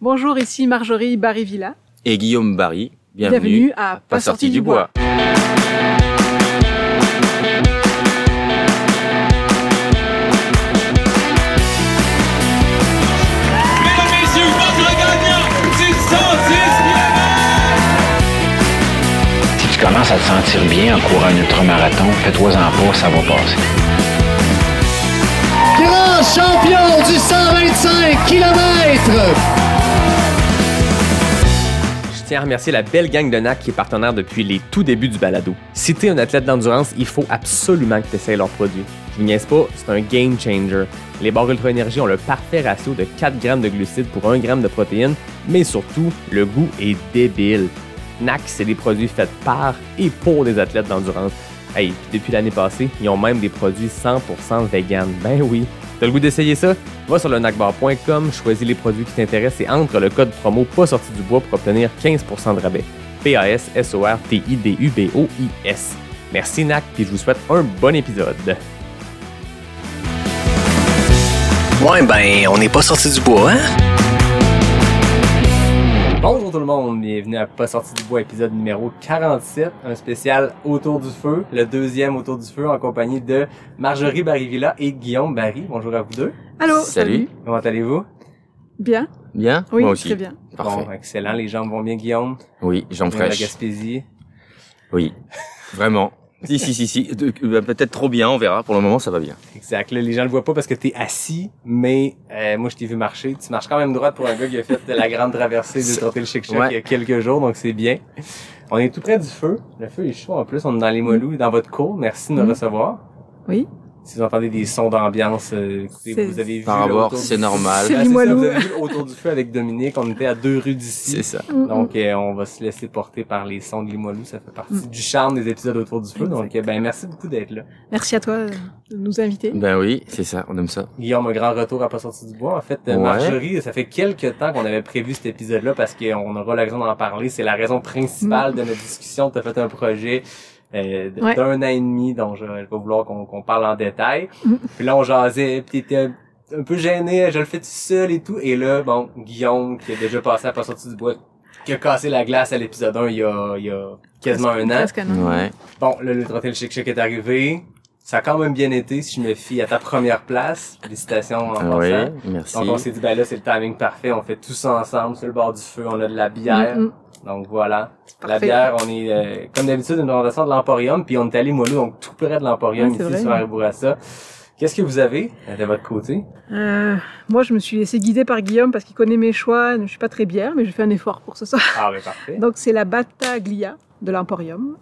Bonjour, ici Marjorie Barry-Villa. Et Guillaume Barry. Bienvenue, Bienvenue, à Pas, sorti, du bois. Messieurs, votre gagnant du 110 Si tu commences à te sentir bien en courant un ultramarathon, fais-toi-en pas, ça va passer. grand champion du 125 km. Tiens à remercier la belle gang de NAC qui est partenaire depuis les tout débuts du balado. Si t'es un athlète d'endurance, il faut absolument que tu essayes leurs produits. Je vous niaise pas, c'est un game changer. Les barres Ultra Énergie ont le parfait ratio de 4 grammes de glucides pour 1 gramme de protéines, mais surtout, le goût est débile. NAC, c'est des produits faits par et pour des athlètes d'endurance. Hey, puis depuis l'année passée, ils ont même des produits 100% vegan. Ben oui. T'as le goût d'essayer ça? Va sur le nacbar.com, choisis les produits qui t'intéressent et entre le code promo pas sorti du bois pour obtenir 15% de rabais. P-A-S-S-O-R-T-I-D-U-B-O-I-S. Merci NAC, puis je vous souhaite un bon épisode. Ouais, ben, on n'est pas sorti du bois, hein? Bonjour tout le monde, bienvenue à Pas sorti du bois, épisode numéro 47, un spécial autour du feu, le deuxième autour du feu en compagnie de Marjorie Barry-Villa et Guillaume Barry. Bonjour à vous deux. Allô, Salut. Comment allez-vous? Bien Bien? Oui, Moi aussi. très bien. Parfait. Bon, excellent, les jambes vont bien Guillaume? Oui, jambes de la fraîches. Gaspésie. Oui, vraiment. Si, si, si, si. Euh, Peut-être trop bien, on verra. Pour le moment, ça va bien. Exact. Là, les gens le voient pas parce que t'es assis, mais euh, moi je t'ai vu marcher. Tu marches quand même droite pour un gars qui a fait de la grande traversée de Trotter le Chic Choc Ouais. il y a quelques jours, donc c'est bien. On est tout près du feu. Le feu est chaud en plus. On est dans les Moilous, dans votre cour. Merci de nous Mm. recevoir. Oui. Si vous entendez des sons d'ambiance, euh, écoutez, vous avez vu Par rapport, c'est normal. C'est Ah, ça, vous avez vu autour du feu avec Dominique. On était à deux rues d'ici. C'est ça. Mm, Donc, euh, on va se laisser porter par les sons de Limoilou. Ça fait partie Mm. du charme des épisodes autour du feu. Donc, euh, ben, merci beaucoup d'être là. Merci à toi euh, de nous inviter. Ben oui, c'est ça. On aime ça. Guillaume, un grand retour à pas sorti du bois. En fait, Ouais. Marjorie, ça fait quelques temps qu'on avait prévu cet épisode-là parce qu'on aura l'occasion d'en parler. C'est la raison principale de notre discussion. Tu as fait un projet euh, Ouais. d'un an et demi dont je, je vais vouloir qu'on qu'on parle en détail. Mm. Puis là, on jasait, puis t'étais un, peu gêné, je le fais tout seul et tout. Et là, bon, Guillaume, qui a déjà passé à pas sorti du bois, qui a cassé la glace à l'épisode 1 il y a, il y a quasiment un an. Presque un an. Ouais. Bon, là, le Trottel Chic Chic est arrivé. Ça a quand même bien été si je me fie à ta première place. Félicitations en Oui, passant. merci. Donc on s'est dit, ben là, c'est le timing parfait. On fait tout ça ensemble sur le bord du feu. On a de la bière. Mm, mm. Donc voilà. La bière, on est, euh, comme d'habitude, une présentation de l'Emporium. Puis on est allé Moilou, donc tout près de l'Emporium, Ouais, c'est ici vrai. sur Aribourassa. Qu'est-ce que vous avez euh, de votre côté? Euh, moi, je me suis laissé guider par Guillaume parce qu'il connaît mes choix. Je suis pas très bière, mais je fais un effort pour ce soir. Ah, ben parfait. Donc, c'est la Battaglia de l'Emporium.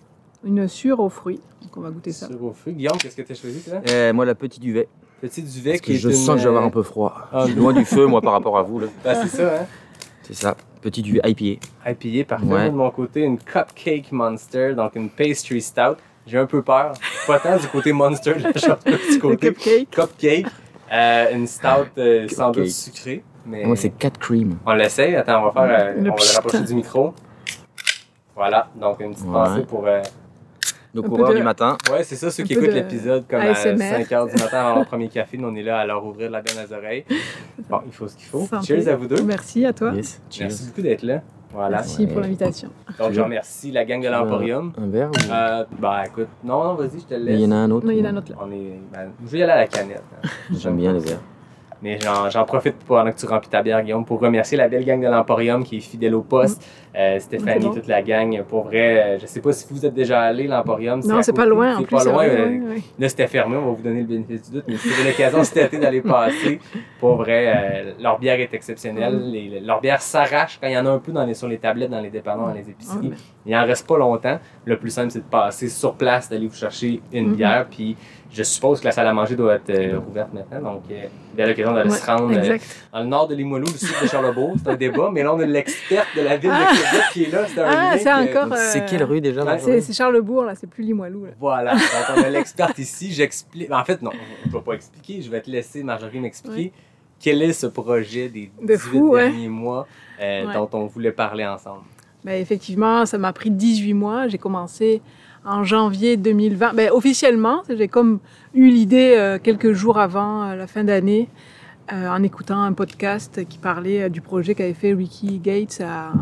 Une sûre aux fruits. Donc, on va goûter ça. Sur au feu. Guillaume, qu'est-ce que t'as choisi, toi? Euh, moi, la petite duvet. Petit duvet Parce qui que est je une, sens que je vais avoir un peu froid. ah, Je suis loin du feu, moi, par rapport à vous. là. Ben, c'est ça, hein? C'est ça. Petit duvet IPA. IPA, parfait. Ouais. De mon côté, une Cupcake Monster, donc une pastry stout. J'ai un peu peur. Pas tant du côté Monster que du côté cupcake? Cupcake. Euh, une stout euh, sans doute sucrée. Mais Moi, c'est 4 cream. on l'essaye. Attends, on va faire, euh, Le on va le rapprocher du micro. Voilà, donc une petite Ouais. pensée pour... Nos Un coureurs de- du matin. Ouais, c'est ça, ceux Un qui écoutent de l'épisode comme ASMR. à 5 heures du matin avant leur premier café. Nous, on est là à leur ouvrir la bière aux oreilles. Bon, il faut ce qu'il faut. Santé. Cheers à vous deux. Merci à toi. Yes. Cheers. Merci beaucoup d'être là. Voilà. Merci pour l'invitation. Donc, je remercie la gang de l'Emporium. Un verre ou... Euh, bah écoute, non, non, vas-y, je te Mais il laisse. y en a un autre. Non, il y en a un autre là. On est, ben, je vais y aller à la canette. hein. J'aime bien les verres. Mais j'en, profite pendant que tu remplis ta bière, Guillaume, pour remercier la belle gang de l'Emporium qui est fidèle au poste. Euh, Stéphanie, bon. toute la gang. Pour vrai, euh, je sais pas si vous êtes déjà allé, l'Emporium. Non, à c'est pas loin C'est pas loin. euh, ouais. Là, c'était fermé, on va vous donner le bénéfice du doute, mais si vous avez l'occasion cet été d'aller passer, pour vrai, euh, leur bière est exceptionnelle. Mm. Les- leur bière s'arrache quand il y en a un peu dans les, sur les tablettes, dans les dépanneurs, dans les épiceries. Ouais. Il en reste pas longtemps. Le plus simple, c'est de passer sur place, d'aller vous chercher une Mhm. bière, puis je suppose que la salle à manger doit être euh, rouverte maintenant, donc euh, il y a l'occasion d'aller Ouais, se rendre euh, dans le nord de Limoilou, le sud de Charlebourg. C'est un débat, mais là, on a l'experte de la ville Ah! de Québec qui est là. C'est un Ah, lien c'est que- encore. euh, C'est quelle rue déjà Ouais, C'est c'est Charlebourg, là, c'est plus Limoilou. Là. voilà, donc on a l'experte ici. J'explique. En fait, non, je vais pas expliquer. Je vais te laisser, Marjorie, m'expliquer quel est ce projet des De 18 fou, ouais. derniers mois euh, Ouais. dont on voulait parler ensemble. Ben, effectivement, ça m'a pris 18 mois. J'ai commencé en janvier 2020. Ben, officiellement, j'ai comme eu l'idée euh, quelques jours avant euh, la fin d'année euh, en écoutant un podcast qui parlait du projet qu'avait fait Ricky Gates à,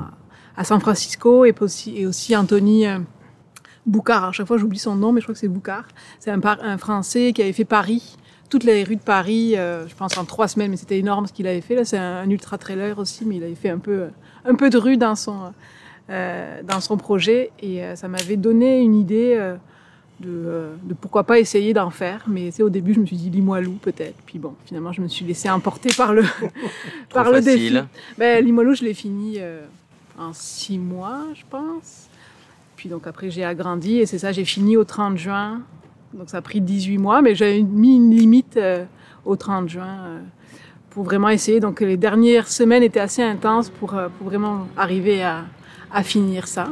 à San Francisco et aussi, et aussi Anthony Boucard. À chaque fois, j'oublie son nom, mais je crois que c'est Boucard. C'est un, un Français qui avait fait Paris, toutes les rues de Paris, je pense en trois semaines, mais c'était énorme ce qu'il avait fait. Là, c'est un, un ultra trailer aussi, mais il avait fait un peu, un peu de rue dans son, dans son projet et euh, ça m'avait donné une idée. euh, de, euh, de pourquoi pas essayer d'en faire. Mais c'est au début, je me suis dit Limoilou peut-être. Puis bon, finalement, je me suis laissé emporter par le, par le défi. Ben, Limoilou, je l'ai fini euh, en six mois, je pense. Puis donc après, j'ai agrandi et c'est ça, j'ai fini au 30 juin. Donc ça a pris 18 mois, mais j'avais mis une limite euh, au 30 juin euh, pour vraiment essayer. Donc les dernières semaines étaient assez intenses pour, euh, pour vraiment arriver à, à finir ça.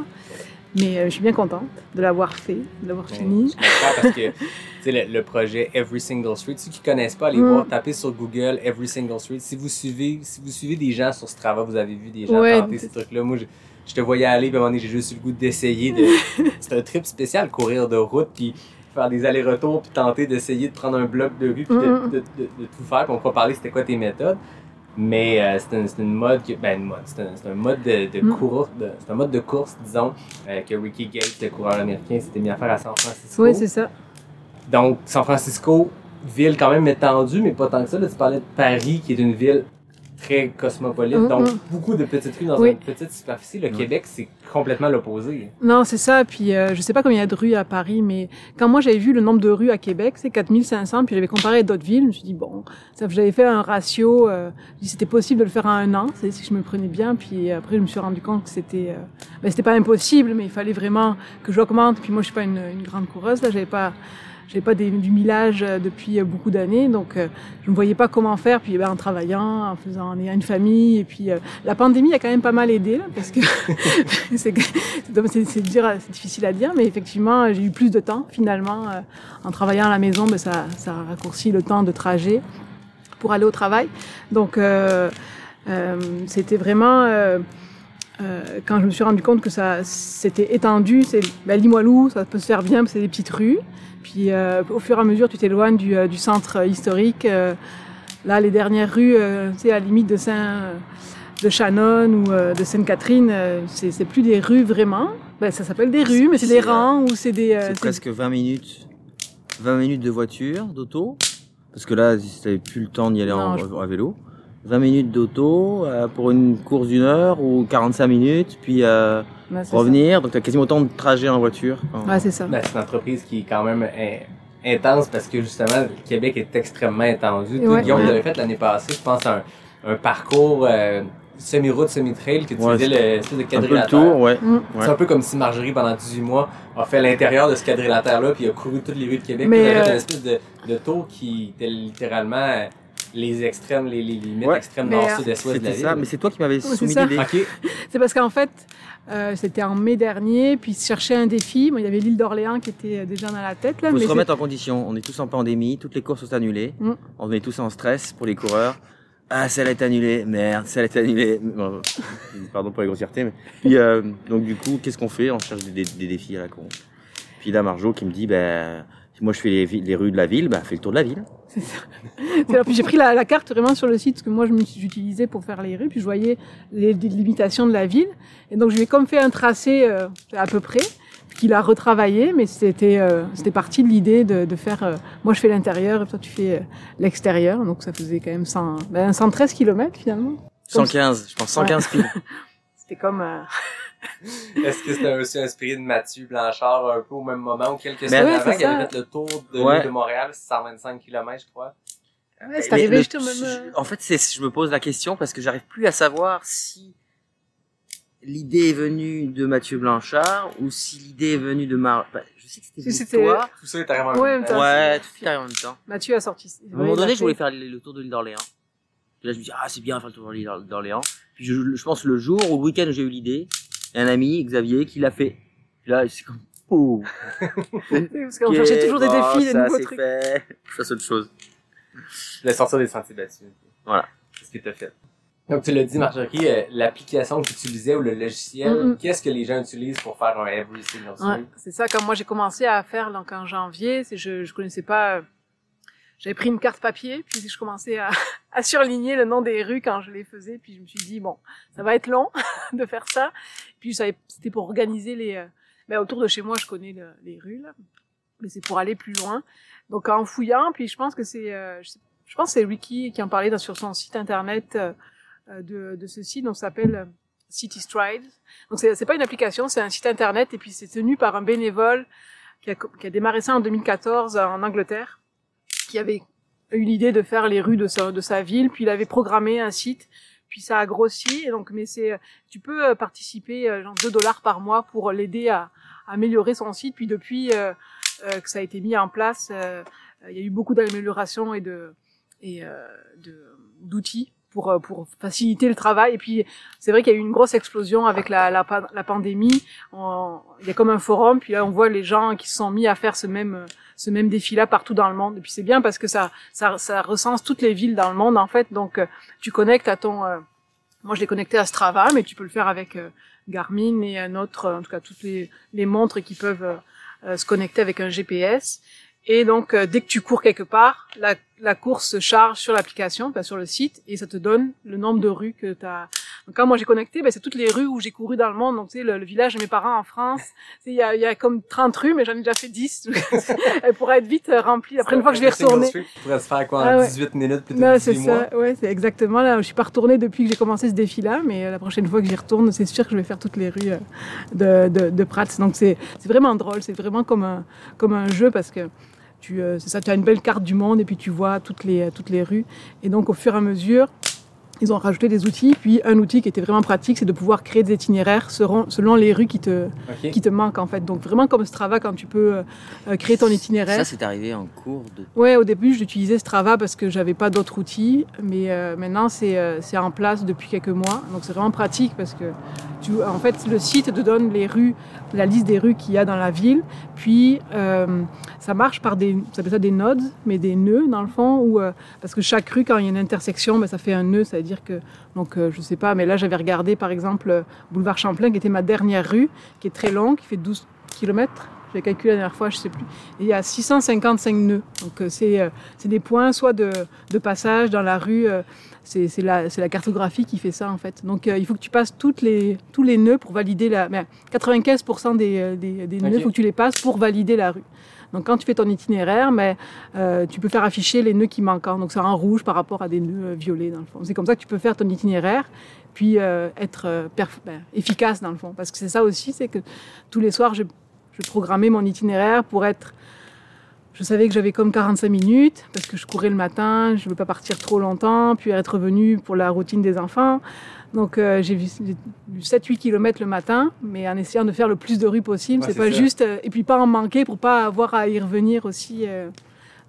Mais euh, je suis bien contente de l'avoir fait, de l'avoir fini. Je comprends parce que le, le projet Every Single Street, ceux qui connaissent pas, allez Mm. voir, tapez sur Google Every Single Street. Si vous suivez, si vous suivez des gens sur Strava, vous avez vu des gens Ouais. tenter ces trucs-là. Moi, je, je te voyais aller, puis à un moment donné, j'ai juste eu le goût d'essayer. De... C'est un trip spécial, courir de route, puis faire des allers-retours, puis tenter d'essayer de prendre un bloc de rue, puis de, Mm. de, de- de tout faire. Puis on va parler c'était quoi tes méthodes. Mais euh, c'est une, une mode que, ben une mode, c'est un, un mode de, de Mm. course, c'est un mode de course, disons, euh, que Ricky Gates, le coureur américain, s'était mis à faire à San Francisco. Oui, c'est ça. Donc, San Francisco, ville quand même étendue, mais pas tant que ça. Là, tu parlais de Paris, qui est une ville très cosmopolite. Donc, beaucoup de petites rues dans Oui. une petite superficie. Le Québec, c'est complètement l'opposé. Non, c'est ça. Puis euh, je sais pas combien il y a de rues à Paris, mais quand moi j'avais vu le nombre de rues à Québec, c'est 4500, puis j'avais comparé à d'autres villes, je me suis dit, bon, ça, j'avais fait un ratio, euh, je dis, c'était possible de le faire en un an, c'est si je me prenais bien, puis après je me suis rendu compte que c'était euh, ben, c'était pas impossible, mais il fallait vraiment que j'augmente, puis moi je suis pas une, une grande coureuse, là, j'avais pas... J'avais pas des- du millage euh, depuis euh, beaucoup d'années, donc euh, je ne voyais pas comment faire. Puis ben, en travaillant, en faisant en ayant une famille, et puis euh, la pandémie a quand même pas mal aidé là, parce que c'est difficile à dire, mais effectivement j'ai eu plus de temps finalement euh, en travaillant à la maison. Ben, ça, ça a raccourci le temps de trajet pour aller au travail. Donc euh, c'était vraiment euh, quand je me suis rendu compte que ça c'était étendu, c'est ben, Limoilou, ça peut se faire bien, c'est des petites rues. Puis euh, au fur et à mesure, tu t'éloignes du, euh, du centre historique. là, les dernières rues, tu sais, à la limite de Saint, de Shannon ou de Sainte-Catherine, c'est plus des rues vraiment. Ben, ça s'appelle des rues, mais c'est des rangs ou c'est des. C'est presque 20 minutes, 20 minutes de voiture, d'auto. Parce que là, si t'avais plus le temps d'y aller en, Non, je- à vélo. 20 minutes d'auto euh, pour une course d'une heure ou 45 minutes, puis euh, ça. revenir. Donc t'as quasiment autant de trajet en voiture. Ouais, c'est ça. Ben, c'est une entreprise qui est quand même in- intense parce que justement, le Québec est extrêmement étendu. Ouais. Guillaume, Ouais. tu avais fait l'année passée, je pense, un, un parcours euh, semi-route, semi-trail que tu Ouais, faisais le espèce de un peu le quadrilatère. tour, ouais. Mm. C'est un peu comme si Marjorie, pendant 18 mois, a fait l'intérieur de ce quadrilatère-là, puis a couru toutes les rues de Québec. Mais, puis elle a fait euh, une espèce de, de tour qui était littéralement euh, les extrêmes, les, les limites Ouais. extrêmes Mais, nord, euh, sud, est, ouest de la ville. ça, mais c'est toi qui m'avais soumis l'idée. Ok. C'est parce qu'en fait, euh, c'était en mai dernier, puis je cherchais un défi. Moi, il y avait l'île d'Orléans qui était euh, déjà dans la tête. Là, faut mais se remettre en condition. On est tous en pandémie, toutes les courses sont annulées. Mm. On est tous en stress pour les coureurs. Ah, celle est annulée, merde, celle est annulée. Bon, pardon pour les grossièretés, mais puis euh, donc du coup, qu'est-ce qu'on fait? On cherche des, des défis à la con. Puis là, Marjo qui me dit, ben, moi je fais les, rues de la ville, ben, fais le tour de la ville. C'est puis j'ai pris la, la carte vraiment sur le site que moi je me suis utilisé pour faire les rues, puis je voyais les, les limitations de la ville. Et donc je lui ai comme fait un tracé euh, à peu près, puis qu'il a retravaillé, mais c'était euh, c'était parti de l'idée de, de faire. euh, moi je fais l'intérieur et toi tu fais euh, l'extérieur, donc ça faisait quand même 100, ben, 113 km finalement. Comme 115, je pense 115 piles. C'était comme. Est-ce que c'était aussi inspiré de Mathieu Blanchard un peu au même moment ou quelques semaines ouais, avant qu'il avait fait le tour de Ouais. l'île de Montréal, 125 km, je crois? ouais, c'est arrivé juste au même. euh, En fait, c'est, je me pose la question parce que j'arrive plus à savoir si l'idée est venue de Mathieu Blanchard ou si l'idée est venue de Mar. bah, je sais que c'était Si toi. Tout ça est arrivé en même temps. Ouais, tout arrive en même temps. Mathieu a sorti. À un moment donné, je voulais faire le tour de l'île d'Orléans. Puis là, je me dis, ah, c'est bien de faire le tour de l'île d'Or- d'Orléans. Puis je, je pense le jour ou le week-end où j'ai eu l'idée, un ami, Xavier, qui l'a fait. Puis là, c'est comme, oh. Parce qu'on cherchait toujours des bon, défis, des ça, nouveaux c'est trucs. fait. Je fasse autre chose. Le sortir des sentiers battus. Voilà. C'est ce que tu as fait. Donc, tu l'as dit, Marjorie, euh, l'application que tu utilisais ou le logiciel, qu'est-ce que les gens utilisent pour faire un Every Single Ouais, c'est ça. Comme moi, j'ai commencé à faire donc en janvier, c'est je je connaissais pas. euh, j'avais pris une carte papier, puis je commençais à, à surligner le nom des rues quand je les faisais, puis je me suis dit bon, ça va être long de faire ça. Puis ça- c'était pour organiser les. euh, ben, autour de chez moi, je connais le- les rues là, mais c'est pour aller plus loin. Donc en fouillant, puis je pense que c'est, euh, je, pense c'est Ricky qui en parlait sur son site internet euh, de, de ce site, donc s'appelle City Strides. Donc c'est, c'est pas une application, c'est un site internet et puis c'est tenu par un bénévole qui a, démarré ça en 2014 en Angleterre, qui avait eu l'idée de faire les rues de sa ville, puis il avait programmé un site, puis ça a grossi. Et donc, mais c'est, tu peux euh, participer euh, genre 2 dollars par mois pour l'aider à, améliorer son site. Puis depuis euh, euh, que ça a été mis en place, euh, euh, il y a eu beaucoup d'améliorations et de et euh, d'outils pour euh, pour faciliter le travail. Et puis c'est vrai qu'il y a eu une grosse explosion avec la la, la pandémie. On- il y a comme un forum, puis là on voit les gens qui se sont mis à faire ce même ce même défi-là partout dans le monde. Et puis c'est bien parce que ça ça ça recense toutes les villes dans le monde en fait. Donc euh, tu connectes à ton euh, moi je l'ai connecté à Strava, mais tu peux le faire avec Garmin et un autre, en tout cas toutes les, les montres qui peuvent se connecter avec un GPS. Et donc, dès que tu cours quelque part, la, la course se charge sur l'application, enfin, sur le site, et ça te donne le nombre de rues que tu as. Donc, quand moi j'ai connecté, ben, c'est toutes les rues où j'ai couru dans le monde. Donc, tu sais, le, le village de mes parents en France, il y a, y a comme 30 rues, mais j'en ai déjà fait 10. Elle pourrait être vite euh, remplie. Après, une fois que je vais retourner. Tu pourrais se faire quoi en Ah ouais. 18 minutes plutôt Non, que c'est 18 mois? ça, ouais, c'est exactement là. Je suis pas retournée depuis que j'ai commencé ce défi-là, mais euh, la prochaine fois que j'y retourne, c'est sûr que je vais faire toutes les rues euh, de, de, de Prats. Donc c'est c'est vraiment drôle, c'est vraiment comme un, comme un jeu parce que tu, euh, c'est ça, tu as une belle carte du monde et puis tu vois toutes les, toutes les rues. Et donc au fur et à mesure, ils ont rajouté des outils. Puis un outil qui était vraiment pratique, c'est de pouvoir créer des itinéraires selon, selon les rues qui te, qui te manquent en fait. Donc vraiment comme Strava quand tu peux euh, euh, créer ton itinéraire. Ça, c'est arrivé en cours de. Ouais, au début, j'utilisais Strava parce que j'avais pas d'autres outils, mais euh, maintenant c'est euh, en place depuis quelques mois, donc c'est vraiment pratique parce que tu, en fait le site te donne les rues, la liste des rues qu'il y a dans la ville, puis ça marche par des, ça ça des nodes, mais des nœuds dans le fond, où, parce que chaque rue quand il y a une intersection, ben, ça fait un nœud, ça veut dire que donc euh, je sais pas, mais là j'avais regardé par exemple euh, boulevard Champlain qui était ma dernière rue, qui est très longue, qui fait 12 kilomètres. J'ai calculé la dernière fois, je sais plus. Et il y a 655 nœuds. Donc euh, c'est euh, c'est des points soit de, de passage dans la rue. c'est c'est la, c'est la cartographie qui fait ça en fait. Donc il faut que tu passes toutes les, tous les nœuds pour valider la. ben, 95% des, des, des nœuds, il faut que tu les passes pour valider la rue. Donc quand tu fais ton itinéraire, mais euh, tu peux faire afficher les nœuds qui manquent. Donc c'est en rouge par rapport à des nœuds euh, violets dans le fond. C'est comme ça que tu peux faire ton itinéraire, puis euh, être ben, efficace dans le fond. Parce que c'est ça aussi, c'est que tous les soirs, je, je programmais mon itinéraire pour être je savais que j'avais comme 45 minutes parce que je courais le matin, je ne veux pas partir trop longtemps, puis être revenu pour la routine des enfants. Donc euh, j'ai vu, j'ai vu 7-8 km le matin, mais en essayant de faire le plus de rues possible. Ouais, c'est pas ça. juste, euh, et puis pas en manquer pour pas avoir à y revenir aussi. euh.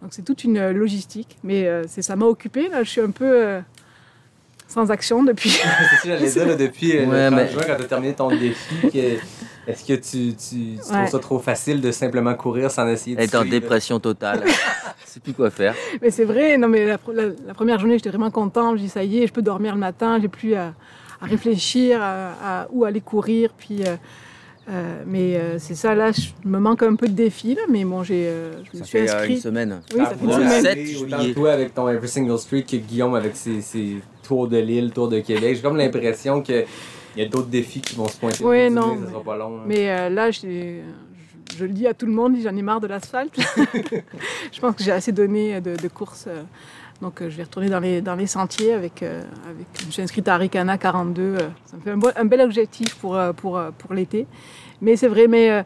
Donc c'est toute une logistique, mais c'est ça m'a occupé. Là, je suis un peu sans action depuis. c'est ça, j'allais dire, là, depuis euh, Ouais, le 30 mais- juin, quand tu as terminé ton défi, que- est-ce que tu, tu, tu trouves ça trop facile de simplement courir sans essayer de est en dépression totale. Je sais plus quoi faire. Mais c'est vrai, non mais la, la- la première journée, j'étais vraiment contente. Je dis ça y est, je peux dormir le matin, j'ai plus à, à réfléchir à, à où aller courir. Puis, euh, euh, mais euh, c'est ça là, je me manque un peu de défi là, mais bon, j'ai, euh, je me Ça suis fait une semaine. Oui, ça Ah, fait une semaine. toi avec ton Every Single Street que Guillaume avec ses, ses tours de l'île, tours de Québec. J'ai comme l'impression que il y a d'autres défis qui vont se pointer. Oui, non, dire, Ça sera pas long. hein. Mais euh, là, je, je le dis à tout le monde, j'en ai marre de l'asphalte. je pense que j'ai assez donné de, de courses. euh, donc euh, je vais retourner dans les, dans les sentiers avec, avec. Je suis inscrite à Ricana 42. euh, ça me fait un, beau- un bel objectif pour, pour, pour l'été. Mais c'est vrai, mais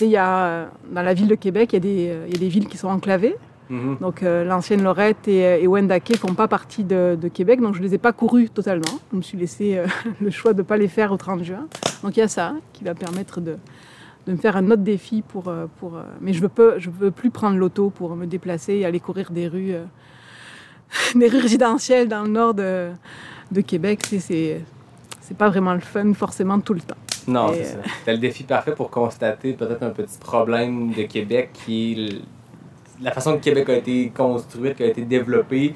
il y a, dans la ville de Québec, il y, y a des villes qui sont enclavées. Mhm. Donc euh, l'ancienne Lorette et, euh, et Wendake font pas partie de, de Québec, donc je les ai pas courus totalement. Je me suis laissé euh, le choix de pas les faire au 30 juin. Donc il y a ça qui va permettre de, de me faire un autre défi pour, pour mais je veux pas, je veux plus prendre l'auto pour me déplacer et aller courir des rues, euh, des rues résidentielles dans le nord de, de Québec. C'est c'est c'est pas vraiment le fun forcément tout le temps. Non, c'est ça. T'as le défi parfait pour constater peut-être un petit problème de Québec qui est la façon que Québec a été construite, qui a été développée.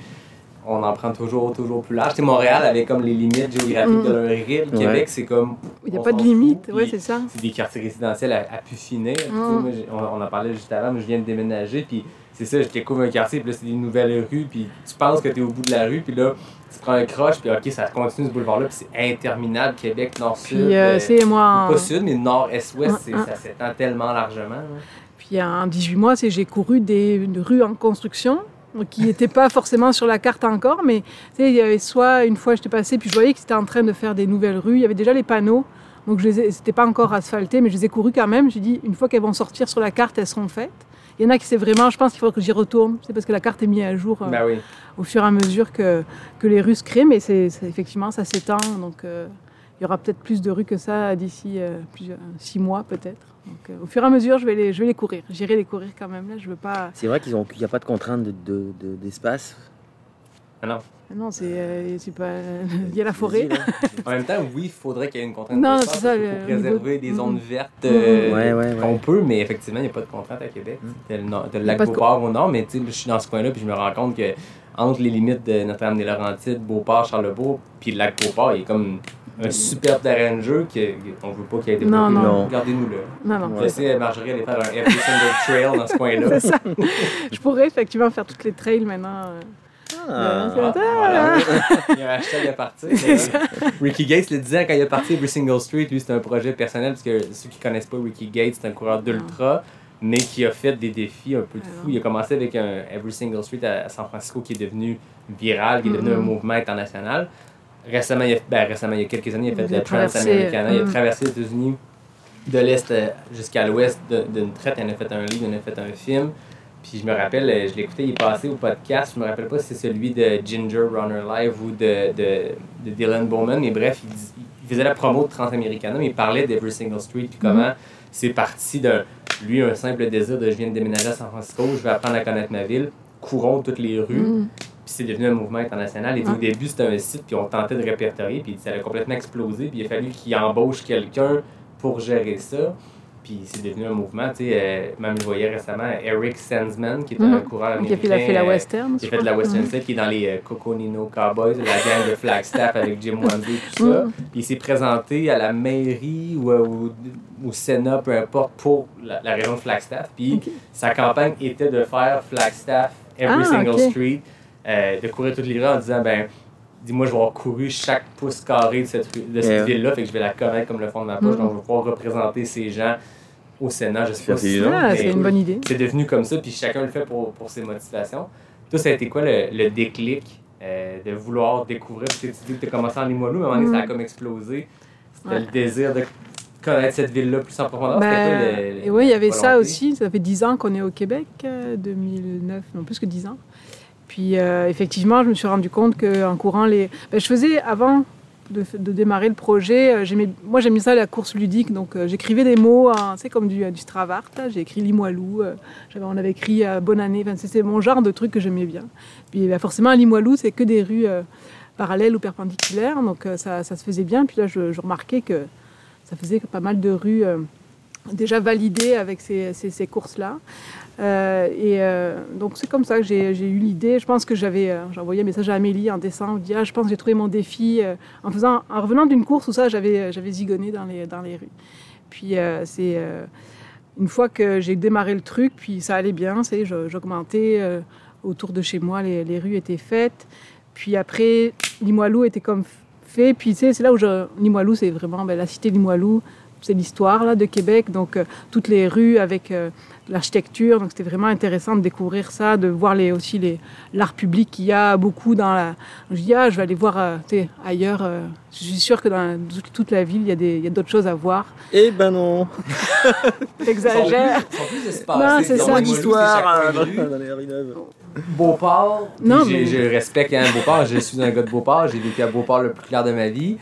on en prend toujours, toujours plus large. Tu sais, Montréal avait comme les limites géographiques de leur ville. Ouais. Québec, c'est comme. Il n'y a pas de limite, puis c'est ça. c'est des quartiers résidentiels à, à pu finir. Tu sais, Mm. moi, on, on en parlait juste avant, mais je viens de déménager, puis c'est ça, je découvre un quartier, puis là, c'est des nouvelles rues, puis tu penses que tu es au bout de la rue, puis là, tu prends un croche, puis ok, ça continue ce boulevard-là, puis c'est interminable, Québec, nord-sud. Euh, euh, c'est moi, Pas sud, mais nord-est-ouest, ouais. ça s'étend tellement largement. Là. Puis en 18 mois, c'est j'ai couru des rues en construction qui n'étaient pas forcément sur la carte encore, mais tu sais, il y avait soit une fois j'étais passée, puis je voyais qu'ils étaient en train de faire des nouvelles rues. Il y avait déjà les panneaux, donc je les ai- c'était pas encore asphalté, mais je les ai courus quand même. J'ai dit une fois qu'elles vont sortir sur la carte, elles seront faites. Il y en a qui c'est vraiment, je pense qu'il faut que j'y retourne. C'est parce que la carte est mise à jour euh, oui. au fur et à mesure que, que les rues se créent, mais c'est effectivement ça s'étend, donc euh, il y aura peut-être plus de rues que ça d'ici euh, plusieurs- six mois peut-être. Donc euh, au fur et à mesure, je vais les, je vais les courir. J'irai les courir quand même. Là, je veux pas. C'est vrai qu'il n'y a pas de contrainte de- de- de- d'espace. Ah non. Ah Non, c'est euh, c'est pas. Il y a la forêt. Là. En même temps, oui, il faudrait qu'il y ait une contrainte. Non, d'espace, c'est ça, niveau préserver de- des zones Mhm. vertes euh, Ouais, ouais, ouais. qu'on peut, mais effectivement, il n'y a pas de contrainte à Québec. T'as le, nord- t'as le lac de Beauport au nord, mais tu sais, je suis dans ce coin-là, puis je me rends compte que entre les limites de Notre-Dame-des-Laurentides, Beauport, Charlebourg, puis le lac Beauport, il a comme un superbe terrain de jeu qu'on ne veut pas qu'il ait été Non, développé. non. Regardez-nous là. Non, non. Ouais. Laissez Marjorie aller faire un every single trail dans ce coin-là. C'est ça. Je pourrais effectivement faire toutes les trails maintenant. euh. Ah. Ah, voilà. Il y a un hashtag à partir. Ricky Gates le disait quand il est parti Every Single Street, lui c'était un projet personnel parce que ceux qui connaissent pas Ricky Gates, c'est un coureur d'ultra, mais qui a fait des défis un peu de fou. Il a commencé avec un Every Single Street à San Francisco qui est devenu viral, qui est devenu un mouvement international. Récemment, il y a, ben, récemment, il y a quelques années, il a fait le Trans-Americana, il a mhm. traversé les États-Unis de l'Est euh, jusqu'à l'Ouest de- d'une traite. Il en a fait un livre, il en a fait un film. Puis je me rappelle, euh, je l'ai écouté, il est passé au podcast. Je me rappelle pas si c'est celui de Ginger Runner Live ou de, de, de Dylan Bowman. Mais bref, il, il faisait la promo de Transamericana, mais il parlait d'Every Single Street. Puis comment c'est parti d'un, lui, un simple désir de je viens de déménager à San Francisco, je vais apprendre à connaître ma ville, courons toutes les rues. Mm. C'est devenu un mouvement international. Et au début, c'était un site, puis on tentait de répertorier, puis ça a complètement explosé. Puis il a fallu qu'il embauche quelqu'un pour gérer ça. Puis c'est devenu un mouvement. Tu sais, euh, même je voyais récemment Eric Sandsman, qui est un Mhm. coureur Qui américain. a fait la, euh, western. qui a fait de la. Western Mhm. Side, qui est dans les euh, Coconino Cowboys, la gang de Flagstaff avec Jim Wandy et tout ça. Mhm. Puis il s'est présenté à la mairie ou euh, au, au Sénat, peu importe, pour la, la région de Flagstaff. Puis sa campagne était de faire Flagstaff, Every Ah, Single. Street, euh, de courir toutes les rues en disant, ben, dis-moi, je vais avoir couru chaque pouce carré de cette, de cette Yeah. ville-là, fait que je vais la connaître comme le fond de ma poche, Mhm. donc je vais pouvoir représenter ces gens au Sénat. Je sais C'est pas si. Ah, c'est une bonne idée. c'est devenu comme ça, puis chacun le fait pour, pour ses motivations. Toi, ça a été quoi le, le déclic euh, de vouloir découvrir? Tu dis que tu as commencé en Limoilou, mais à un moment donné, ça a Mm. comme explosé. C'était Ouais. le désir de connaître cette ville-là plus en profondeur. C'était Ben, le- et oui, il y avait ça aussi. Ça fait 10 ans qu'on est au Québec, euh, 2009, non plus que 10 ans. Puis euh, effectivement, je me suis rendu compte qu'en courant les... Ben, je faisais, avant de, démarrer le projet, euh, j'aimais, moi j'aimais ça la course ludique, donc euh, j'écrivais des mots, sais, comme du, Stravart. J'ai écrit Limoilou, on avait écrit Bonne année, c'était mon genre de truc que j'aimais bien. Puis ben, forcément, à Limoilou, c'est que des rues parallèles ou perpendiculaires, donc ça, ça se faisait bien. Puis là, je, remarquais que ça faisait pas mal de rues déjà validées avec ces- ces courses-là. Euh, et euh, donc c'est comme ça que j'ai eu l'idée. Je pense que j'avais euh, j'ai envoyé un message à Amélie en décembre, dis ah, je pense que j'ai trouvé mon défi en faisant en revenant d'une course où ça j'avais j'avais zigonné dans les dans les rues. Puis c'est une fois que j'ai démarré le truc, puis ça allait bien, j'augmentais autour de chez moi, les, les rues étaient faites. Puis après Limoilou était comme fait. Puis tu c'est là où je Limoilou, c'est vraiment ben, la cité Limoilou c'est l'histoire là de Québec, donc euh, toutes les rues avec euh, l'architecture. Donc c'était vraiment intéressant de découvrir ça, de voir les, aussi les, l'art public qu'il y a beaucoup dans la. Je dis ah, je vais aller voir euh, tu sais, ailleurs. euh, je suis sûre que dans toute- toute la ville, il y a des, il y a d'autres choses à voir. Eh ben non. Plus Non, c'est Disons, ça. D'histoire c'est dans dans les rues neuves. Beauport, puis Non, j'ai- mais- je respecte hein, Beauport, je suis un gars de Beauport, j'ai vécu à Beauport le plus clair de ma vie.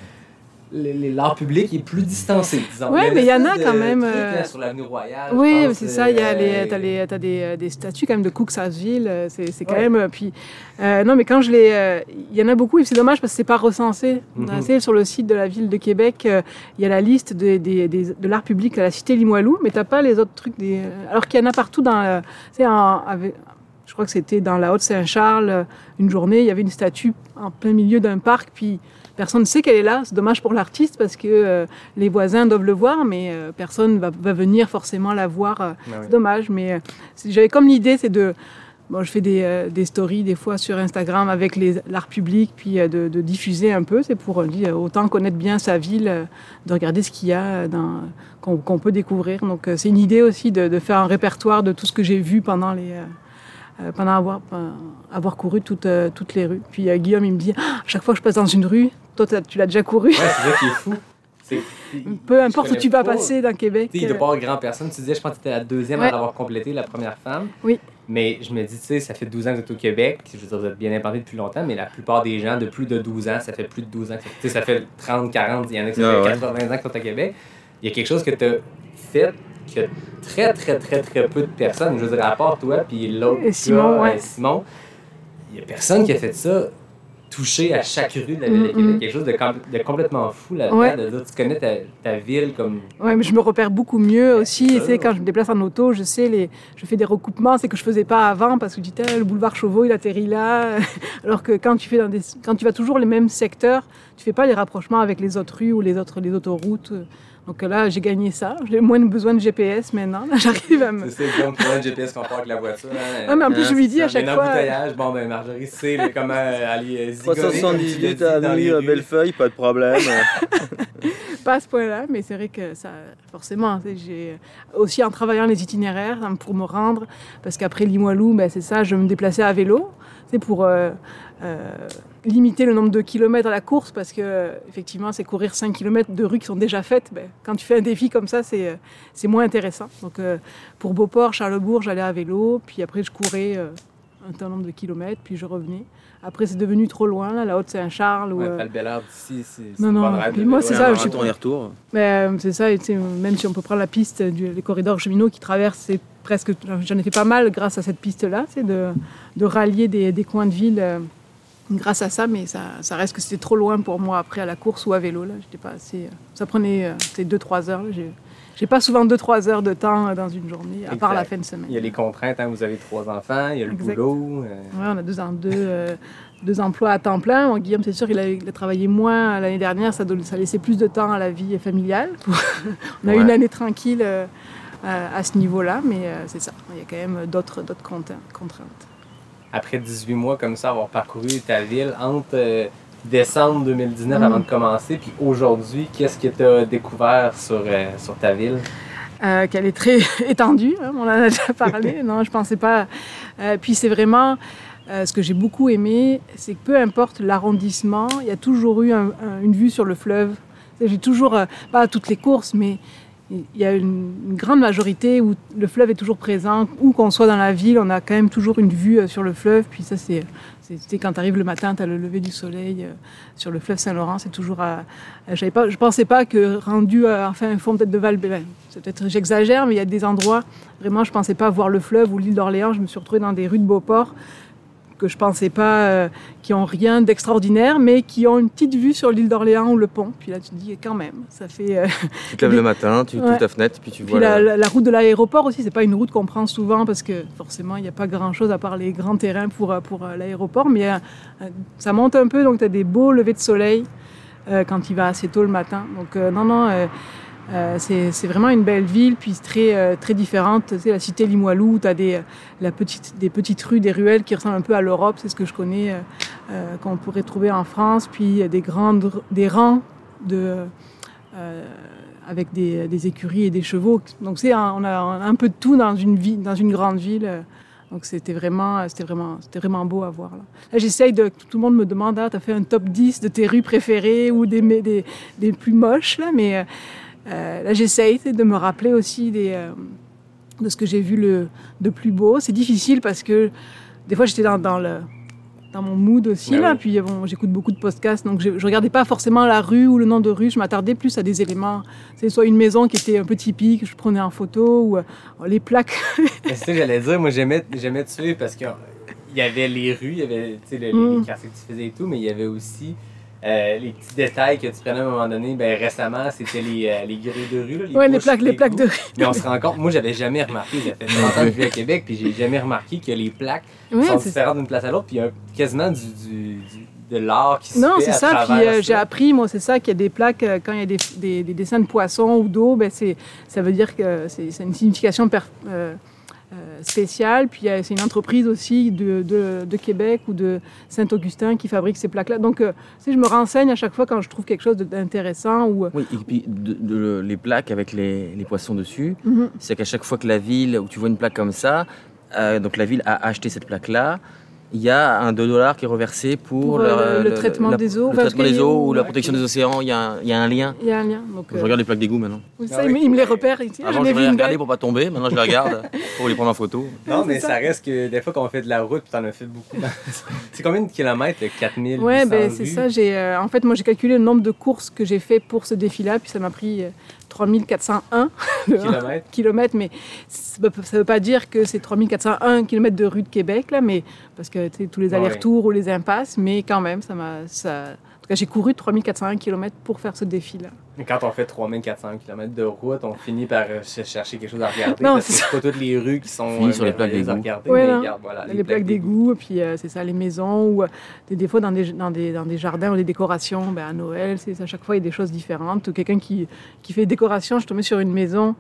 L'art public est plus distancé, disons. Ouais, une mais il y en a quand de même, truc, euh, hein, sur l'avenue Royale. Oui, c'est ça. Il y a, euh, les, t'as les, t'as des, euh, des statues quand même de Cooksaville. euh, C'est, c'est quand Ouais. même. Puis, euh, non, mais quand je les, euh, il y en a beaucoup et c'est dommage parce que c'est pas recensé. Mhm. Tu sais, sur le site de la ville de Québec, euh, il y a la liste de l'art public à la cité Limoilou, mais t'as pas les autres trucs. Des, alors qu'il y en a partout dans, tu sais, en- avec- je crois que c'était dans la Haute-Saint-Charles, une journée, il y avait une statue en plein milieu d'un parc, puis personne ne sait qu'elle est là. C'est dommage pour l'artiste parce que euh, les voisins doivent le voir, mais euh, personne va, va venir forcément la voir. euh, oui. C'est dommage, mais j'avais comme l'idée, c'est de... Bon, je fais des, euh, des stories des fois sur Instagram avec l'art public, puis euh, de, de diffuser un peu. C'est pour euh, autant connaître bien sa ville, de regarder ce qu'il y a qu'on peut découvrir. Donc c'est une idée aussi de, de faire un répertoire de tout ce que j'ai vu pendant les... pendant avoir, avoir couru toutes, toutes les rues. Puis Guillaume, il me dit, Ah, à chaque fois que je passe dans une rue, toi, tu l'as déjà couru. Ouais, c'est ça qui est fou. C'est- Peu importe où tu vas pas. passer dans Québec. Tu sais, il doit euh, pas avoir grand personne. Tu disais, je pense que tu étais la deuxième Ouais. à l'avoir complété, la première femme. Oui. Mais je me dis, tu sais, ça fait 12 ans que vous êtes au Québec. Je veux dire, vous êtes bien implanté depuis longtemps, mais la plupart des gens de plus de 12 ans, ça fait plus de 12 ans. que- Tu sais, ça fait 30, 40, il y en a qui ça Ah fait ouais. 80 ans qu'ils sont au Québec. Il y a quelque chose que tu as fait que très, très, très, très peu de personnes, je veux dire, à part toi, puis l'autre Simon, gars, ouais. euh, Simon, il y a personne qui a fait ça toucher à chaque rue de la ville de Mm, Québec. mm. Quelque chose de, com- de complètement fou là-dedans, Ouais. de dire, tu connais ta, ta ville comme Ouais, mais je me repère beaucoup mieux aussi. Tu quand je me déplace en auto, je sais les, je fais des recoupements, c'est que je faisais pas avant parce que je dis Tain, le boulevard Chauveau, il atterrit là. Alors que quand tu fais dans des, quand tu vas toujours les mêmes secteurs, tu fais pas les rapprochements avec les autres rues ou les autres, les autoroutes. Donc là, j'ai gagné ça. J'ai moins besoin de GPS maintenant. J'arrive à me. C'est ça, le GPS qu'on part avec la voiture. Hein, Ah, mais en plus, je lui dis à chaque un fois. embouteillage. Bon, ben, Marjorie sait comment euh, aller euh, l'as 378 dit, dans les avenue rues. Bellefeuille, pas de problème. pas à ce point-là, mais c'est vrai que ça, forcément, j'ai aussi en travaillant les itinéraires hein, pour me rendre, parce qu'après Limoilou, ben, c'est ça, je me déplaçais à vélo, c'est pour euh, euh, limiter le nombre de kilomètres à la course, parce que effectivement, c'est courir 5 kilomètres de rues qui sont déjà faites. Ben, quand tu fais un défi comme ça, c'est euh, c'est moins intéressant. Donc euh, pour Beauport, Charlebourg, j'allais à vélo, puis après je courais euh, un certain nombre de kilomètres, puis je revenais. Après, c'est devenu trop loin, là, la Haute-Saint-Charles. ou, Ouais, euh, Val-Bélair d'ici, c'est Non, non, puis moi, c'est ça, un je marathon aller-retour. mais c'est ça, et même si on peut prendre la piste, du, les corridors cheminots qui traversent, c'est presque, j'en ai fait pas mal grâce à cette piste-là, c'est de, de rallier des, des coins de ville euh, grâce à ça, mais ça, ça reste que c'était trop loin pour moi après à la course ou à vélo. Là, j'étais pas assez, euh, ça prenait 2-3 heures. là, j'ai, j'ai pas souvent 2-3 heures de temps euh, dans une journée, à part la fin de semaine. Il y a les contraintes, hein, vous avez trois enfants, il y a le Exact. boulot. euh, Ouais, on a deux, deux, euh, deux emplois à temps plein. Bon, Guillaume, c'est sûr, il a, il a travaillé moins l'année dernière. Ça, ça laissait plus de temps à la vie familiale. on a eu Ouais. une année tranquille euh, à, à ce niveau-là, mais euh, c'est ça. Il y a quand même d'autres d'autres contra- contraintes. Après 18 mois comme ça, avoir parcouru ta ville entre euh, décembre 2019 Mm. avant de commencer, puis aujourd'hui, qu'est-ce que tu as découvert sur, euh, sur ta ville? Euh, qu'elle est très étendue, hein, on en a déjà parlé. non, je pensais pas. Euh, puis c'est vraiment ce que j'ai beaucoup aimé, c'est que peu importe l'arrondissement, il y a toujours eu un- un- une vue sur le fleuve. J'ai toujours, pas toutes les courses, mais il y a une, grande majorité où le fleuve est toujours présent. Où qu'on soit dans la ville, on a quand même toujours une vue euh, sur le fleuve. Puis ça, c'est quand tu arrives le matin, tu as le lever du soleil euh, sur le fleuve Saint-Laurent. C'est toujours à. à- pas, je pensais pas que rendu à, enfin, un fond peut-être de val c'est peut-être j'exagère, mais il y a des endroits, vraiment, je pensais pas voir le fleuve ou l'île d'Orléans. Je me suis retrouvée dans des rues de Beauport que je pensais pas, euh, qui ont rien d'extraordinaire, mais qui ont une petite vue sur l'île d'Orléans ou le pont. Puis là, tu te dis, quand même, ça fait. euh, Tu te lèves le matin, tu Ouais. ouvres ta fenêtre, puis tu puis vois la, la- la- la route de l'aéroport aussi, c'est pas une route qu'on prend souvent parce que forcément, il n'y a pas grand-chose à part les grands terrains pour, euh, pour euh, l'aéroport. Mais ça monte un peu, donc tu as des beaux levers de soleil quand il va assez tôt le matin. Donc non, non, euh, c'est c'est vraiment une belle ville, puis très, euh, très différente. Sais, la cité Limoilou, tu as des, euh, la petite, des petites rues, des ruelles qui ressemblent un peu à l'Europe, c'est ce que je connais, qu'on pourrait trouver en France. Puis des, grandes, des rangs de... avec des, des écuries et des chevaux. Donc c'est on a un peu de tout dans une ville, dans une grande ville. Donc c'était vraiment, vraiment, vraiment beau à voir. Là, j'essaye de, tout le monde me demande, ah, t'as fait un top 10 de tes rues préférées ou des, des, des, plus moches là, mais là j'essaye de me rappeler aussi des, euh, de ce que j'ai vu le, de plus beau. C'est difficile parce que des fois j'étais dans, dans le dans mon mood aussi Ah là oui. puis bon, j'écoute beaucoup de podcasts donc je, je regardais pas forcément la rue ou le nom de rue je m'attardais plus à des éléments c'est soit une maison qui était un peu typique je prenais en photo ou euh, les plaques C'est ça que j'allais dire, moi j'aimais, j'aimais suivre parce qu'il y avait les rues, il y avait le- Mm. les quartiers que tu faisais et tout, mais il y avait aussi Euh, les petits détails que tu prenais à un moment donné, ben récemment, c'était les, euh, les grilles de rue. Là, Ouais, les plaques, les plaques de rue. Mais on se rend compte, moi j'avais jamais remarqué, j'ai fait 30 ans que je vis à Québec, puis j'ai jamais remarqué que les plaques Ouais, sont différentes d'une place à l'autre, puis il y a quasiment du, du- du- de l'art qui se Non, fait c'est ça. Puis euh, j'ai appris, moi, c'est ça, qu'il y a des plaques, euh, quand il y a des, des- des dessins de poissons ou d'eau, ben c'est, ça veut dire que c'est, une signification per- euh, spéciale. Puis euh, c'est une entreprise aussi de, de, de Québec ou de Saint-Augustin qui fabrique ces plaques-là. Donc, euh, sais, je me renseigne à chaque fois quand je trouve quelque chose d'intéressant ou. euh, Oui, et puis de- les plaques avec les, les poissons dessus, Mhm. c'est qu'à chaque fois que la ville, où tu vois une plaque comme ça, euh, donc la ville a acheté cette plaque-là, il y a un 2 dollars qui est reversé pour, Pour, euh, le traitement la- des eaux, le traitement des ou la protection des océans, il y, a un- il y a un lien. Il y a un lien. Donc, Je euh, regarde les plaques d'égout maintenant. oui, ça, Ah il, oui. me- il me les repère. Ah, Avant, je les belle. pour pas tomber, maintenant je les regarde pour les prendre en photo. Non, mais ça. ça. reste que des fois qu'on fait de la route, puis t'en as fait beaucoup. c'est combien de kilomètres 4000 Ouais, ben c'est ça. J'ai, euh, en fait, moi, j'ai calculé le nombre de courses que j'ai fait pour ce défi-là, puis ça m'a pris euh, 3401 le un kilomètres. kilomètres, mais ça ne veut pas dire que c'est 3401 km de rue de Québec, là, mais parce que tous les ouais. allers-retours ou les impasses, mais quand même, ça m'a. Ça... J'ai couru 3401 km pour faire ce défi-là. Mais quand on fait 3400 km de route, on finit par euh, chercher quelque chose à regarder. Non, parce que c'est pas toutes les rues qui sont Finit sur les plaques d'égout. Ouais, voilà, les, plaques d'égout, puis euh, c'est ça, les maisons, ou euh, des, des fois dans des, dans, des, dans des jardins ou des décorations, ben, à Noël, c'est à chaque fois il y a des choses différentes. Quelqu'un qui, qui fait décoration, je suis tombée sur une maison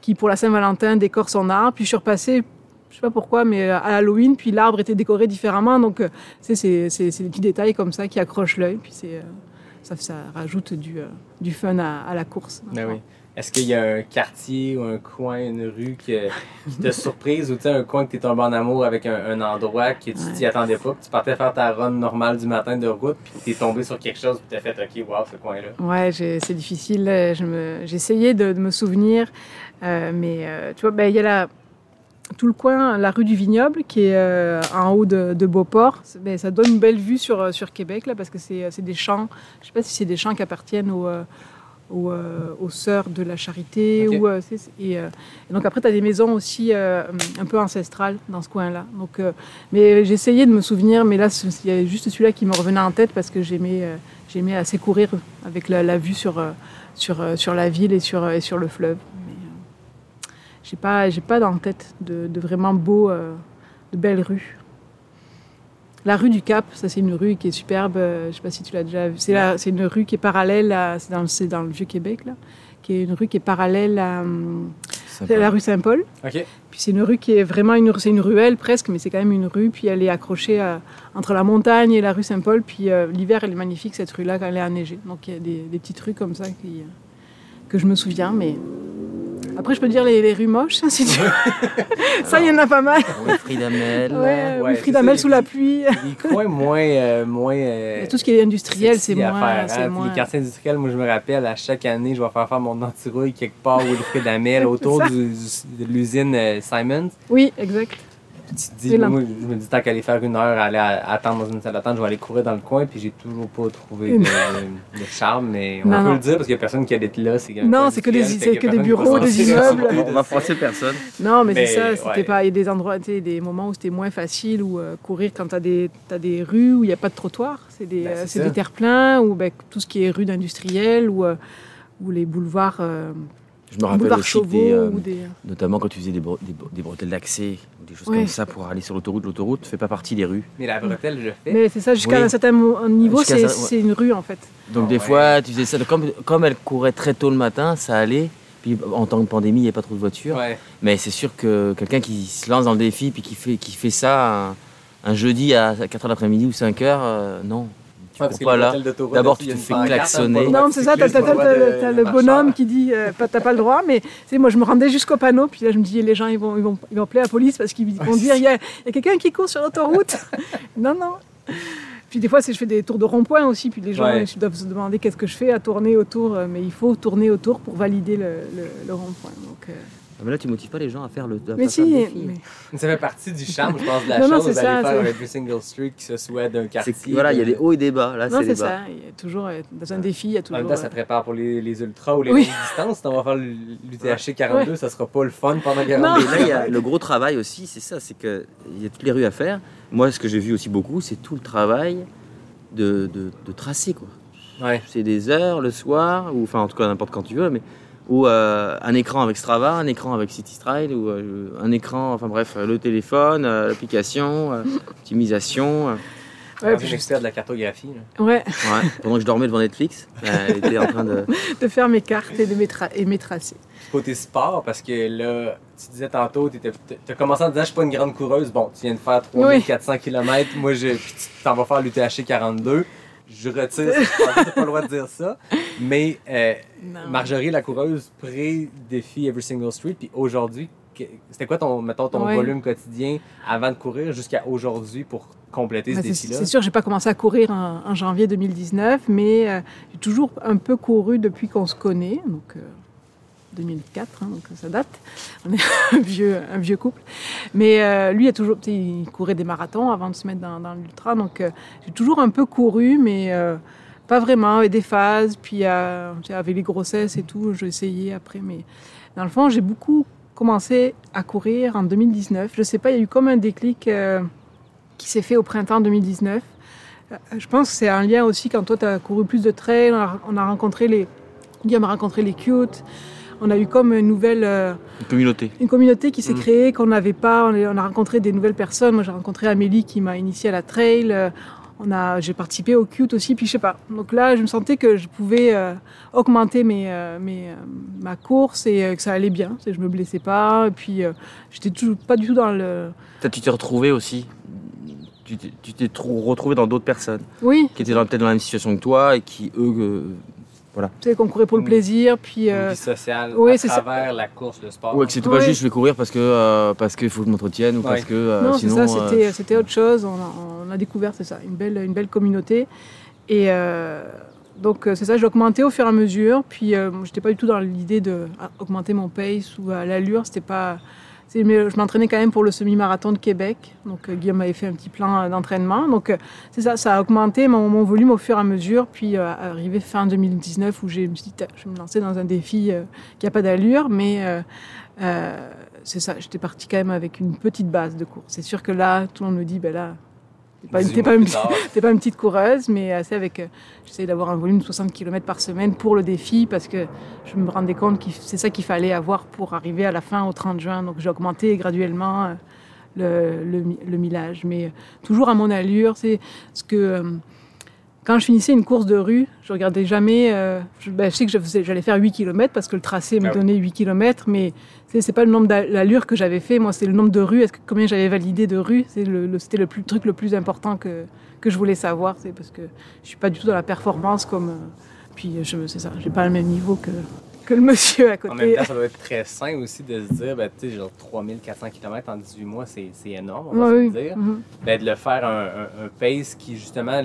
qui, pour la Saint-Valentin, décore son arbre, puis je suis repassée, je sais pas pourquoi, mais à Halloween, puis l'arbre était décoré différemment, donc euh, tu c'est c'est- c'est des petits détails comme ça qui accrochent l'œil, puis c'est, euh, ça, ça rajoute du, euh, du fun à, à la course. Ben oui. Est-ce qu'il y a un quartier ou un coin, une rue qui t'a surprise ou tu un coin que t'es tombé en amour avec un, un endroit que tu t'y attendais pas, que tu partais faire ta run normale du matin de route, puis t'es tombé sur quelque chose, puis t'as fait OK, wow, ce coin-là. Ouais, j'ai- c'est difficile. Je me, j'ai essayé de, de me souvenir, euh, mais euh, tu vois, ben, il y a la, tout le coin, la rue du Vignoble, qui est euh, en haut de, de Beauport. C'est- Ben, ça donne une belle vue sur, euh, sur Québec, là, parce que c'est, euh, des champs. Je sais pas si c'est des champs qui appartiennent aux, aux, aux sœurs de la charité. Ou, et, et donc après, tu as des maisons aussi euh, un peu ancestrales dans ce coin-là. Donc, euh, mais j'ai essayé de me souvenir, mais là, il y a juste celui-là qui me revenait en tête parce que j'aimais, j'aimais assez courir avec la, la vue sur, sur, sur la ville et sur, et sur le fleuve. Euh, j'ai pas, j'ai pas dans la tête de, de vraiment beaux, euh, de belles rues. La rue du Cap, ça c'est une rue qui est superbe. euh, je sais pas si tu l'as déjà vu. C'est, la- c'est une rue qui est parallèle à, c'est dans, c'est dans le vieux Québec là, qui est une rue qui est parallèle à, la rue Saint-Paul. Puis c'est une rue qui est vraiment une, c'est une ruelle presque, mais c'est quand même une rue. Puis elle est accrochée à- entre la montagne et la rue Saint-Paul. Puis euh, l'hiver, elle est magnifique cette rue-là quand elle est enneigée. Donc il y a des, des petites rues comme ça qui, euh, que je me souviens. Mais après, je peux dire les, les rues moches, hein, si tu veux. ça, il y en a pas mal. Oui, Fridamel. Ouais, Ouais, sous la pluie. Les coins moins. euh, moins euh, tout ce qui est industriel, c'est moins. hein. moins- Les quartiers industriels, moi je me rappelle, à chaque année, je vais faire faire mon antirouille quelque part au Wilfrid Amel, autour du- du- de l'usine euh, Simons. Oui, exact. Tu te dis, Et là- moi, je me dis, tant qu'aller faire une heure, aller à- attendre dans une salle d'attente, je vais aller courir dans le coin, puis j'ai toujours pas trouvé de, de charme, mais on Non, peut non. le dire parce qu'il y a personne qui habite là. c'est Non, c'est que des- c'est que bureaux, des immeubles. On va froisser personne. Non, mais, Mais, c'est ça, c'était ouais. pas. Il y a des endroits, tu sais, des moments où c'était moins facile, ou euh, courir quand t'as des, t'as des rues où il n'y a pas de trottoir. C'est des, Ben, euh, c'est des terre-pleins, ou ben, tout ce qui est rue d'industriels, ou, euh, ou les boulevards, euh, Je me rappelle aussi chauveau, des, euh, ou des. notamment quand tu faisais des, bro- des, des bretelles d'accès ou des choses Ouais. comme ça pour aller sur l'autoroute. L'autoroute fait pas partie des rues. Mais la bretelle, je fais. Mais c'est ça, jusqu'à Oui. un certain niveau, c'est une rue en fait. Donc Ah des ouais. fois, tu faisais ça. Comme, comme elle courait très tôt le matin, ça allait. Puis en temps de pandémie, il n'y a pas trop de voitures. Ouais. Mais c'est sûr que quelqu'un qui se lance dans le défi puis qui fait, qui fait ça un, un jeudi à 4h l'après-midi ou 5h, euh, non. Tu Ouais, cours parce que D'abord, tu te fais klaxonner. Non, c'est ça, t'as le bonhomme qui dit euh, t'as pas le droit, mais moi je me rendais jusqu'au panneau, puis là je me dis les gens ils vont, ils vont, ils vont appeler la police parce qu'ils vont dire il y a, il y a quelqu'un qui court sur l'autoroute. non, non. Puis des fois, c'est- je fais des tours de rond-point aussi, puis les gens Ouais. ils doivent se demander qu'est-ce que je fais à tourner autour, euh, mais il faut tourner autour pour valider le, le- le rond-point. Donc, euh, Mais là, tu motives pas les gens à faire le, à mais si, mais- Ça fait partie du charme, je pense, de la Non, chose, c'est d'aller ça, faire c'est- every single street, que ce soit d'un C'est quartier. que, voilà, il y a de- des hauts et des bas. Là, non, c'est ça. Il y a toujours, euh, dans un défi, il y a En toujours. même temps, ça euh, te prépare pour les, les ultras ou les Oui. distances. Si on va faire l'UTHC 42, ça sera pas le fun pendant 42 Non. Et là, il y a le gros travail aussi, c'est ça, c'est qu'il y a toutes les rues à faire. Moi, ce que j'ai vu aussi beaucoup, c'est tout le travail de, de, de tracer, quoi. Ouais. c'est des heures le soir, ou enfin en tout cas n'importe quand tu veux, mais ou euh, un écran avec Strava, un écran avec City Stride, ou euh, un écran, enfin bref, le téléphone, euh, l'application, euh, optimisation. euh. Ouais, puis de la cartographie. là. ouais, Ouais, pendant que je dormais devant Netflix, euh, elle était en train de. de faire mes cartes et de mes, tra- et mes tracés. Côté sport, parce que là, tu disais tantôt, tu as commencé en disant je suis pas une grande coureuse. Bon, tu viens de faire 3400 km. Moi, je, puis tu t'en vas faire l'UTHC 42. Je retire, n'as pas le droit de dire ça. Mais euh. Marjorie, la coureuse, pré-défi Every Single Street. Puis aujourd'hui, c'était quoi ton, mettons, ton Ouais. volume quotidien avant de courir jusqu'à aujourd'hui pour compléter ce Bah, c'est défi-là? c'est sûr, j'ai pas commencé à courir en, en janvier 2019, mais euh, j'ai toujours un peu couru depuis qu'on se connaît, donc euh, 2004, hein, donc ça date. On est un vieux, un vieux couple. Mais euh, lui, a toujours, il courait des marathons avant de se mettre dans, l'ultra, donc euh, j'ai toujours un peu couru, mais euh, pas vraiment, avec des phases. Puis avec les grossesses et tout, j'ai essayé après, mais dans le fond, j'ai beaucoup commencé à courir en 2019. Je sais pas, il y a eu comme un déclic. qui s'est fait au printemps 2019. Euh, Je pense que c'est un lien aussi quand toi tu as couru plus de trails, on a, on a rencontré les Guillaume a rencontré les cute. On a eu comme une nouvelle euh, Une communauté. une communauté qui s'est Mm. créée qu'on n'avait pas. On, a rencontré des nouvelles personnes. Moi j'ai rencontré Amélie qui m'a initié à la trail. Euh, On a j'ai participé au cute aussi puis je sais pas. Donc là je me sentais que je pouvais euh, augmenter mes, euh, mes, euh, ma course et euh, que ça allait bien. C'est- Je me blessais pas et puis euh, j'étais toujours pas du tout dans le tu t'es retrouvé aussi. Tu t'es- retrouvé dans d'autres personnes oui qui étaient peut-être dans la même situation que toi et qui, eux, euh, tu sais qu'on courait pour le Mm. plaisir puis Une euh, vie sociale oui, à c'est ça. travers la course, le sport. Ouais, que c'était pas juste je vais courir parce que euh, parce qu'il faut que je m'entretienne ou parce que euh, non, c'est sinon. ça, euh, c'était, c'était autre chose. On a, on a découvert, c'est ça, une belle, une belle communauté. Et euh, donc, c'est ça, j'ai augmenté au fur et à mesure. Puis, euh, j'étais pas du tout dans l'idée d'augmenter mon pace ou à l'allure. C'était pas. Je m'entraînais quand même pour le semi-marathon de Québec. Donc, euh, Guillaume avait fait un petit plan euh, d'entraînement. Donc, euh, c'est ça, ça a augmenté mon, volume au fur et à mesure. Puis, euh, arrivé fin 2019, où je me suis dit, je me lancer dans un défi qui a pas d'allure. Mais. c'est ça, j'étais partie quand même avec une petite base de course. C'est sûr que là, tout le monde me dit, ben là, t'es pas, une- 18 t'es pas, une, pas petite coureuse, mais assez avec. euh, J'essaie d'avoir un volume de 60 km par semaine pour le défi parce que je me rendais compte que c'est ça qu'il fallait avoir pour arriver à la fin au 30 juin. Donc j'ai augmenté graduellement euh, le, le, le millage, mais euh, toujours à mon allure. C'est ce que. Quand je finissais une course de rue, je regardais jamais. euh, je, ben, je sais que j'allais faire 8 km parce que le tracé me Ah donnait 8 km, mais c'est c'est pas le nombre d'allures que j'avais fait. Moi, c'est le nombre de rues. Est-ce que combien j'avais validé de rues? C'est le, le- c'était le plus, truc le plus important que que je voulais savoir. C'est parce que je suis pas du tout dans la performance comme. euh, puis je, c'est ça. J'ai pas le même niveau que que le monsieur à côté. En même temps, ça doit être très sain aussi de se dire, ben, tu sais, genre 3400 km en 18 mois, c'est énorme, on va se oui. le dire. Ben, de le faire un, un- un pace qui, justement,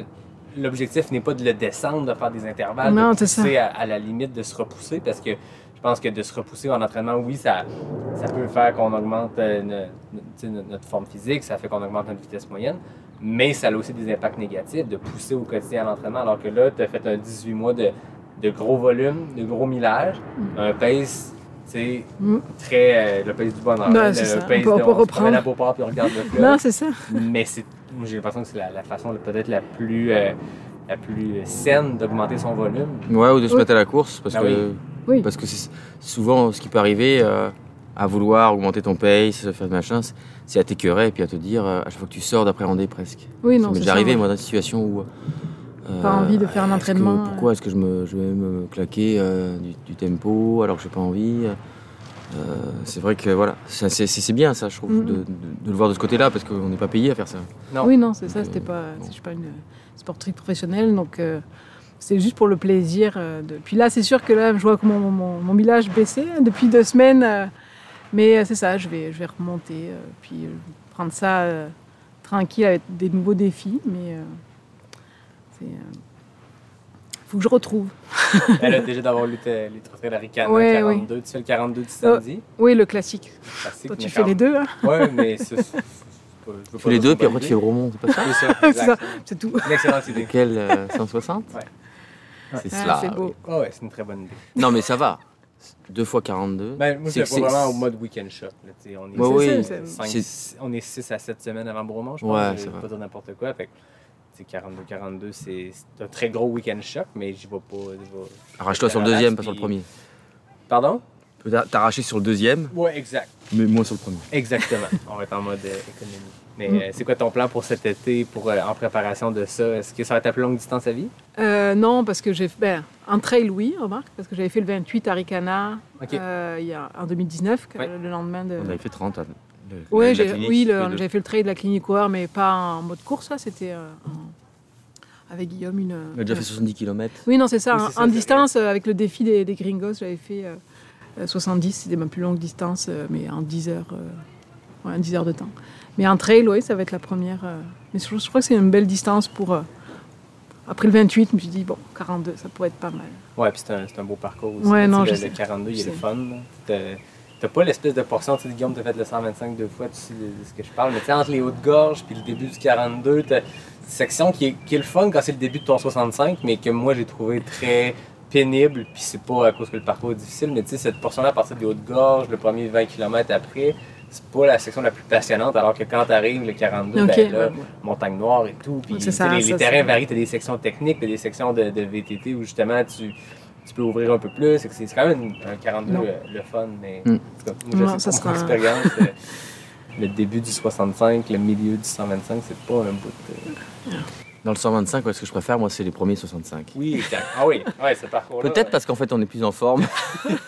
l'objectif n'est pas de le descendre, de faire des intervalles, Non, de c'est ça. pousser à, à la limite de se repousser, parce que je pense que de se repousser en entraînement, oui, ça, ça peut faire qu'on augmente euh, notre, notre forme physique, ça fait qu'on augmente notre vitesse moyenne, mais ça a aussi des impacts négatifs de pousser au quotidien à l'entraînement, alors que là, tu as fait un 18 mois de, de gros volume, de gros millage, un pace, c'est Mm. très euh, le pace du bonheur. Ben, le c'est ça. pace On peut- on de peut reprendre. Beauport puis on regarde le fleuve. Non, c'est ça. Mais c'est, moi, j'ai l'impression que c'est la, la façon peut-être la plus, euh, la plus saine d'augmenter son volume. Ouais, ou de se Oui. mettre à la course parce Ah que oui. Parce que c'est souvent ce qui peut arriver euh, à vouloir augmenter ton pace, faire de machin, c'est- c'est à t'écœurer et puis à te dire euh, à chaque fois que tu sors d'appréhender presque. Oui, ça non, m'est c'est déjà ça, arrivé moi dans des situations où euh, Pas envie de faire un que- entraînement, pourquoi est-ce que je, me, je vais me claquer euh, du, du tempo alors que j'ai pas envie euh, C'est vrai que voilà, c'est bien ça, je trouve, Mhm. de, de- de le voir de ce côté-là parce qu'on n'est pas payé à faire ça. Non. Oui, non, c'est ça. Donc, C'était euh, pas. bon. Je suis pas une sportrice professionnelle, donc euh, c'est juste pour le plaisir. euh, de... Puis là, c'est sûr que là, je vois que mon, mon, mon millage baissait hein, depuis deux semaines, euh, mais euh, c'est ça. Je vais, je vais remonter, euh, puis euh, prendre ça euh, tranquille avec des nouveaux défis, mais euh, c'est. Faut que je retrouve. Elle a déjà d'avoir lu les trophées de la Ricana Ouais, 42. Tu fais le 42 du samedi? Oui, le classique. Classique, Toi, tu fais les deux, hein Ouais, mais c'est. Tu fais les deux puis après tu fais le Romont, c'est pas ça? C'est ça, C'est tout. Une excellente idée. Quel euh, 160 Ouais. C'est Ah, cela. c'est oui. beau. Ah ouais, c'est une très bonne idée. Non mais ça va. 2 fois 42. Ben, moi, C'est vraiment au mode week-end shop. Là, on est Ouais, oui. 6 à 7 semaines avant Bromont, je pense. Ouais, ça va. pas dire n'importe quoi. Fait 42-42, c'est c'est un très gros week-end choc, mais j'y vais pas. Arrache-toi sur le deuxième, pas sur le premier. Pardon? Arraché sur le deuxième, Ouais, exact. mais moins sur le premier. Exactement. On va être en mode euh, économie. Mais Mm. euh, c'est quoi ton plan pour cet été, pour, euh, en préparation de ça? Est-ce que ça va être ta plus longue distance à vie? Euh, non, parce que j'ai fait ben, un trail, oui, remarque, parce que j'avais fait le 28 à Ricana euh, il y a, en 2019, que- Ouais. le lendemain de. On avait fait 30 à- Oui, la clinique, deux. j'avais fait le trail de la clinique coureur, mais pas en mode course, ça, c'était euh, avec Guillaume une. On a déjà fait 70 km. Oui, non, c'est ça. Oui, en- distance, euh, avec le défi des, des Gringos, j'avais fait euh, euh, 70, c'était ma plus longue distance, euh, mais en 10 heures, euh, ouais, en 10 heures de temps. Mais en trail, oui, ça va être la première. euh, mais je, je crois que c'est une belle distance pour. euh, après le 28, je me suis dit, bon, 42, ça pourrait être pas mal. Ouais, puis c'est un, beau parcours aussi. Ouais, non, le, je le sais. 42, il est le fun. T'as- T'as pas l'espèce de portion, tu sais, Guillaume, t'as fait le 125 deux fois, tu sais de, ce que je parle, mais tu sais, entre les hautes gorges puis le début du 42, t'as une section qui est, qui est le fun quand c'est le début de ton 65, mais que moi j'ai trouvé très pénible, puis c'est pas à cause que le parcours est difficile, mais tu sais, cette portion-là à partir des hautes gorges, le premier 20 km après, c'est pas la section la plus passionnante, alors que quand t'arrives le 42, Ok, ben là, montagne noire et tout. Puis ça, les, ça, les c'est- terrains varient, tu as des sections techniques, tu des sections de, de VTT où justement tu, tu peux ouvrir un peu plus. C'est quand même un 42 Non. euh, le fun, mais Mm. en tout cas, moi, je Non, sais ça pas mon expérience. euh, le début du 65, le milieu du 125, c'est pas un bout de... Dans le 125, ouais, ce que je préfère, moi, c'est les premiers 65. Oui, exact. Ah oui, ouais, ce parcours-là. Peut-être ouais. parce qu'en fait, on est plus en forme.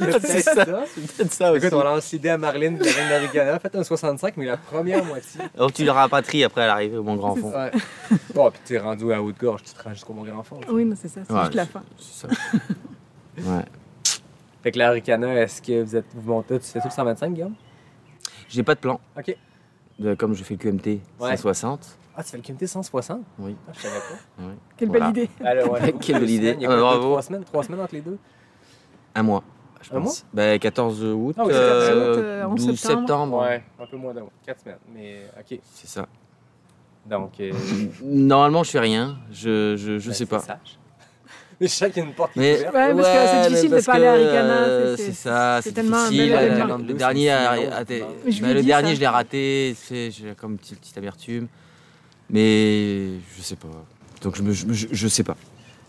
C'est c'est ça. ça. C'est peut-être ça aussi. Écoute, on lance l'idée à Marlène de la reine d'Arigana. Faites un 65, mais la première moitié. Alors, tu le rapatries après à l'arrivée au Mont Grand Fond. Ouais. Bon, puis t'es rendu à Haute-Gorge, tu te rends jusqu'au Mont Grand Fond. Oui, non, c'est ça, c'est Ouais, juste la fin. C'est ça. Ouais. Fait que la Aricana, est-ce que vous êtes vous montez, tu fais tout le 125, Guillaume? J'ai pas de plan. OK. De, comme je fais le QMT Ouais. 160. Ah, tu fais le QMT 160? Oui. Ah, je savais pas. Quelle Voilà. belle idée. Ah, là, ouais. Quelle belle idée. Il y a Ah, quoi, bravo. deux, trois semaines, trois semaines entre les deux? Un mois. Je Un pense. Ben, 14 août. Ah oui, c'est euh, 14 août, euh, 11 12 septembre. septembre. Ouais, un peu moins d'un mois. Quatre semaines. Mais ok. C'est ça. Donc. Euh, Normalement, je fais rien. Je, je, je ben, sais c'est pas. sage. Mais je sais qu'il y a une porte qui est Mais ouverte. Ouais, parce que c'est difficile de parler à Ricana, euh, c'est- ça, c'est c'est tellement un difficile. Le- dernier, lui le dernier, je l'ai raté. c'est- J'ai comme une petite, amertume. Mais je sais pas. Donc je, me, je, je- je sais pas.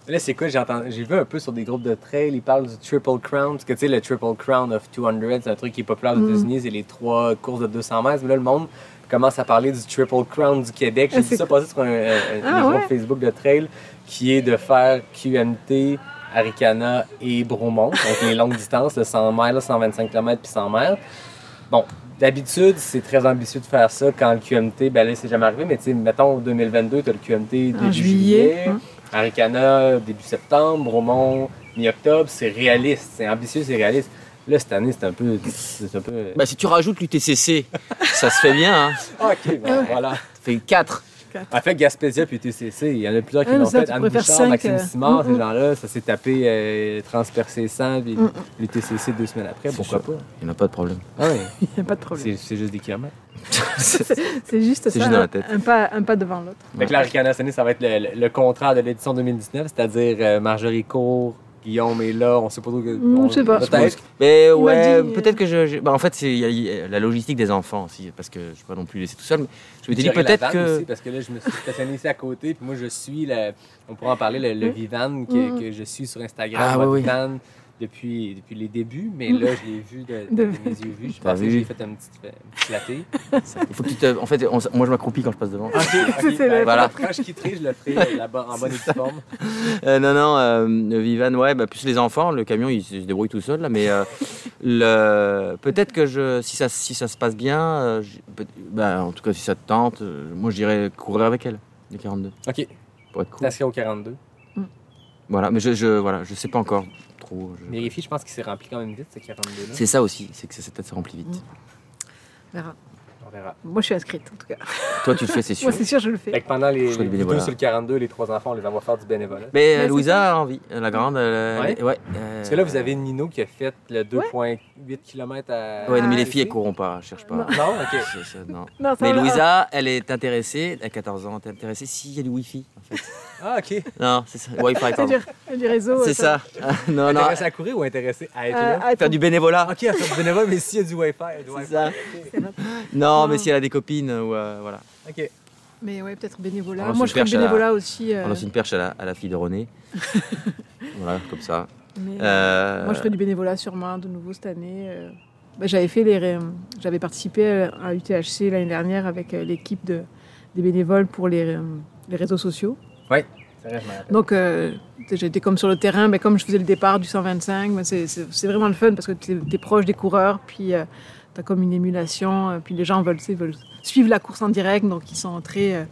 Là, c'est quoi? J'ai vu un peu sur des groupes de trail, ils parlent du Triple Crown. Parce que tu sais, le Triple Crown of 200, c'est un truc qui est populaire aux Mm. États-Unis, c'est les trois courses de 200 mètres. Mais là, le monde commence à parler du Triple Crown du Québec. J'ai Ah, vu ça passer sur un, un- un- Ah, un groupe? Facebook de trail qui est de faire QMT, Aricana et Bromont. Donc les longues distances, le 100 miles, 125 km puis 100 miles. Bon, d'habitude, c'est très ambitieux de faire ça quand le QMT, ben là, c'est jamais arrivé, mais tu sais, mettons, 2022, tu as le QMT début En juillet, hein. Aricana, début septembre, Bromont, mi-octobre, c'est réaliste, c'est ambitieux, c'est réaliste. Là, cette année, c'est un peu. C'est un peu. Bah, si tu rajoutes l'UTCC, ça se fait bien. Hein. Ok, bon, voilà. Ça fait 4. En fait, Gaspésia puis TCC, il y en a plusieurs qui l'ont fait. Anne Bouchard, cinq, Maxime euh, Simard, mm, ces gens-là, ça s'est tapé euh, transpercé 100 puis Mm. le TCC deux semaines après, pourquoi pas? Il n'y en a pas de problème. Ah oui, Il n'y a pas de problème. c'est juste des kilomètres. C'est juste ça, juste dans la tête. Un, pas, un pas devant l'autre. L'Aricana cette année, ça va être le, le- le contrat de l'édition 2019, c'est-à-dire euh, Marjorie Court, Guillaume est là, on sait pas trop que. Mm, on- je sais pas. Peut-être. Mais m'a ouais, dit, euh, peut-être que je. je- bah, en fait, c'est il y a- il y a la logistique des enfants aussi, parce que je ne peux pas non plus laisser tout seul. Mais je m'étais dit la peut-être que. aussi, parce que là, je me suis stationné ici à côté, puis moi, je suis, le, on pourra en parler, le, le Vivan que, Mm. que je suis sur Instagram, Ah, oui, oui. Vivan, depuis, depuis les débuts, mais là, je l'ai vu de, de De- mes yeux vus. Je pense que j'ai fait un petit, petit flatté. Il faut que tu te- En fait, on moi je m'accroupis quand je passe devant. Ok, ok. C'est ben, Voilà. Quand je quitterai, je le ferai là-bas en bonne et forme. Euh, non, non, euh, Vivan, ouais, bah, plus les enfants, le camion il, se se débrouille tout seul là, mais euh, le... peut-être que je, si ça, si ça se passe bien, euh, j- peut- bah, en tout cas si ça te tente, euh, moi je dirais courir avec elle, les 42, Ok, pour être cool. station au 42. Voilà, mais je, je, voilà, je sais pas encore trop. je- Vérifie, je pense qu'il s'est rempli quand même vite, ce 42-là. C'est ça aussi, c'est que ça, ça se remplit vite. On verra. Moi, je suis inscrite, en tout cas. Toi tu le fais, c'est sûr. Moi, c'est sûr, je le Fait fais. que pendant les, Je les bénévolat. deux sur le 42, les trois enfants, on les envoie faire du bénévolat. Mais euh, Mais c'est Louisa a envie, la grande. Ouais? ouais, euh, Parce que là, vous avez Nino qui a fait le 2,8 km à. Ouais, non, mais les à filles elles courront pas, je cherche pas. Non, ok. C'est ça, non. Non, ça Mais va. Louisa, elle est intéressée, à 14 ans, elle est intéressée s'il y a du Wi-Fi, en fait. Ah, ok. Non, c'est ça, Wi-Fi, Elle a pardon. du- du réseau. C'est ça. Ah, non, non, Intéressé à courir ou intéressé à être Euh, là? Ah, faire du bénévolat. Ok, à faire du bénévole, mais s'il y a du Wi-Fi, du C'est Wi-Fi. ça. Non, mais si elle a des copines, ou euh, voilà. Ok. Mais ouais, peut-être bénévolat. Moi, je la- bénévolat aussi. euh, On lance une perche à la, à la fille de René. voilà, comme ça. mais, Euh, Moi, je ferais du bénévolat sûrement de nouveau cette année. euh. Ben, j'avais fait les, j'avais participé à UTHC l'année dernière avec euh, l'équipe de, des bénévoles pour les, euh, les réseaux sociaux. Rappelle. Donc, euh, j'étais comme sur le terrain, mais comme je faisais le départ du 125, ben, c'est, c'est, c'est vraiment le fun parce que tu es, proche des coureurs, puis tu as comme une émulation, euh, puis les gens veulent, suivre la course en direct, donc ils sont très. euh,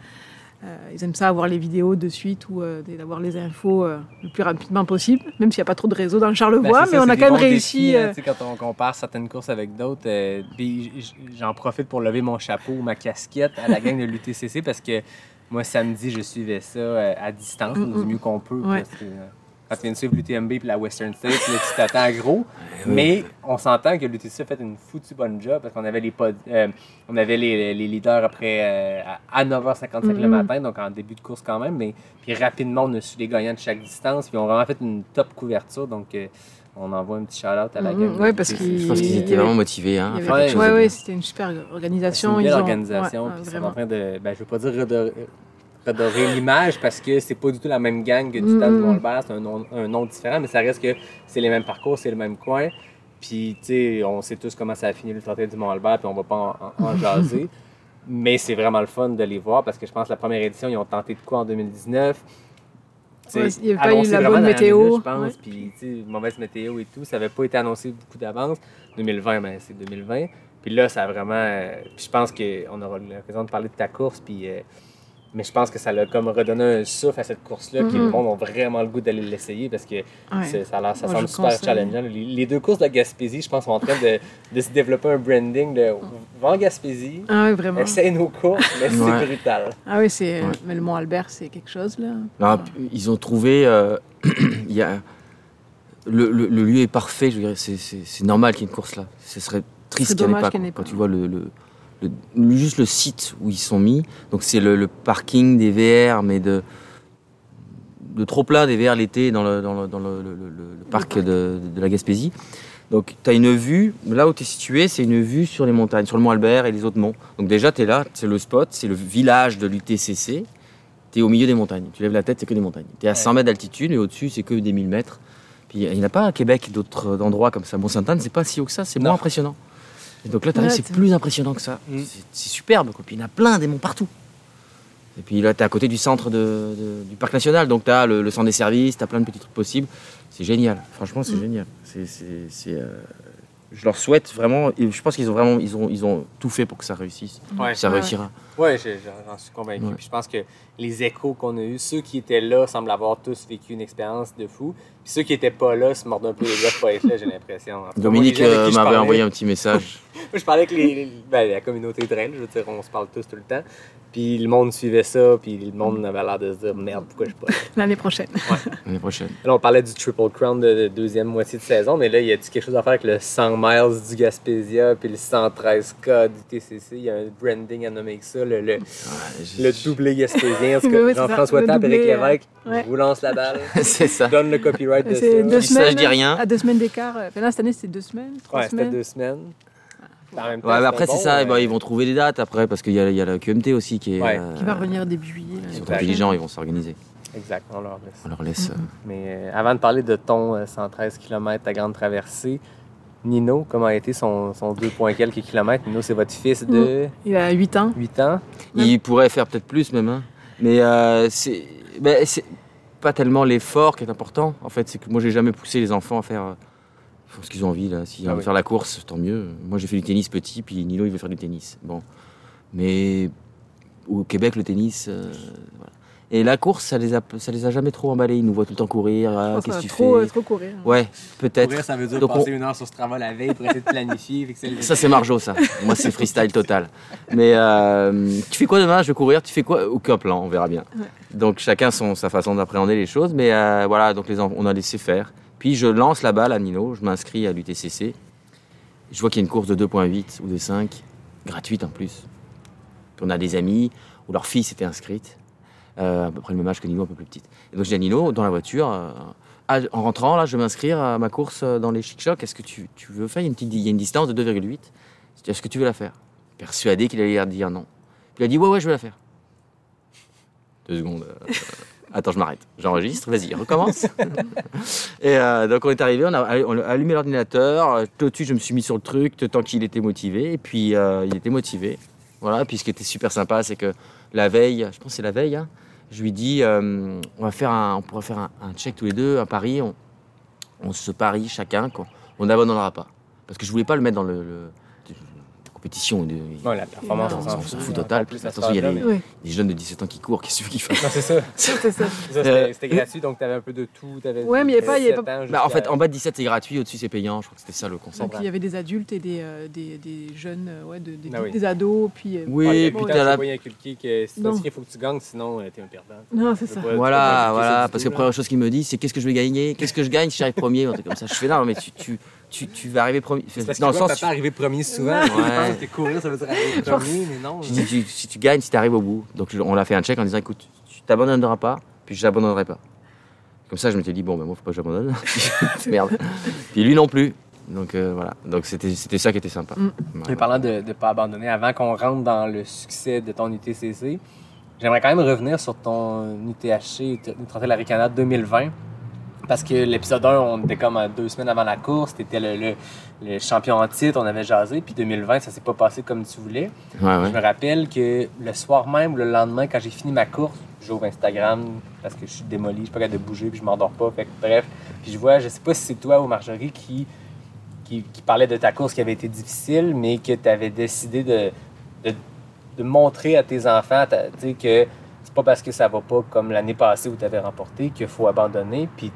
euh, ils aiment ça avoir les vidéos de suite ou euh, d'avoir les infos euh, le plus rapidement possible, même s'il n'y a pas trop de réseau dans le Charlevoix, Ben, mais on a quand même réussi. défis, hein, quand on compare certaines courses avec d'autres, j'en profite pour lever mon chapeau, ma casquette à la gang de l'UTCC parce que moi, samedi, je suivais ça à distance, Mm, du mm. mieux qu'on peut. Ouais. parce que, quand tu viens de suivre l'UTMB et la Western States, là, tu t'attends à gros. Mais on s'entend que l'UTCC a fait une foutue bonne job parce qu'on avait les, pod- euh, on avait les, les leaders après euh, à à 9h55 le Mhm. matin, donc en début de course quand même. Mais puis rapidement, on a su les gagnants de chaque distance. Puis on a vraiment fait une top couverture. Donc euh, on envoie un petit shout-out à la Mhm, gang. ouais, parce qu'ils- Je pense qu'ils étaient vraiment motivés. Hein, avait- Ouais, ouais, de c'était une super organisation. une belle ils ont- organisation. ouais, puis ils sont en train de, ben, je veux pas dire redorer, redorer l'image parce que c'est pas du tout la même gang que du Mm, Stade du mm. Mont-Albert, c'est un nom, un nom différent, mais ça reste que c'est les mêmes parcours, c'est le même coin. Puis, tu sais, on sait tous comment ça a fini le trottoir du Mont-Albert, puis on va pas en, en- en jaser. Mais c'est vraiment le fun de les voir parce que je pense que la première édition, ils ont tenté de quoi en 2019. Tu sais, Ouais, il y avait pas eu la bonne météo. minute, je pense. Ouais. Puis, tu sais, mauvaise météo et tout. Ça avait pas été annoncé beaucoup d'avance. 2020, ben, c'est 2020. Puis là, ça a vraiment. euh, puis je pense qu'on aura l'occasion de parler de ta course. Puis, euh, mais je pense que ça l'a comme redonné un souffle à cette course-là. Puis le Mhm. monde a vraiment le goût d'aller l'essayer parce que Ouais. ça, a l'air- ça Moi, semble super conseille. challengeant. Les, les deux courses de la Gaspésie, je pense, sont en train de, de se développer un branding de va en Gaspésie, Ah oui, vraiment. essaye nos courses, mais c'est Ouais. brutal. Ah oui, c'est. Ouais. Mais le Mont Albert, c'est quelque chose là. Non, puis ils ont trouvé. euh, il y a, le, le- le lieu est parfait. Je veux dire, c'est, normal qu'il y ait une course là. Ce serait triste C'est qu'il n'y en ait dommage pas. qu'il n'y en quoi. ait Quand pas. tu vois le, le- le- juste le site où ils sont mis. Donc c'est le, le parking des VR, mais de de trop plein des VR l'été dans le, dans le, dans le- parc de, de la Gaspésie. Donc tu as une vue, là où tu es situé, c'est une vue sur les montagnes, sur le mont Albert et les autres monts. Donc déjà tu es là, c'est le spot, c'est le village de l'UTCC. Tu es au milieu des montagnes. Tu lèves la tête, c'est que des montagnes. Tu es à 100 mètres d'altitude et au-dessus, c'est que des 1000 mètres. Puis il n'y en a pas à Québec d'autres endroits comme ça. Mont-Sainte-Anne, c'est pas si haut que ça, c'est moins impressionnant. Et donc là, Ouais, c'est t'es- plus impressionnant que ça. Mm. C'est- C'est superbe. Quoi. Puis il y en a plein des monts partout. Et puis là, tu es à côté du centre de- de- du parc national. Donc tu as le, le centre des services, tu as plein de petits trucs possibles. C'est génial. Franchement, c'est Mm. génial. C'est, c'est- c'est, euh, Je leur souhaite vraiment. et Je pense qu'ils ont vraiment ils ont, ils ont tout fait pour que ça réussisse. Ouais, Ça Ouais. réussira. Ouais, j'ai- j'en suis convaincu. Ouais. Puis je pense que les échos qu'on a eus, ceux qui étaient là semblent avoir tous vécu une expérience de fou. Puis ceux qui n'étaient pas là se mordent un peu les doigts de pas être là, j'ai l'impression. Dominique euh, m'avait parlais- envoyé un petit message. Moi, je parlais avec les, les- ben, la communauté trail, je veux dire, on se parle tous tout le temps. Puis le monde suivait ça, puis le monde avait l'air de se dire merde, pourquoi je suis pas là? L'année prochaine. L'année prochaine. Là, on parlait du Triple Crown de, de deuxième moitié de saison, mais là, il y a-tu quelque chose à faire avec le 100 miles du Gaspésia, puis le 113K du TCC? Il y a un branding à nommer avec ça, le, le, le doublé gaspésien. En tout Oui, c'est Jean-François Tapp, Eric doublé, euh, Lévesque, ouais. je vous lance la balle. c'est ça. Donne le copyright de ça. C'est deux ça, semaines. je dis rien. À deux semaines d'écart. Enfin, là, cette année, c'était deux semaines, trois Ouais, c'était semaines. deux semaines. Temps, mais c'était après, c'est bon, ça, mais- ben, ils vont trouver des dates après, parce qu'il y a, il y a la QMT aussi qui est. Ouais. euh, Qui va revenir début juillet. Ils sont intelligents, ils vont s'organiser. Exact, on leur laisse. On leur laisse. euh, Mais euh, avant de parler de ton euh, 113 km, ta grande traversée, Nino, comment a été son, son 2 points quelques kilomètres? Nino, c'est votre fils de Il a 8 ans. 8 ans. Il pourrait faire peut-être plus même, hein. mais euh, c'est ben, c'est pas tellement l'effort qui est important. En fait, c'est que moi, j'ai jamais poussé les enfants à faire, euh, ce qu'ils ont envie. Là. S'ils Ah veulent oui. faire la course, tant mieux. Moi, j'ai fait du tennis petit, puis Nilo, il veut faire du tennis. Bon, mais au Québec, le tennis. euh, voilà. Et la course, ça les a, ça les a jamais trop emballés. Ils nous voient tout le temps courir. ah, Je pense Qu'est-ce que tu trop, fais? euh, trop courir. Ouais, peut-être. Courir, ça veut dire Donc, passer on- une heure sur Strava la veille pour essayer de planifier. Ça, c'est Marjo, ça. Moi, c'est freestyle total. Mais euh, tu fais quoi demain? Je vais courir. Tu fais quoi? Aucun plan, on verra bien. Ouais. Donc, chacun son, sa façon d'appréhender les choses. Mais euh, voilà, donc les, on a laissé faire. Puis, je lance la balle à Nino. Je m'inscris à l'UTCC. Je vois qu'il y a une course de 2,8 ou de 5, gratuite en plus. Puis, on a des amis où leur fille s'était inscrite. Euh, à peu près le même âge que Nino, un peu plus petite. Et donc, je dis à Nino, dans la voiture, euh, ah, en rentrant, là, je vais m'inscrire à ma course euh, dans les chic-chocs. Est-ce que tu, tu veux faire il y a une, petite, il y a une distance de 2,8 Est-ce que tu veux la faire? Persuadé qu'il allait dire non. Puis il a dit ouais, ouais, je veux la faire. deux secondes. euh, attends, je m'arrête. J'enregistre, vas-y, recommence. et euh, donc on est arrivé, on a, allumé l'ordinateur. Tout de suite, je me suis mis sur le truc, tant qu'il était motivé. Et puis, euh, il était motivé. Voilà, puis ce qui était super sympa, c'est que la veille, je pense que c'est la veille, hein, je lui dis, euh, on, va faire un, on pourrait faire un, check tous les deux, un pari. On, se parie chacun qu'on on n'abandonnera pas. Parce que je voulais pas le mettre dans le, compétition. De, Ouais, la performance, on s'en fout. fout total. Plus, Attention, il y a Oui, des jeunes de 17 ans qui courent, qu'est-ce tu qu'ils Non, c'est ça. Ça, C'était gratuit, donc tu avais un peu de tout. t'avais Ouais, mais il y avait pas- y avait 17 ans bah, En fait, en bas de 17, c'est gratuit, au-dessus, c'est payant. Je crois que c'était ça le concept. Donc il y avait des adultes et des, euh, des, des jeunes, euh, ouais, de- des, Ah oui. des ados. Puis, euh, Oui, Ouais, puis t'as t'as la- voyé inculquer que si il faut que tu gagnes, sinon euh, t'es un perdant. Non, c'est Tu ça. pas- tu pas Voilà, voilà, parce que là. première chose qu'il me dit, c'est qu'est-ce que je vais gagner? Qu'est-ce que je gagne si j'arrive premier? Ou un truc comme ça. Je fais non, mais tu, tu, tu, tu vas arriver premier. C'est parce dans que le sens, papa arrivé premier souvent. Ouais. Je pense que courir, ça veut dire arriver premier, mais non. je dis, tu- si tu gagnes, si tu arrives au bout. Donc on a fait un check en disant, écoute, tu t'abandonneras pas, puis je n'abandonnerai pas. Comme ça, je m'étais dit, bon, ben moi, faut pas que j'abandonne. Merde. Puis lui non plus. Donc euh, voilà, donc c'était c'était ça qui était sympa. Mm. Et parlant de ne pas abandonner, avant qu'on rentre dans le succès de ton UTCC, j'aimerais quand même revenir sur ton UTHC, Trottel Aricana 2020. Parce que l'épisode 1, on était comme à deux semaines avant la course, tu étais le, le- le champion en titre, on avait jasé, puis 2020, ça s'est pas passé comme tu voulais. Ouais, ouais. Je me rappelle que le soir même ou le lendemain, quand j'ai fini ma course, j'ouvre Instagram parce que je suis démoli, je suis pas capable de bouger, puis je m'endors pas. Fait que, bref, puis je vois, je sais pas si c'est toi ou Marjorie qui, qui, qui parlait de ta course qui avait été difficile, mais que tu avais décidé de, de, de montrer à tes enfants tu sais, que c'est pas parce que ça va pas comme l'année passée où tu avais remporté qu'il faut abandonner. Puis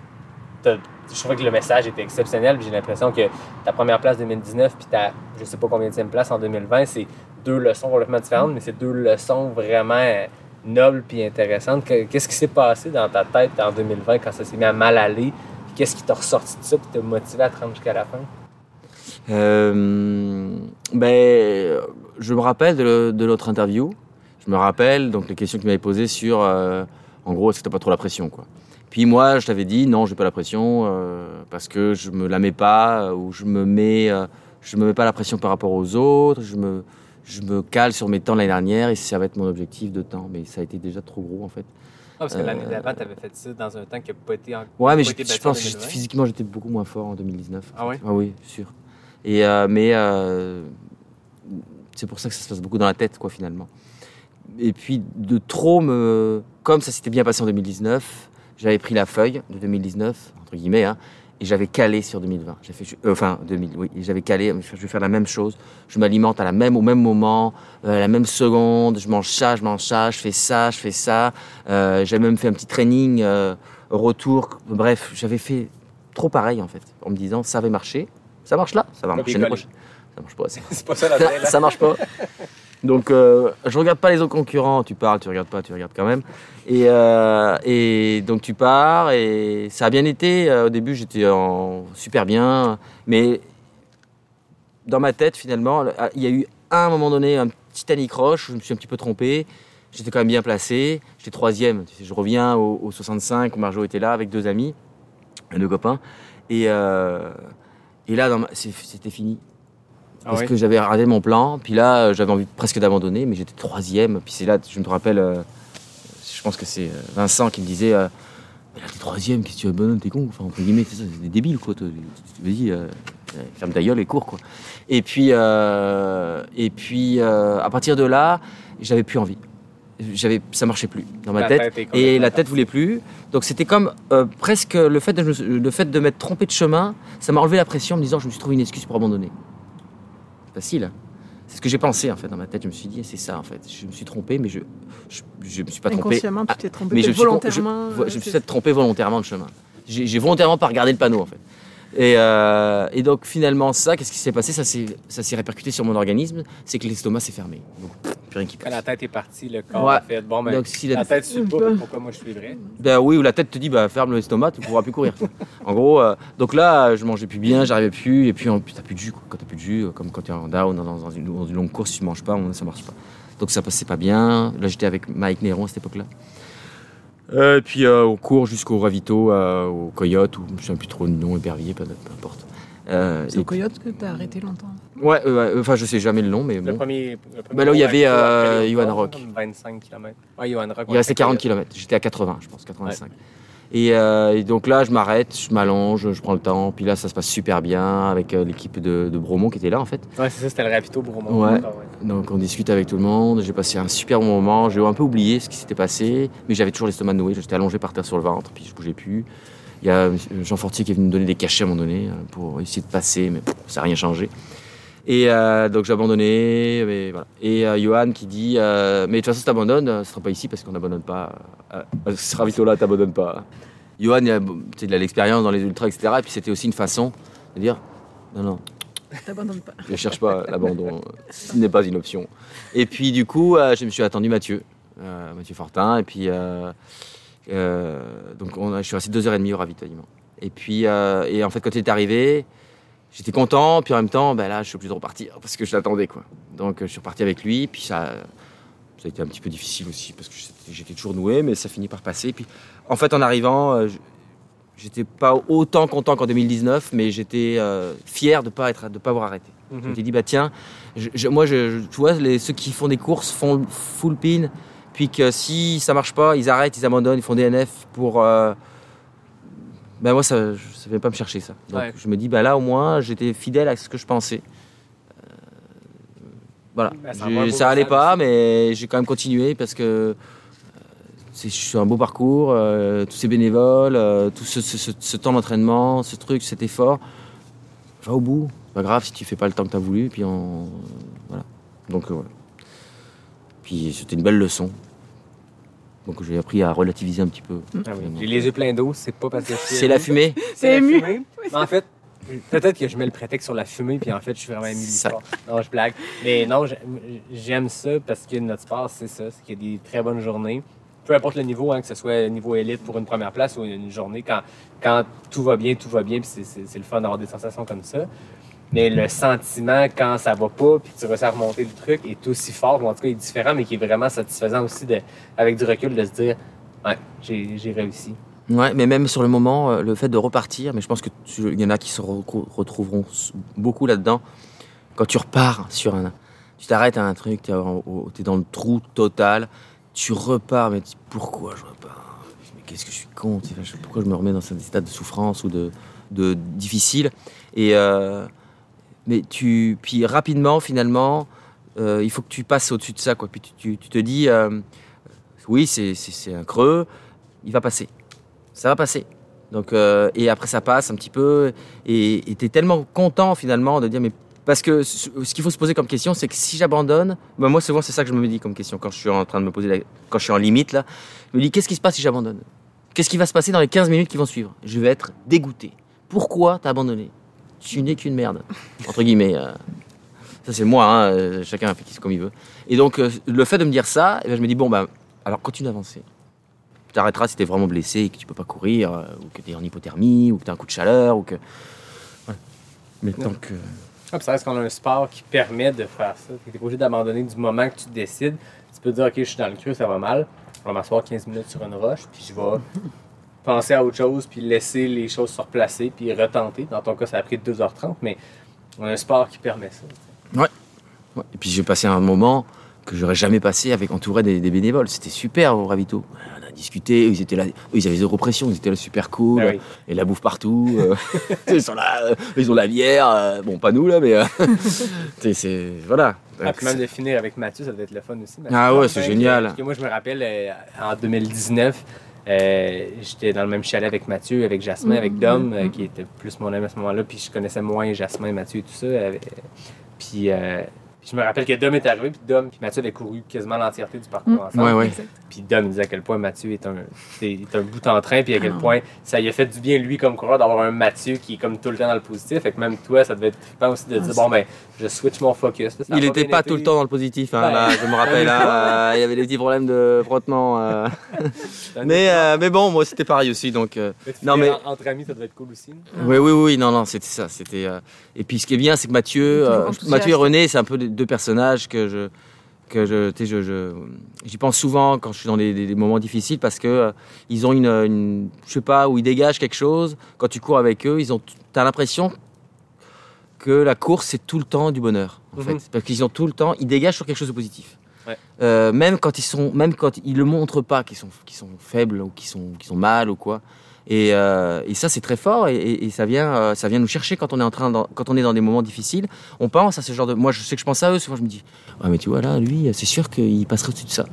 je trouvais que le message était exceptionnel. J'ai l'impression que ta première place 2019 puis ta je sais pas combien de place en 2020, c'est deux leçons complètement différentes, mais c'est deux leçons vraiment euh, nobles puis intéressantes. Que- Qu'est-ce qui s'est passé dans ta tête en 2020 quand ça s'est mis à mal aller? Qu'est-ce qui t'a ressorti de ça puis t'a motivé à te rendre jusqu'à la fin? Euh, ben, je me rappelle de, le- de l'autre interview. Je me rappelle donc les questions qu'il m'avait posées sur, euh, en gros, est-ce que t'as pas trop la pression, quoi? Puis moi, je t'avais dit non, j'ai pas la pression euh, parce que je me la mets pas euh, ou je me mets, euh, je me mets pas la pression par rapport aux autres. Je me, je me cale sur mes temps l'année dernière et ça va être mon objectif de temps. Mais ça a été déjà trop gros en fait. Ah, parce que Euh, l'année d'avant, tu avais fait ça dans un temps qui n'a pas été en... Ouais, mais je, pense en que 2020. physiquement j'étais beaucoup moins fort en 2019. Ah ouais? Ah oui, sûr. Et euh, mais euh, c'est pour ça que ça se passe beaucoup dans la tête, quoi, finalement. Et puis de trop me, comme ça s'était bien passé en 2019, j'avais pris la feuille de 2019 entre guillemets, hein, et j'avais calé sur 2020. J'ai fait, euh, enfin 2000, oui, j'avais calé. Je vais faire la même chose. Je m'alimente à la même, au même moment, euh, à la même seconde. Je mange ça, je mange ça, je fais ça, je fais ça. Euh, j'ai même fait un petit training euh, retour. Bref, j'avais fait trop pareil en fait, en me disant ça va marcher. Ça marche là, ça va marcher. Ça marche pas. ça- C'est pas ça la tête, là. ça marche pas. Donc, euh, je regarde pas les autres concurrents. Tu parles, tu regardes pas, tu regardes quand même. Et, euh, donc, tu pars et ça a bien été. Euh, Au début, j'étais super bien, mais dans ma tête, finalement, il y a eu un moment donné un petit anicroche où je me suis un petit peu trompé. J'étais quand même bien placé. J'étais troisième. Je reviens au, au 65 où Marjo était là avec deux amis, deux copains. Et, euh, là, c'était fini Ah parce oui? que j'avais raté mon plan. Puis là, euh, j'avais envie presque d'abandonner, mais j'étais troisième. Puis c'est là, je me rappelle, euh, je pense que c'est euh, Vincent qui me disait euh, Mais là, t'es troisième, qu'est-ce que tu abandonnes T'es con Enfin, entre guillemets, c'est des débiles, quoi. Vas-y, euh, ferme ta gueule et cours, quoi. Et puis, et puis à partir de là, j'avais plus envie. J'avais, ça marchait plus dans ma La tête. et la tête voulait plus. Donc c'était comme euh, presque le fait, de, le fait de m'être trompé de chemin, ça m'a enlevé la pression en me disant je me suis trouvé une excuse pour abandonner. Facile. C'est ce que j'ai pensé en fait dans ma tête. Je me suis dit c'est ça en fait. Je me suis trompé, mais je je, je me suis pas trompé. Inconsciemment, tu t'es trompé mais je peut-être me suis, volontairement. je, euh, je me suis peut-être trompé volontairement de chemin. J'ai j'ai volontairement pas regardé le panneau en fait. Et, euh, et donc finalement ça, qu'est-ce qui s'est passé? Ça s'est ça s'est répercuté sur mon organisme, c'est que l'estomac s'est fermé. Donc plus rien qui Quand passe. la tête est partie, le corps Ouais. a fait bon, ben, Donc si la, la tête suit pas, Ouais. pourquoi moi je suivrais? ben oui, ou la tête te dit bah ferme l'estomac, tu pourras plus courir. en gros, euh, donc là je mangeais plus bien, j'arrivais plus, et puis t'as plus de jus. quoi. Quand t'as plus de jus, euh, comme quand t'es en down dans, dans une, dans une longue course, tu manges pas, ça marche pas. Donc ça passait pas bien. Là j'étais avec Mike Néron à cette époque-là. Euh, et puis euh, on court jusqu'au ravito, euh, au coyote, ou je ne sais plus trop le nom, épervier, peu, importe. Euh, C'est au Coyote que t'as arrêté longtemps. Ouais, euh, enfin, je sais jamais le nom, mais Le premier. le premier Bah, là où il y avait, euh, Johan Rock. comme 25 km. Ouais, Johan Rock. Il restait 40 km. J'étais à 80, je pense, 85. Et, euh, et donc là, je m'arrête, je m'allonge, je prends le temps. Puis là, ça se passe super bien avec euh, l'équipe de, de Bromont qui était là, en fait. Ouais, c'est ça, c'était le Rapito Bromont. Ouais. Donc on discute avec tout le monde. J'ai passé un super bon moment. J'ai un peu oublié ce qui s'était passé, mais j'avais toujours l'estomac noué. J'étais allongé par terre sur le ventre, puis je bougeais plus. Il y a Jean Fortier qui est venu me donner des cachets à un moment donné euh, pour essayer de passer, mais pff, ça n'a rien changé. Et euh, donc j'ai abandonné. Mais voilà. Et euh, Johan qui dit euh, Mais de toute façon, si t'abandonnes, euh, ce sera pas ici parce qu'on n'abandonne pas. Ce ravito-là, t'abandonnes pas. Johan, il a, tu sais, il a l'expérience dans les ultras, etc. Et puis c'était aussi une façon de dire Non, non, T'abandonnes pas. je ne cherche pas l'abandon, ce n'est pas une option. Et puis du coup, je me suis attendu Mathieu, Mathieu Fortin, et puis donc on a- je suis resté deux heures et demie au ravitaillement. Et puis et en fait quand il est arrivé, j'étais content, puis en même temps, ben là, je suis obligé de repartir parce que je l'attendais quoi. Donc euh, je suis reparti avec lui, puis ça, ça a été un petit peu difficile aussi parce que j'étais- toujours noué, mais ça finit par passer. Puis en fait en arrivant. euh, je- J'étais pas autant content qu'en 2019, mais j'étais euh, fier de pas être, de pas avoir arrêté. Mhm. Je m'étais dit, bah tiens, je- je- moi, je- tu vois, les, ceux qui font des courses font full pin, puis que si ça marche pas, ils arrêtent, ils abandonnent, ils font DNF pour. Euh, ben moi, ça, ça vient pas me chercher ça. Donc Ouais. je me dis, bah là, au moins, j'étais fidèle à ce que je pensais. Euh, voilà. Ben, ça ça allait pas, aussi. mais j'ai quand même continué parce que euh, c'est c'est un beau parcours, euh, tous ces bénévoles, euh, tout ce, ce- ce- ce temps d'entraînement, ce truc, cet effort. Va au bout. C'est pas grave si tu fais pas le temps que tu as voulu. Puis on... voilà. Donc euh, voilà. Puis c'était une belle leçon. Donc j'ai appris à relativiser un petit peu. Ah oui. J'ai les yeux pleins d'eau, c'est pas parce que C'est la fumée. C'est la ému. fumée. Mais en fait, peut-être que je mets le prétexte sur la fumée, puis en fait, je suis vraiment ému. Non, je blague. Mais non, j'ai- j'aime ça parce que notre sport, c'est ça, c'est qu'il y a des très bonnes journées. Peu importe le niveau, hein, que ce soit niveau élite pour une première place ou une journée, quand, quand tout va bien, tout va bien, puis c'est le fun d'avoir des sensations comme ça. Mais le sentiment quand ça va pas, puis tu réussis à remonter le truc, est aussi fort, ou en tout cas, il est différent, mais qui est vraiment satisfaisant aussi, de, avec du recul, de se dire, ouais, j'ai réussi. Ouais, mais même sur le moment, euh, le fait de repartir, mais je pense que tu- il y en a qui se re- retrouveront beaucoup là-dedans. Quand tu repars sur un, tu t'arrêtes à un truc, tu es dans le trou total, tu repars, mais tu- pourquoi je repars? Mais qu'est-ce que je suis con Pourquoi je me remets dans cet état de souffrance ou de, de difficile? Et euh, mais tu, puis rapidement, finalement, euh, il faut que tu passes au-dessus de ça, quoi. Puis tu, tu- te dis, euh, oui, c'est- un creux, il va passer ça va passer. Donc, euh, et après, ça passe un petit peu. Et tu es tellement content finalement de dire, mais parce que ce qu'il faut se poser comme question, c'est que si j'abandonne, ben moi souvent c'est ça que je me dis comme question quand je suis en train de me poser, quand je suis en limite là, je me dis qu'est-ce qui se passe si j'abandonne? Qu'est-ce qui va se passer dans les 15 minutes qui vont suivre? Je vais être dégoûté. Pourquoi t'as abandonné? Tu n'es qu'une merde, entre guillemets. euh. Ça c'est moi, hein, euh, chacun fait comme il veut. Et donc euh, le fait de me dire ça, eh ben, je me dis bon ben alors continue d'avancer. Tu t'arrêteras si t'es vraiment blessé et que tu peux pas courir, ou que t'es en hypothermie, ou que t'as un coup de chaleur, ou que. Voilà. Mais tant que. Ah, ça reste qu'on a un sport qui permet de faire ça. Tu n'es pas obligé d'abandonner du moment que tu décides. Tu peux te dire, OK, je suis dans le creux, ça va mal. Je vais m'asseoir 15 minutes sur une roche, puis je vais penser à autre chose, puis laisser les choses se replacer, puis retenter. Dans ton cas, ça a pris 2h30, mais on a un sport qui permet ça. Ouais. Et puis j'ai passé un moment que j'aurais jamais passé avec entouré des, des bénévoles. C'était super au ravito. On a discuté, ils étaient là, ils avaient zéro pression, ils étaient là super cool, Ah oui. et la bouffe partout. euh, ils sont là, euh, ils ont la bière, euh, bon pas nous là, mais c'est- voilà. Ah, puis même de finir avec Mathieu, ça devait être le fun aussi. Mathieu Ah ouais, c'est génial. Parce que moi, je me rappelle, en 2019, euh, j'étais dans le même chalet avec Mathieu, avec Jasmin, avec Dom, euh, qui était plus mon ami à ce moment-là, puis je connaissais moins Jasmin, Mathieu et tout ça. euh, puis, euh, puis je me rappelle que Dom est arrivé, puis Dom, puis Mathieu avait couru quasiment l'entièreté du parcours ensemble. Ouais, ouais. Puis Dom il disait à quel point Mathieu est un, est, un bout en train, puis à quel point ça lui a fait du bien, lui, comme coureur, d'avoir un Mathieu qui est comme tout le temps dans le positif. Fait que même toi, ça devait être trippant aussi de dire, bon, ben, je switch mon focus. ça Il n'était pas été. tout le temps dans le positif, hein, Ouais. là, je me rappelle, là, euh, il y avait des petits problèmes de frottement. euh. mais, euh, mais bon, moi c'était pareil aussi, donc. euh, Non, mais- en- Entre amis, ça doit être cool aussi. Oui, oui, oui, non, non, c'était ça. C'était. euh, Et puis, ce qui est bien, c'est que Mathieu, euh. Mathieu et René, c'est un peu deux personnages que je, que je, sais, je, je- j'y pense souvent quand je suis dans des, moments difficiles parce que euh, ils ont une, une, je sais pas, où ils dégagent quelque chose. Quand tu cours avec eux, ils ont, t'as l'impression que la course, c'est tout le temps du bonheur, en Mhm. fait. Parce qu'ils ont tout le temps, ils dégagent sur quelque chose de positif. Ouais. Euh, même quand ils sont, même quand ils le montrent pas, qu'ils sont, qu'ils sont faibles ou qu'ils sont, qu'ils sont mal ou quoi. Et, euh, et ça, c'est très fort et, et- et ça vient, euh, ça vient nous chercher quand on est en train, dans- quand on est dans des moments difficiles. On pense à ce genre de, moi, je sais que je pense à eux. Souvent, je me dis, ouais, mais tu vois là, lui, c'est sûr qu'il passerait au-dessus de ça.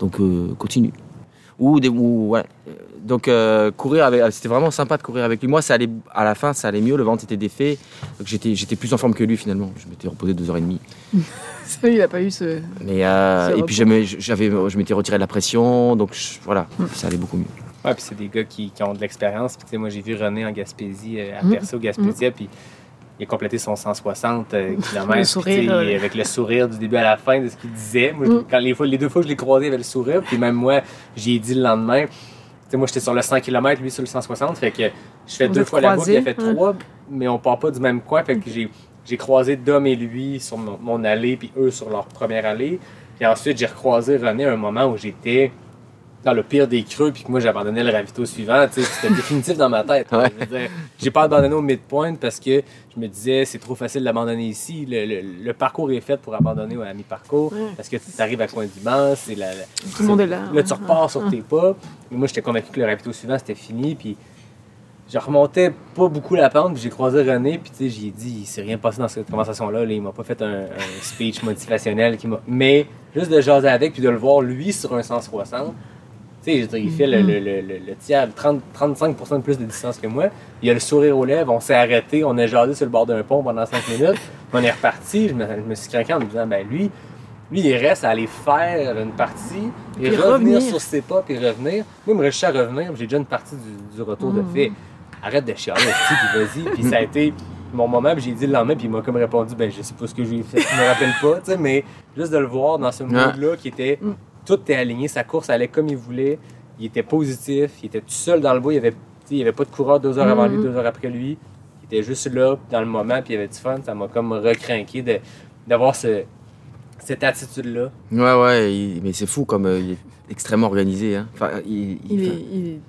Donc, euh, continue. Ou des, ou, ouais. Euh, Donc, courir avec, c'était vraiment sympa de courir avec lui. Moi, ça allait, à la fin, ça allait mieux. Le ventre était défait. Donc, j'étais, j'étais plus en forme que lui finalement. Je m'étais reposé deux heures et demie. Ça, il a pas eu ce. Mais et puis j'avais, je m'étais retiré de la pression, donc je- voilà, ça allait beaucoup mieux. Ouais, puis c'est des gars qui, qui ont de l'expérience. Puis, tu sais, moi, j'ai vu René en Gaspésie, euh, à Mm. Perso, Gaspésia, puis il a complété son 160 euh, km. Le sourire, euh. avec le sourire du début à la fin de ce qu'il disait. Moi, Mm. quand les, fois, les deux fois que je l'ai croisé, il avait le sourire. Puis même moi, j'ai dit le lendemain. Tu sais, moi, j'étais sur le 100 km, lui sur le 160. Fait que je fais Vous deux fois la boucle, il a fait ouais. trois, mais on part pas du même coin. Fait que j'ai, j'ai croisé Dom et lui sur mon, mon allée, puis eux sur leur première allée. Puis ensuite, j'ai recroisé René à un moment où j'étais dans le pire des creux, puis que moi j'abandonnais le ravito suivant, c'était définitif dans ma tête. Ouais. Je veux dire, J'ai pas abandonné au midpoint parce que je me disais c'est trop facile d'abandonner ici. Le, le- le parcours est fait pour abandonner à mi-parcours Ouais. parce que tu arrives à coin d'immense, c'est la, la- Tout le monde est là. Là, tu repars sur Ouais. tes pas. Mais moi, j'étais convaincu que le ravito suivant, c'était fini. Puis, je remontais pas beaucoup la pente. Puis, j'ai croisé René. Puis, tu sais, j'ai dit, il s'est rien passé dans cette conversation-là. Là. Il m'a pas fait un, un speech motivationnel. Qui m'a... Mais, juste de jaser avec, puis de le voir, lui, sur un 160. Tu sais, je veux dire, il fait le, le, le, le- le tiers, 30, 35% de plus de distance que moi. Il a le sourire aux lèvres. On s'est arrêté. On a jasé sur le bord d'un pont pendant 5 minutes. On est reparti. Je me, je me suis craqué en me disant, ben lui, lui, il reste à aller faire une partie et Puis revenir, revenir. sur ses pas puis revenir. Moi, il me reste à revenir. J'ai déjà une partie du, du retour de Mhm. fait. Arrête de chialer, puis vas-y. Puis ça a été mon moment. Puis j'ai dit le lendemain, puis il m'a comme répondu, ben je sais pas ce que j'ai fait, je me rappelle pas, tu sais, mais juste de le voir dans ce mood-là qui était, Mm. Tout était aligné, sa course allait comme il voulait. Il était positif, il était tout seul dans le bois, il y avait, tu sais, il y avait pas de coureur deux heures avant lui, Mhm. deux heures après lui. Il était juste là dans le moment, puis il avait du fun. Ça m'a comme recrinqué de- d'avoir ce, cette attitude-là. Ouais, ouais, il- mais c'est fou comme euh, il est extrêmement organisé. Hein. Enfin, il, il- Il enfin, est, il est-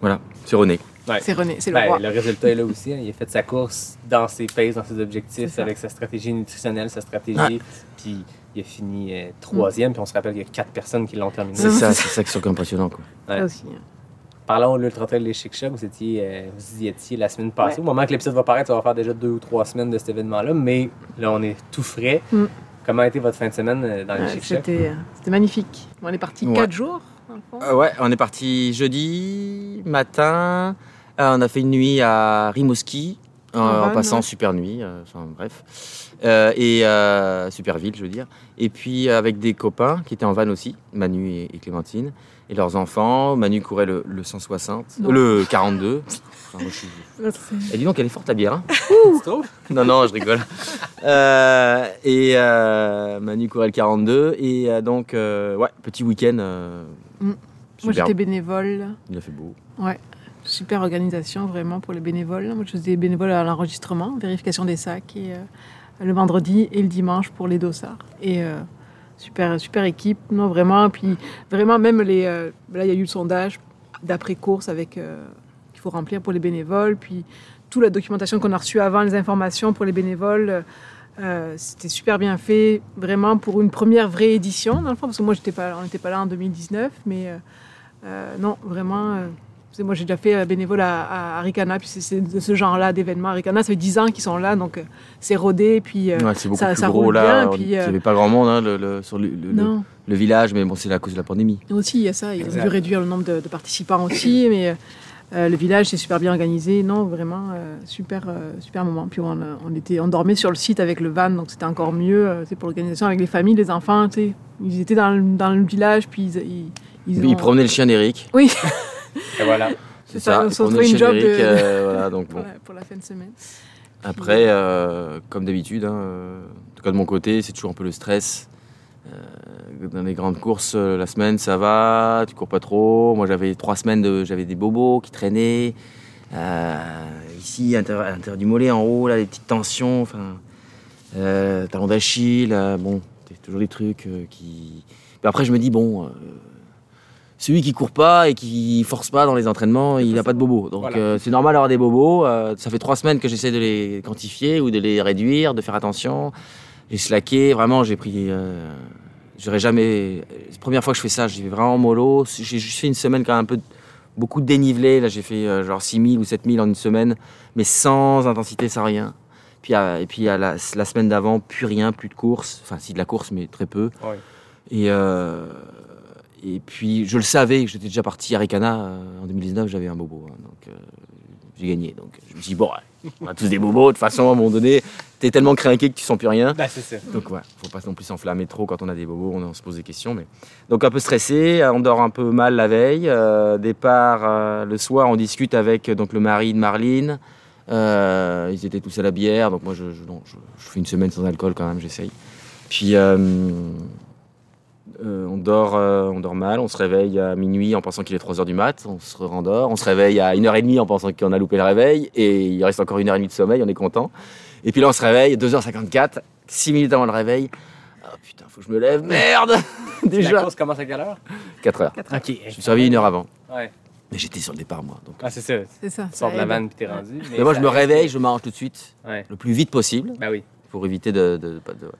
Voilà, c'est René. Ouais. C'est René, c'est le Ben, roi. le résultat est là aussi. hein. Il a fait sa course dans ses paces, dans ses objectifs, avec sa stratégie nutritionnelle, sa stratégie. Ouais. Puis il a fini euh, troisième. Puis on se rappelle qu'il y a quatre personnes qui l'ont terminé. C'est ça, c'est ça qui est impressionnant. Quoi. Ouais. Ça aussi. hein. Parlons de l'Ultra Trail des Chic. Vous, étiez, euh, vous y étiez la semaine passée. Ouais. Au moment que l'épisode va paraître, ça va faire déjà deux ou trois semaines de cet événement-là. Mais là, on est tout frais. Mm. Comment a été votre fin de semaine euh, dans les Ouais, Chic? C'était euh, c'était magnifique. On est parti Ouais. quatre jours, dans le fond. Euh, ouais, on est parti jeudi matin. Euh, on a fait une nuit à Rimouski, en, En en van, passant ouais. super nuit. euh, Enfin bref, Euh, et euh, super ville, je veux dire. Et puis avec des copains qui étaient en van aussi, Manu et, et Clémentine, et leurs enfants. Manu courait le, le 160, Non. le 42. Enfin, moi, je Et dis donc, elle est forte la bière. hein non, non, je rigole. Euh, et euh, Manu courait le 42. Et euh, donc, euh, ouais, petit week-end. euh, Mm. Moi, j'étais bénévole. Il a fait beau. Ouais. Super organisation, vraiment, pour les bénévoles. Moi, je faisais bénévole à l'enregistrement, vérification des sacs, et euh, le vendredi et le dimanche pour les dossards. Et euh, super, super équipe, non, vraiment. Puis, vraiment, même les. euh, là, il y a eu le sondage d'après-course avec. euh, qu'il faut remplir pour les bénévoles. Puis, toute la documentation qu'on a reçue avant, les informations pour les bénévoles. c'était super bien fait, vraiment pour une première vraie édition, parce que moi, j'étais pas, on n'était pas là en 2019, mais non, vraiment. C'est- moi, j'ai déjà fait euh, bénévole à, à Aricana, puis c'est- c'est de ce genre-là d'événements. Aricana, ça fait 10 ans qu'ils sont là, donc euh, c'est rodé, puis euh, Ouais, c'est beaucoup ça- plus ça gros roule là. bien, Il n'y euh, avait pas grand monde hein, le- le- sur le, le- le- non. le village, mais bon, c'est à cause de la pandémie. Aussi, il y a ça. Ils ont dû réduire le nombre de, de participants aussi, mais euh, le village, c'est super bien organisé. Non, vraiment, euh, super, euh, super moment. Puis on, était, on dormait sur le site avec le van, donc c'était encore mieux euh, sais, pour l'organisation avec les familles, les enfants. Ils étaient dans le, dans le village, puis ils, ils, ils promenait le chien d'Eric. Oui, Et voilà. c'est ça. Ils se une job de- euh, voilà, donc bon. pour, la, pour la fin de semaine. Après, euh, comme d'habitude, hein, en tout cas de mon côté, c'est toujours un peu le stress. Euh, dans les grandes courses, la semaine, ça va, tu cours pas trop. Moi, j'avais trois semaines, de, j'avais des bobos qui traînaient. Euh, ici, à l'intérieur à l'intérieur du mollet, en haut, là, les petites tensions. Enfin, euh, talon d'Achille, euh, bon, c'est toujours des trucs euh, qui. Puis après, je me dis bon, euh, celui qui court pas et qui force pas dans les entraînements, il n'a pas de bobos. Donc Voilà. euh, c'est normal d'avoir des bobos. Euh, ça fait trois semaines que j'essaie de les quantifier ou de les réduire, de faire attention. J'ai slacké, vraiment, j'ai pris. Euh, J'aurais jamais. C'est la première fois que je fais ça, j'y vais vraiment mollo. J'ai juste fait une semaine quand même un peu. Beaucoup de dénivelé. Là, j'ai fait euh, genre 6000 ou 7000 en une semaine, mais sans intensité, sans rien. Puis, et puis à la, la semaine d'avant, plus rien, plus de course. Enfin, si de la course, mais très peu. Ouais. Et, euh, et puis, je le savais, j'étais déjà parti à Ricana euh, en 2019, j'avais un bobo. hein, donc, euh, j'ai gagné. Donc, je me suis dit, bon, ouais, on a tous des bobos. De toute façon, à un moment donné, t'es tellement craqué que tu sens plus rien. Ben, c'est. Donc, ouais, faut pas non plus s'enflammer trop quand on a des bobos, on, on se pose des questions. Mais... Donc, un peu stressé, on dort un peu mal la veille. euh, départ euh, le soir, on discute avec euh, donc, le mari de Marline. Euh, ils étaient tous à la bière, donc moi je, je, non, je- je fais une semaine sans alcool quand même, j'essaye. Puis euh, on, dort, euh, on dort mal, on se réveille à minuit en pensant qu'il est 3h du mat, on se rendort, on se réveille à 1h30 en pensant qu'on a loupé le réveil, et il reste encore 1h30 de sommeil, on est content. Et puis là on se réveille, 2h54, 6 minutes avant le réveil, ah putain, faut que je me lève, merde La Déjà course commence à quelle heure? 4h. Ok. Je me suis réveillé une heure avant, Ouais. mais j'étais sur le départ moi. Donc. Ah, c'est ça. C'est ça. Tu sors ça de la vanne puis t'es rendu. Mais moi je me réveille, je mange tout de suite, Ouais. le plus vite possible. Ben oui. Pour éviter de, de, pas de-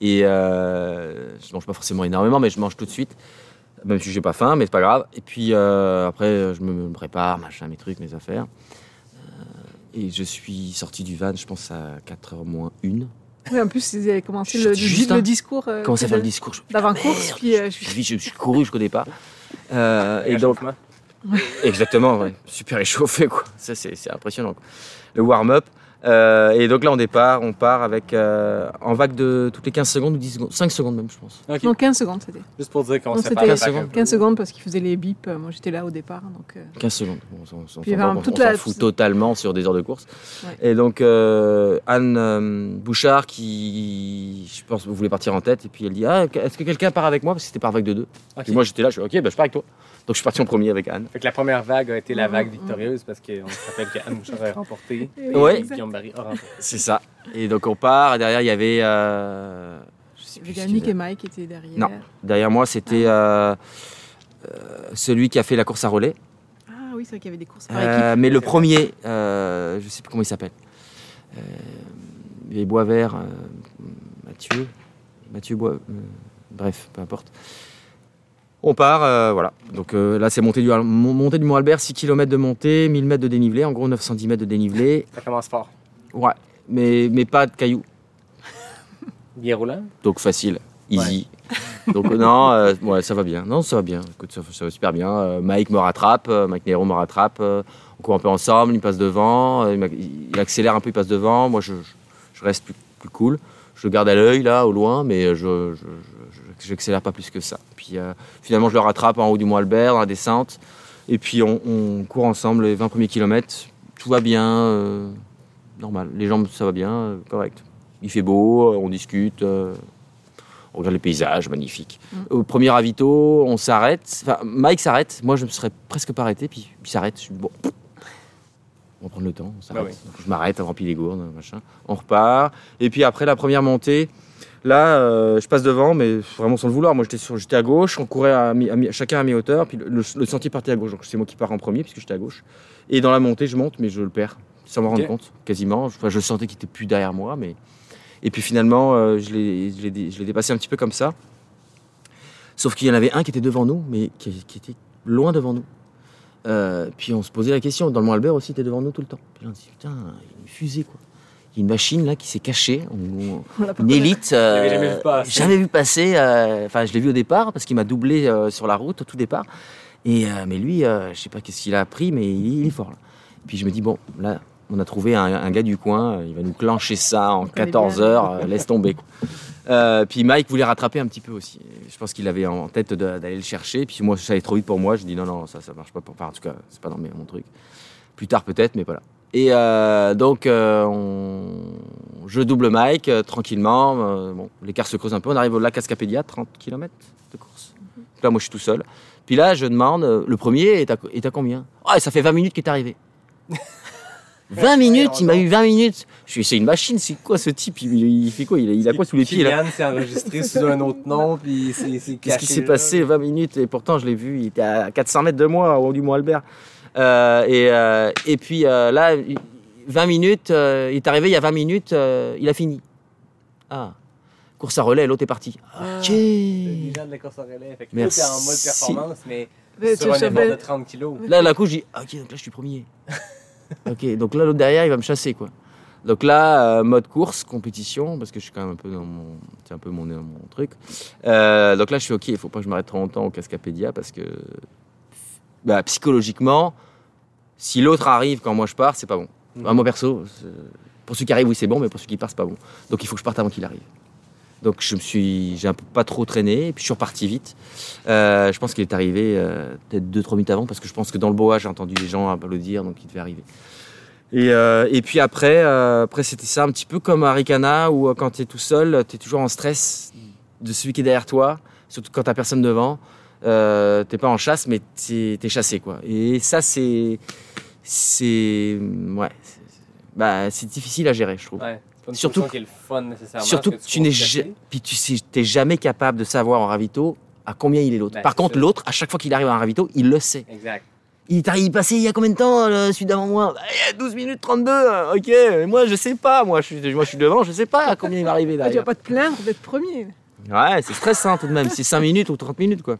et euh, je mange pas forcément énormément mais je mange tout de suite même si j'ai pas faim mais c'est pas grave et puis euh, après je me, prépare machin mes trucs mes affaires Euh, et je suis sorti du van je pense à 4h moins 1 Oui, en plus, ils avaient commencé Je le, juste, le hein. discours. euh, commence à faire le discours je, D'avant-course, merde. puis euh, je je, suis. je, je suis couru jusqu'au départ Euh, et donc. Exactement, ouais. super échauffé quoi. Ça c'est c'est impressionnant. quoi. Le warm-up. Euh, et donc là on départ, on part avec euh, en vague de toutes les 15 secondes ou 10 secondes, 5 secondes même je pense. Ok. Non, 15 secondes, c'était. Juste pour dire qu'on Non, se c'était sépare 15 pas secondes. un peu. 15 secondes parce qu'ils faisaient les bips. euh, Moi, j'étais là au départ. Donc, euh, 15 secondes. On s'en- on s'en Puis, fout, vraiment, on toute s'en la- fout totalement sur des heures de course. Ouais. Et donc euh, Anne euh, Bouchard qui, je pense, voulait partir en tête et puis elle dit ah est-ce que quelqu'un part avec moi? Parce que c'était par vague de deux. Ok. Et moi j'étais là, je suis ok, bah, je pars avec toi. Donc je suis parti en premier avec Anne. Fait que la première vague a été la vague victorieuse parce qu'on se rappelle qu'Anne Bouchard a remporté. Ouais. Guillaume Barry a remporté. C'est ça. Et donc on part. Et derrière il y avait, euh, je sais plus Nick était. et Mike qui étaient derrière. Non. Derrière moi c'était euh, euh, celui qui a fait la course à relais. Ah oui, c'est vrai qu'il y avait des courses par Euh, équipe. mais le premier, euh, je sais plus comment il s'appelle. Euh, les Bois Verts, euh, Mathieu, Mathieu Bois, euh, bref, peu importe. On part, euh, voilà. Donc euh, là, c'est montée du, mon- montée du Mont Albert, 6 km de montée, 1000 mètres de dénivelé, en gros 910 mètres de dénivelé. Ça commence fort. Ouais, mais, mais pas de cailloux, Bien roulant. donc facile, easy. Donc euh, non, euh, ouais, ça va bien. Non, ça va bien. Écoute, ça, ça va super bien. Mike me rattrape, Mike Nero me rattrape. on court un peu ensemble, il passe devant, il, accélère un peu, il passe devant. Moi, je, je- je reste plus, plus cool. Je le garde à l'œil là, au loin, mais je, je, je- j'accélère pas plus que ça. Puis euh, finalement, je le rattrape en haut du Mont Albert, dans la descente. Et puis on, on court ensemble les 20 premiers kilomètres. Tout va bien, euh, normal. Les jambes, ça va bien, euh, correct. Il fait beau, on discute. euh, on regarde les paysages, magnifiques. Au premier ravito, on s'arrête. Enfin, Mike s'arrête. Moi, je me serais presque pas arrêté. Puis il s'arrête. Je dis, bon, on va prendre le temps. On s'arrête. Bah oui. Je m'arrête, on remplit les gourdes, machin. On repart. Et puis après la première montée, là, euh, je passe devant, mais vraiment sans le vouloir. Moi, j'étais à gauche. On courait à à chacun à mi-hauteur. Puis le, le- le sentier partait à gauche. Donc c'est moi qui pars en premier puisque j'étais à gauche. Et dans la montée, je monte, mais je le perds sans me rendre compte, quasiment. Enfin, je sentais qu'il était plus derrière moi, mais. Et puis finalement, euh, je l'ai dépassé un petit peu comme ça. Sauf qu'il y en avait un qui était devant nous, mais qui, qui était loin devant nous. Euh, puis on se posait la question, dans le Mont Albert aussi, était devant nous tout le temps. Puis on se dit, putain, il y a une fusée, quoi. Il y a une machine là qui s'est cachée, on- On une élite. euh, jamais vu passer. jamais vu passer. euh, Enfin, je l'ai vu au départ parce qu'il m'a doublé euh, sur la route au tout départ. Et euh, mais lui, euh, je sais pas qu'est-ce qu'il a appris, mais il, il est fort. Là. Puis je me dis bon, là, on a trouvé un, un gars du coin, il va nous clencher ça en On connaît 14 bien. heures, euh, laisse tomber. quoi. Euh, puis Mike voulait rattraper un petit peu aussi. Je pense qu'il avait en tête d'aller le chercher. Puis moi, ça allait trop vite pour moi. Je dis non, non, ça, ça marche pas. Pour... Enfin, en tout cas, c'est pas dans mon truc. Plus tard peut-être, mais pas là. Et euh, donc, euh, on- je double Mike euh, tranquillement. Bon, l'écart se creuse un peu. On arrive au lac Ascapédia, 30 km de course. Là, moi, je suis tout seul. Puis là, je demande, le premier est à, est à combien? Ah, ça fait 20 minutes qu'il est arrivé. 20 minutes, il m'a eu 20 minutes. Je suis, c'est une machine, c'est quoi ce type? Il, il fait quoi? Il a, il a quoi sous les pieds là? s'est enregistré sous un autre nom, puis c'est Qu'est-ce qui s'est passé 20 minutes? Et pourtant je l'ai vu, il était à 400 mètres de moi au du Mont Albert. Euh, et, euh, et puis euh, là, 20 minutes, euh, il est arrivé il y a 20 minutes, euh, il a fini. Ah, course à relais, l'autre est parti. Ok. Les gens de la course à relais. Fait que Merci. tout est en mode performance, mais Mais sur un effort de 30 kilos. Là, d'un coup, je dis, ah, ok, donc là, je suis premier. ok, donc là, l'autre derrière, il va me chasser, quoi. Donc là, euh, mode course, compétition, parce que je suis quand même un peu dans mon, c'est un peu mon, mon truc. Euh, donc là, je suis ok, il faut pas que je m'arrête trop longtemps au Cascapédia, parce que bah, psychologiquement, si l'autre arrive quand moi je pars, c'est pas bon. Bah, moi perso, pour ceux qui arrivent, oui, c'est bon, mais pour ceux qui partent, c'est pas bon. Donc il faut que je parte avant qu'il arrive. Donc je me suis, j'ai un peu pas trop traîné, et puis je suis reparti vite. Euh, je pense qu'il est arrivé euh, peut-être 2-3 minutes avant, parce que je pense que dans le bois, j'ai entendu les gens applaudir, donc il devait arriver. Et, euh, et puis après, après c'était ça, un petit peu comme à Ricana, où quand tu es tout seul, tu es toujours en stress de celui qui est derrière toi, surtout quand tu personne devant. Euh, t'es pas en chasse, mais tu es chassé. quoi. Et ça, c'est. C'est. Ouais. c'est- Bah, c'est difficile à gérer, je trouve. Ouais. Surtout position qui est le fun nécessairement. Surtout que tu n'es ja- puis tu sais, t'es jamais capable de savoir en ravito à combien il est l'autre. Ben, Par contre, l'autre, à chaque fois qu'il arrive à un ravito, il le sait. Exact. Il est arrivé passé il y a combien de temps, le- celui d'avant moi? Bah, Il y a 12 minutes 32, euh, ok. mais Moi, je sais pas. Moi, je suis, moi, je suis devant, je sais pas à combien il va arriver Ah, tu vas derrière. pas te plaindre d'être premier. Ouais, c'est stressant tout de même. C'est 5 minutes ou 30 minutes, quoi.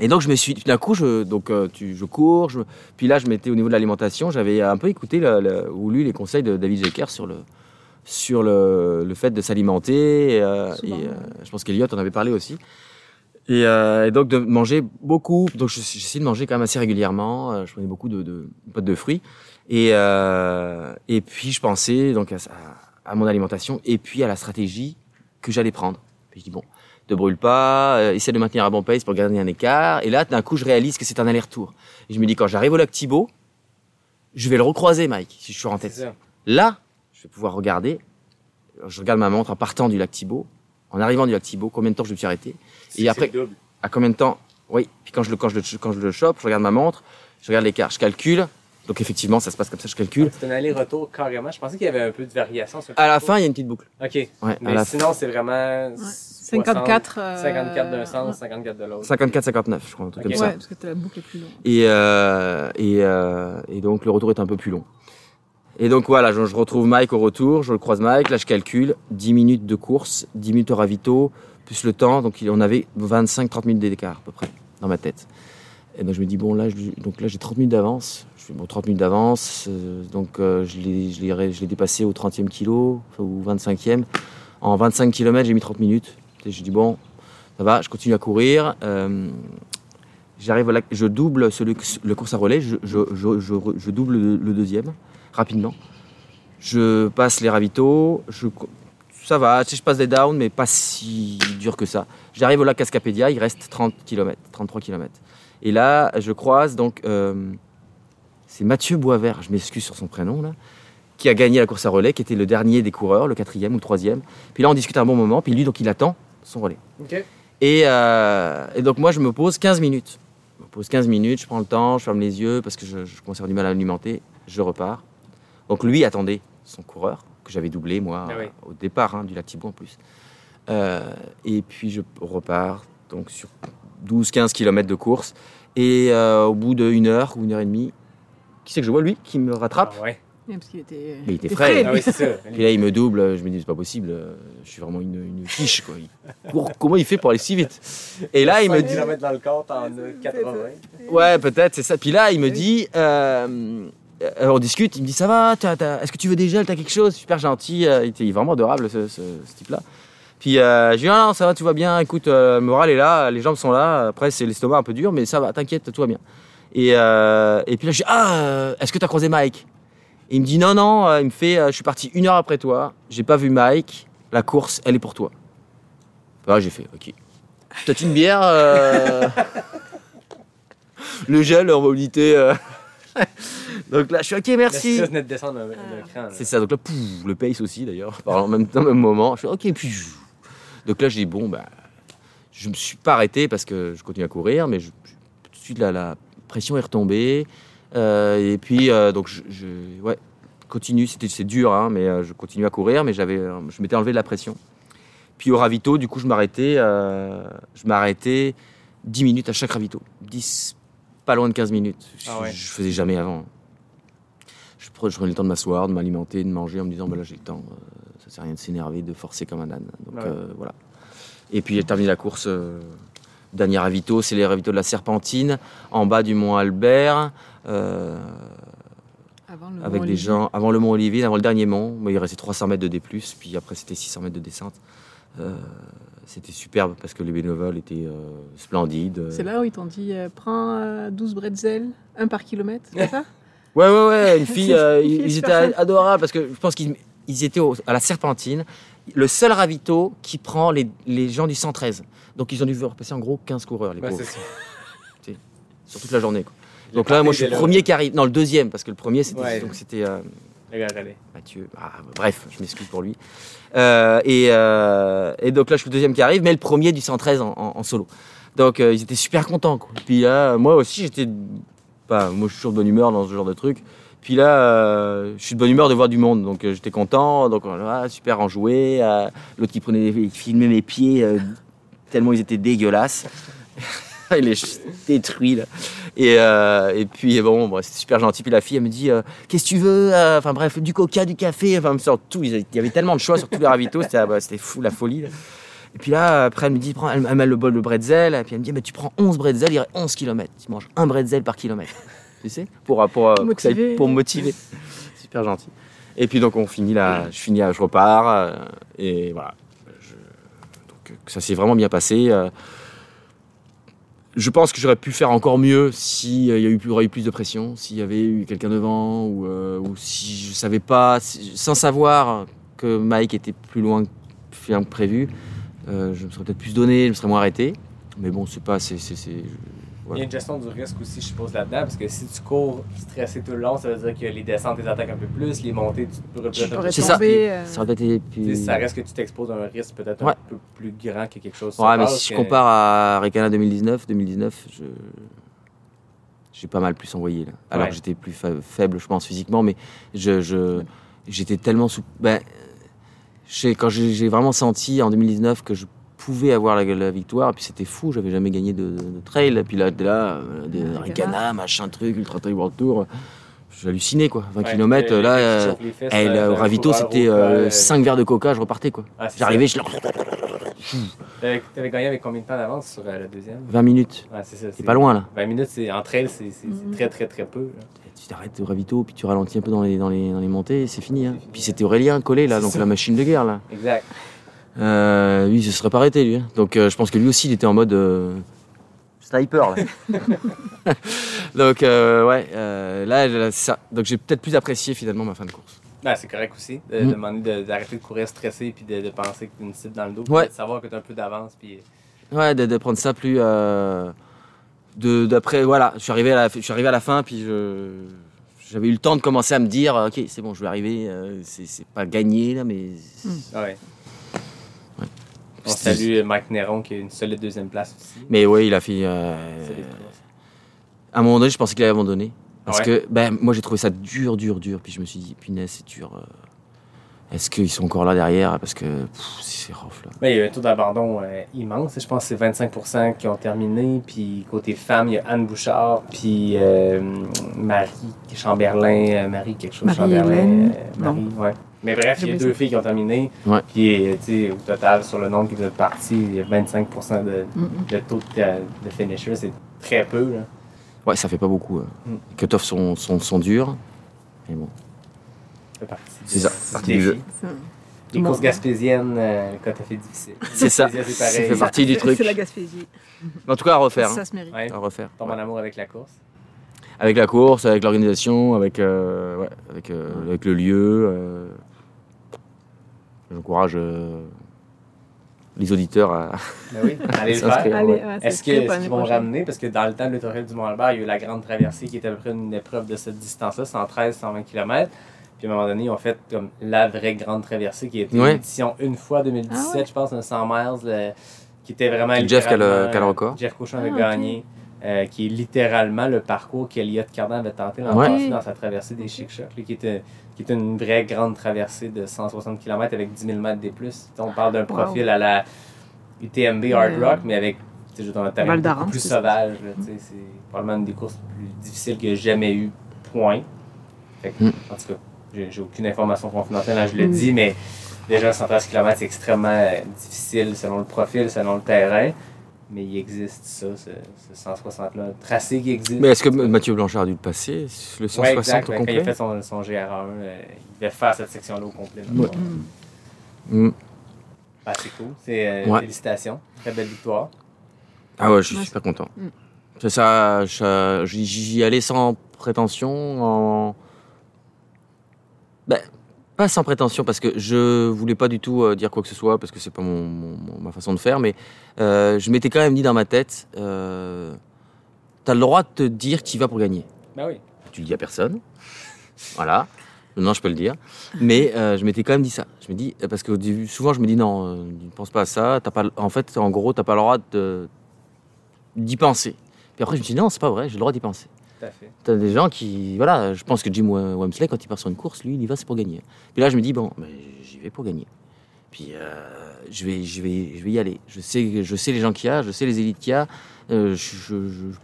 Et donc, je me suis. D'un coup, je, donc, euh, tu, je cours. Je, puis là, je m'étais au niveau de l'alimentation. J'avais un peu écouté le- le- ou lu les conseils de David Jecker sur le, sur le, le fait de s'alimenter. Et, euh, et, euh, ouais. je pense qu'Eliott en avait parlé aussi. Et, euh, et donc, de manger beaucoup. Donc, je- j'essaie de manger quand même assez régulièrement. Euh, Je prenais beaucoup de, de potes de fruits. Et, euh, et puis, je pensais donc à, à- à mon alimentation et puis à la stratégie que j'allais prendre. Puis je dis, bon, te brûle pas, euh, essaie de maintenir un bon pace pour garder un écart. Et là, d'un coup, je réalise que c'est un aller-retour. Et je me dis, quand j'arrive au lac Thibault, je vais le recroiser, Mike, si je suis en tête. Là, je vais pouvoir regarder. Je regarde ma montre en partant du lac Thibault, en arrivant du lac Thibault, combien de temps je me suis arrêté. Et après, à combien de temps? Oui. Puis quand je le, quand je le, quand je le chope, je regarde ma montre, je regarde l'écart, je calcule. Donc effectivement, ça se passe comme ça, je calcule. C'est un aller-retour carrément. Je pensais qu'il y avait un peu de variation sur le À la fin, il y a une petite boucle. OK. Ouais, Mais la sinon, c'est vraiment. 54, euh, 54 d'un ouais. sens, 54 de l'autre. 54-59, je crois, un truc comme ça. Ouais, parce que t'as la boucle est plus longue. Et, euh, et, euh, et donc le retour est un peu plus long. Et donc voilà, je, je retrouve Mike au retour, je le croise Mike, là je calcule 10 minutes de course, 10 minutes au ravito, plus le temps, donc on avait 25-30 minutes d'écart à peu près dans ma tête. Et donc je me dis, bon là, je- donc là j'ai 30 minutes d'avance, je bon 30 minutes d'avance, euh, donc euh, je l'ai dépassé au 30e kilo, ou 25e. En 25 km j'ai mis 30 minutes. Et je dis, bon, ça va, je continue à courir. euh, je double celui, le course à relais, je, double le, deuxième rapidement. Je passe les ravitaux, ça va, je passe des downs, mais pas si dur que ça. J'arrive au lac Cascapédia, il reste 30 km, 33 km. Et là, je croise donc, c'est Mathieu Boisvert, je m'excuse sur son prénom là, qui a gagné la course à relais, qui était le dernier des coureurs, le quatrième ou le troisième. Puis là, on discute un bon moment, puis lui, donc, il attend son relais. Et, euh, et donc moi, je me pose 15 minutes. Je me pose 15 minutes, je prends le temps, je ferme les yeux parce que je, je commence à avoir du mal à alimenter. Je repars. Donc lui attendait son coureur, que j'avais doublé moi Ah oui. au départ hein, du lac Thibault en plus. Euh, et puis je repars donc sur 12-15 km de course. Et euh, au bout d'une heure ou une heure et demie, qui c'est que je vois lui qui me rattrape Ah ouais. Ouais, parce qu'il était, Mais il était frais. Ah oui. Puis là, il me double. Je me dis, c'est pas possible. euh, Je suis vraiment une, une quiche. Quoi. Il court- comment il fait pour aller si vite? Et là, il me 5 dit. dans le corps, C'est 80. Ouais, peut-être, c'est ça. Puis là, il me dit, euh, euh, on discute, il me dit, ça va, est-ce que tu veux des gels, t'as quelque chose? Super gentil, euh, il était vraiment adorable, ce, ce- ce type-là. Puis euh, je lui dis, non, non, ça va, tout va bien, écoute, euh, le moral est là, les jambes sont là, après c'est l'estomac un peu dur, mais ça va, t'inquiète, tout va bien. Et, euh, et puis là, je dis, ah, euh, est-ce que t'as croisé Mike? Et il me dit, non, non, euh, il me fait, je suis parti une heure après toi, j'ai pas vu Mike, la course, elle est pour toi. Ah, j'ai fait, ok. Peut-être une bière euh, Le gel en mobilité. euh. Donc là, je suis ok, merci. là. C'est ça, donc là, pouf, le pace aussi d'ailleurs, en même temps, au même moment. Je suis ok, puis. Donc là, je dis, bon, bah, je me suis pas arrêté parce que je continue à courir, mais je- je- tout de suite, la, la pression est retombée. Euh, et puis, euh, donc, je, je- ouais, continue, c'était c'est dur, hein, mais euh, je continue à courir, mais j'avais, je m'étais enlevé de la pression. Puis au ravito, du coup, je m'arrêtais, je m'arrêtais 10 minutes à chaque ravito. 10, pas loin de 15 minutes. Je, Ah ouais. je faisais jamais avant. Je prenais, je prenais le temps de m'asseoir, de m'alimenter, de manger en me disant, bah là j'ai le temps, ça sert à rien de s'énerver, de forcer comme un âne. Donc Ouais. euh, voilà. Et puis j'ai terminé la course. euh, dernier ravito, c'est les ravitaux de la Serpentine, en bas du Mont Albert. euh, Avant le avec Mont des Olivier. gens avant le Mont Olivier, avant le dernier mont. Il restait 300 mètres de D+, puis après c'était 600 mètres de descente. Euh, c'était superbe parce que les bénévoles étaient euh, splendides. C'est là où ils t'ont dit euh, prends euh, 12 bretzels, un par kilomètre, c'est ça? Ouais, ouais, ouais. Une fille, ils étaient adorables parce que je pense qu'ils ils étaient au- à la Serpentine, le seul ravito qui prend les, les gens du 113. Donc ils ont dû repasser en gros 15 coureurs, les Ouais, pauvres, sur toute la journée. quoi. Donc là, moi, je suis le premier qui arrive. Non, le deuxième, parce que le premier, c'était Ouais. donc c'était euh. Mathieu. Ah, bref, je m'excuse pour lui. Euh, et, euh, et donc là, je suis le deuxième qui arrive, mais le premier du 113 en, en- en solo. Donc ils étaient super contents. Quoi. Puis là, moi aussi, j'étais. Moi, je suis toujours de bonne humeur dans ce genre de truc. Puis là, euh, je suis de bonne humeur de voir du monde. Donc euh, j'étais content. Donc voilà, super enjoué. Euh, L'autre qui prenait, qui filmait mes pieds tellement ils étaient dégueulasses. il est détruit là. Et, euh, et puis bon, bon, c'était super gentil. Puis la fille, elle me dit euh, Qu'est-ce que tu veux Euh, Enfin bref, du coca, du café, enfin sur tout. Il y avait tellement de choix sur tous les ravitaux, c'était ah, bah, fou la folie. là. Et puis là, après, elle me dit Prends, Elle, elle met le bol de bretzel. Et puis elle me dit Mais tu prends 11 bretzels, il y aurait 11 km. Tu manges un bretzel par kilomètre. tu sais Pour, pour, pour, Motiver. pour me motiver. super gentil. Et puis donc on finit là, je finis, là, je repars. et voilà. Euh, ça s'est vraiment bien passé. euh, je pense que j'aurais pu faire encore mieux s'il y a eu, aurait eu plus de pression, s'il y avait eu quelqu'un devant, ou, euh, si je savais pas, sans savoir que Mike était plus loin que prévu, euh, je me serais peut-être plus donné, je me serais moins arrêté. Mais bon, c'est pas, Il y a une gestion du risque aussi, je suppose, là-dedans, parce que si tu cours stressé tout le long, ça veut dire que les descentes, les attaques un peu plus, les montées, tu pourrais C'est ça. euh, Ça reste que tu t'exposes à un risque peut-être Ouais. un peu plus grand que quelque chose. se Ouais, mais si je compare à Recana 2019, 2019, je j'ai pas mal plus envoyé là. Alors Ouais. que j'étais plus fa- faible, je pense physiquement, mais je, je j'étais tellement sous. Ben, je sais, quand j'ai vraiment senti en 2019 que je pouvais avoir la, la victoire, et puis c'était fou, j'avais jamais gagné de, de trail, et puis là, là, euh, des Ouais, machin truc, Ultra Trail World Tour, j'hallucinais quoi. 20 Ouais, km, les- là. les euh, fesses, euh, le d'un ravito, c'était au col, 5 verres de coca, je repartais quoi. Ah, J'arrivais, je T'avais t'avais gagné avec combien de temps d'avance sur euh, le deuxième? 20 minutes. Ouais, c'est pas loin là. 20 minutes, c'est en trail, c'est Mhm. très très très peu. là. Tu t'arrêtes au ravito, puis tu ralentis un peu dans les, dans les, dans les montées, c'est fini. Hein. Puis c'était Aurélien collé là, donc ça. la machine de guerre là. Exact. Euh, lui, il se serait pas arrêté lui. hein. Donc euh, je pense que lui aussi, il était en mode euh, sniper là. donc euh, ouais, euh, là, là, c'est ça. Donc j'ai peut-être plus apprécié finalement ma fin de course. Ouais, c'est correct aussi. De, Mm. de demander de- d'arrêter de courir stressé puis de, de penser que tu une cible dans le dos. puis Ouais. De savoir que tu as un peu d'avance. Puis... Ouais, de, de prendre ça plus. euh, de d'après, voilà, je suis arrivé à la, je suis arrivé à la fin, puis je. J'avais eu le temps de commencer à me dire, ok, c'est bon, je vais arriver. euh, c'est c'est pas gagné là, mais. Ouais. On C'était- salue Mike Néron qui a une solide deuxième place aussi. Mais ouais, il a fait. euh, à un moment donné, je pensais qu'il allait abandonner. Parce Ouais. que ben, moi, j'ai trouvé ça dur, dur, dur. Puis je me suis dit, punaise, c'est dur. euh, Est-ce qu'ils sont encore là derrière? Parce que c'est rough là. Mais il y a eu un taux d'abandon euh, immense. Je pense que c'est 25% qui ont terminé. Puis côté femmes, il y a Anne Bouchard, puis euh, Marie Chamberlain, euh, Marie quelque chose Marie-Hélène? Chamberlain. euh, Marie, ouais. Mais bref, il y a deux filles qui ont terminé. Ouais. Puis euh, tu sais, au total, sur le nombre qui est partis, il y a 25 de, Mhm. de taux de, de finisher. C'est très peu. Là. Ouais, ça fait pas beaucoup. euh. Mm. Les cut-offs sont, sont, sont durs. Mais bon. C'est ça, du partie du jeu. Les Bon. courses gaspésiennes, euh, quand t'as fait difficile. C'est ça. Ça fait partie du truc. C'est la Gaspésie. En tout cas, à refaire. hein. Ça se mérite. Ouais. À refaire. Tombe en amour avec la course. Avec la course, avec l'organisation, avec, euh, ouais, avec, euh, avec le lieu. Euh. J'encourage euh, les auditeurs à. Ben oui, allez le faire. Ouais. Est-ce qu'ils vont ramener, parce que dans le temps de l'autorité du Mont-Albert, il y a eu la grande traversée qui était à peu près une épreuve de cette distance-là, 113-120 km. Puis à un moment donné, ils ont fait comme la vraie grande traversée qui a été Ouais. une édition une fois 2017, Ah ouais? je pense, un 100 miles, le- qui était vraiment. Jeff qui a le- littéralement, qui a le record. Jeff Cochon Ah, avait ok. gagné. euh, qui est littéralement le parcours qu'Eliott Cardan avait tenté l'an Ouais. passé dans sa traversée des Chic-Chocs, qui était, qui était une vraie grande traversée de 160 km avec 10 000 mètres des plus. On parle d'un profil à la UTMB Hard. Rock, mais avec un terrain plus sauvage. C'est probablement une des courses les plus difficiles que j'ai jamais eu, point. Fait que, Mm. En tout cas, j'ai aucune information confidentielle, hein, je le Mm. dis, mais déjà 113 km, c'est extrêmement euh, difficile selon le profil, selon le terrain. Mais il existe ça, ce, ce 160-là, un tracé qui existe. Mais est-ce que Mathieu Blanchard a dû le passer Le 160 Ouais, exact. au ouais, Quand il a complet? fait son, son GR1, euh, il devait faire cette section-là au complet. Ouais. Mm. Ben, c'est cool. C'est, euh, Ouais. Félicitations. Très belle victoire. Ah ouais, je suis super content. Mm. C'est ça, j'y allais sans prétention, en... Ben, pas sans prétention, parce que je voulais pas du tout euh, dire quoi que ce soit, parce que c'est pas mon, mon- mon- ma façon de faire, mais euh, je m'étais quand même dit dans ma tête, euh, t'as le droit de te dire y vas pour gagner. Ben oui. Tu le dis à personne. Voilà. Non, je peux le dire. Mais euh, je m'étais quand même dit ça. Je me dis, parce que souvent je me dis non, ne pense pas à ça. T'as pas, en fait, en gros, t'as pas le droit d'y penser. Puis après, je me dit non, c'est pas vrai, j'ai le droit d'y penser. Tout à. T'as des gens qui, voilà, je pense que Jim Wemsley, quand il part sur une course, lui, il y va, c'est pour gagner. Puis là, je me dis bon, mais j'y vais pour gagner. Puis euh, je vais, je vais, je vais y aller. Je sais, je sais les gens qu'il y a, je sais les élites qu'il y a. Euh, je,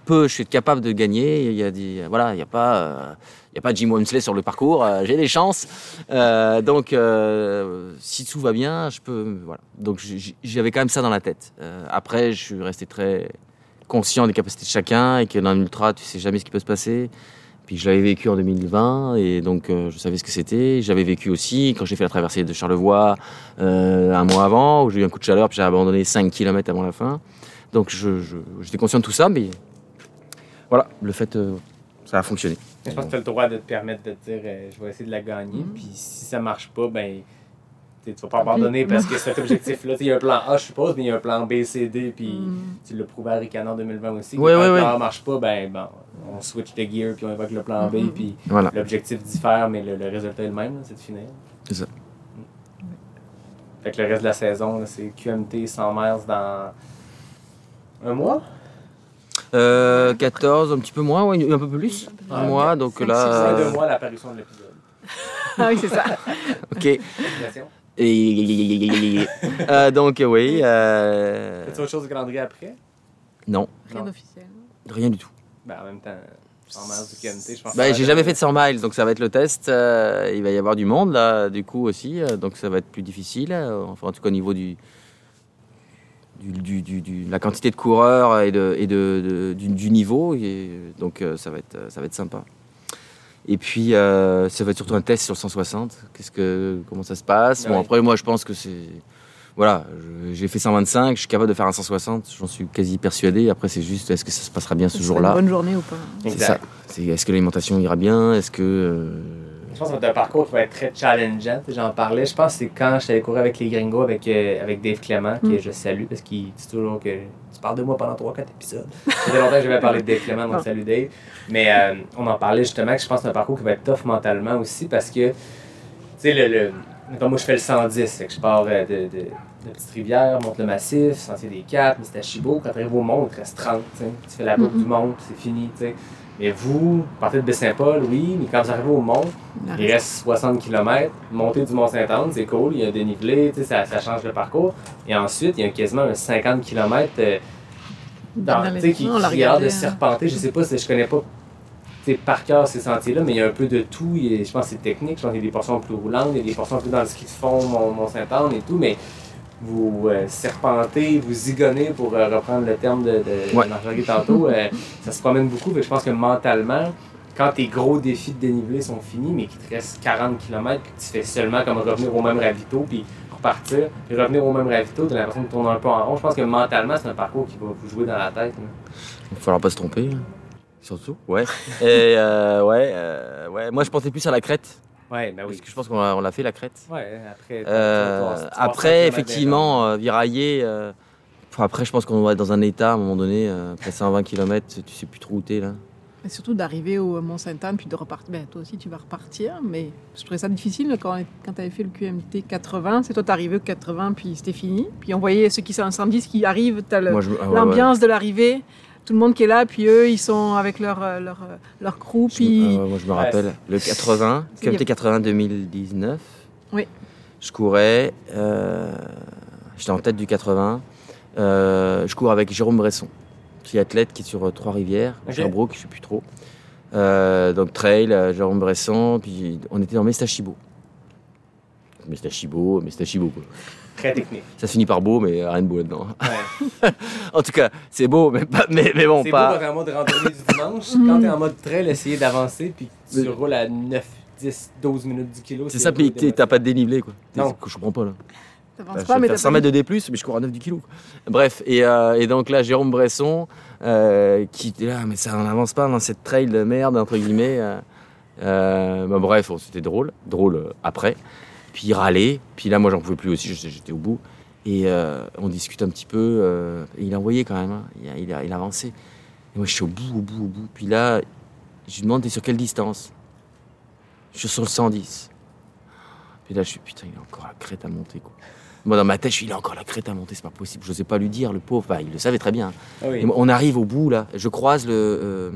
peux, je suis capable de gagner. Il y a voilà, il n'y a pas, euh, y a pas Jim Wemsley sur le parcours. J'ai des chances. Donc, si tout va bien, je peux, voilà. Donc, j'avais quand même ça dans la tête. Après, je suis resté très conscient des capacités de chacun et que dans un ultra, tu sais jamais ce qui peut se passer. Puis je l'avais vécu en 2020 et donc euh, je savais ce que c'était. J'avais vécu aussi quand j'ai fait la traversée de Charlevoix euh, un mois avant où j'ai eu un coup de chaleur puis j'ai abandonné 5 km avant la fin. Donc je- je- j'étais conscient de tout ça, mais voilà, le fait, euh, ça a fonctionné. Je pense que tu as le droit de te permettre de te dire euh, je vais essayer de la gagner. Mhm. Puis si ça marche pas, ben tu tu vas pas abandonner parce que cet objectif-là, il y a un plan A, je suppose, mais il y a un plan B, C, D, puis Mm. tu l'as prouvé à Ricana en 2020 aussi. Ouais, quand ouais, le plan A marche pas, ben bon, on switch de gear, puis on évoque le plan B, Mhm. puis Voilà. l'objectif diffère, mais le, le résultat est le même, là, c'est de finir. C'est ça. Fait que le reste de la saison, là, c'est QMT 100 miles dans un mois? Euh, 14, un petit peu moins, ouais, un peu plus. Ah, Un mois, donc Cinq, C'est là. deux euh, mois l'apparition de l'épisode. Ah oui, c'est ça. ok. Et- Euh, donc, oui. euh, Fais-tu autre chose de calendrier après? Non, Rien d'officiel. rien du tout. Ben, en même temps, 100 miles du QMT, je pense. Bah, que j'ai jamais fait de 100 miles, donc ça va être le test. Euh, il va y avoir du monde là, du coup aussi, euh, donc ça va être plus difficile. euh, Enfin, en tout cas au niveau du, du, du- du- du- la quantité de coureurs et, de, et de, de- du, du niveau, et, donc euh, ça va être ça va être sympa. Et puis euh, ça va être surtout un test sur le 160. Qu'est-ce que comment ça se passe? Bon Ouais. après moi je pense que c'est voilà, je- j'ai fait 125, je suis capable de faire un 160, j'en suis quasi persuadé. Après c'est juste est-ce que ça se passera bien ce jour-là? Une bonne journée ou pas? C'est ça. Est-ce que l'alimentation ira bien? Est-ce que euh, Je pense que c'est un parcours qui va être très challengeant. J'en parlais. Je pense que c'est quand j'étais allé courir avec les gringos, avec, euh, avec Dave Clément, que Mm. je salue, parce qu'il dit toujours que tu parles de moi pendant 3-4 épisodes. Ça fait longtemps que j'avais parlé de Dave Clément, donc salut Dave. Mais euh, on en parlait justement que je pense que c'est un parcours qui va être tough mentalement aussi, parce que, tu sais, le, le, mettons, moi je fais le 110, fait que je pars euh, de, de, de Petite-Rivière, monte le massif, Sentier des Quatre, Mistachibo. Quand tu arrives au monde, il te reste 30. tu fais la boucle Mhm. du monde, c'est fini. tu sais. Mais vous, partez de Baie-Saint-Paul, oui, mais quand vous arrivez au monde, il reste 60 km. Montée du Mont-Saint-Anne, c'est cool. Il y a un dénivelé, ça, ça change le parcours. Et ensuite, il y a quasiment un 50 km dans, Dans les- qui, qui a l'air de hein. serpenter. Je sais pas je connais pas par cœur ces sentiers-là, mais il y a un peu de tout. Il y a- je pense que c'est technique. Je pense qu'il y a des portions plus roulantes, il y a des portions plus dans le ski de fond, Mont- Mont-Saint-Anne et tout. Mais vous euh, serpentez, vous zigonnez pour euh, reprendre le terme de, de, Ouais. de Marjorie tantôt. euh, ça se promène beaucoup. que je pense que mentalement, quand tes gros défis de dénivelé sont finis, mais qu'il te reste 40 km, puis que tu fais seulement comme revenir au même ravito, puis repartir, puis revenir au même ravito, tu as l'impression de tourner un peu en rond. Je pense que mentalement, c'est un parcours qui va vous jouer dans la tête. là. il va falloir pas se tromper hein. Surtout? Ouais. Et euh, ouais, euh, ouais. Moi je pensais plus à la crête Ouais, parce oui. que je pense qu'on l'a, on l'a fait la crête. Ouais, après. Euh, 300 après kilomètres effectivement euh, virailler. euh, enfin, après je pense qu'on va être dans un état à un moment donné. euh, après 120 km, tu sais plus trop où t'es là. Et surtout d'arriver au Mont-Sainte-Anne puis de repartir. Ben, toi aussi, tu vas repartir, mais je trouvais ça difficile quand, quand tu avais fait le QMT 80. C'est toi, t'arrivais au 80 puis c'était fini. Puis on voyait ceux qui sont 110 qui arrivent, ah ouais, ouais. l'ambiance de l'arrivée. Tout le monde qui est là, puis eux, ils sont avec leur, euh, leur, euh, leur crew, Je- puis... euh, moi, je me Ouais, rappelle, le 80, C'est comité bien. 80 2019. Oui. Je courais, euh, j'étais en tête du 80. Euh, je cours avec Jérôme Bresson, triathlète qui est sur Trois-Rivières, Ok. Sherbrooke, je sais plus trop. Euh, donc trail, Jérôme Bresson, puis on était dans Mestachibo. Mestachibo, Mestachibo quoi. Très technique. Ça se finit par beau, mais rien de beau là-dedans. Ouais. en tout cas, c'est beau, mais, pas, mais, mais bon, c'est pas. beau quand t'es en mode randonnée du dimanche. quand t'es en mode trail, essayer d'avancer, puis tu Mais- roules à 9, 10, 12 minutes du kilo. C'est ça, puis t'as pas de dénivelé quoi. Non. Je comprends pas là. T'avances Bah, je pas, vais mais faire t'as 100 pas mètres de D+, mais je cours à 9 du kilo. Bref, et, euh, et donc là, Jérôme Bresson, euh, qui était là, mais ça n'avance pas dans cette trail de merde, entre guillemets. euh, euh, bah, bref, c'était drôle, drôle après. Puis il râlait, puis là, moi, j'en pouvais plus aussi, j'étais au bout. Et euh, on discute un petit peu, euh, et il a envoyé quand même, hein, il, a, il, a, il a avancé. Et moi, je suis au bout, au bout, au bout. Puis là, je lui demande, t'es sur quelle distance? Je suis sur le 110. Puis là, je suis, putain, il a encore la crête à monter, quoi. Moi, dans ma tête, je suis, il a encore la crête à monter, c'est pas possible. Je n'osais pas lui dire, le pauvre. Bah, il le savait très bien. Ah oui. Et moi, on arrive au bout, là. Je croise le euh,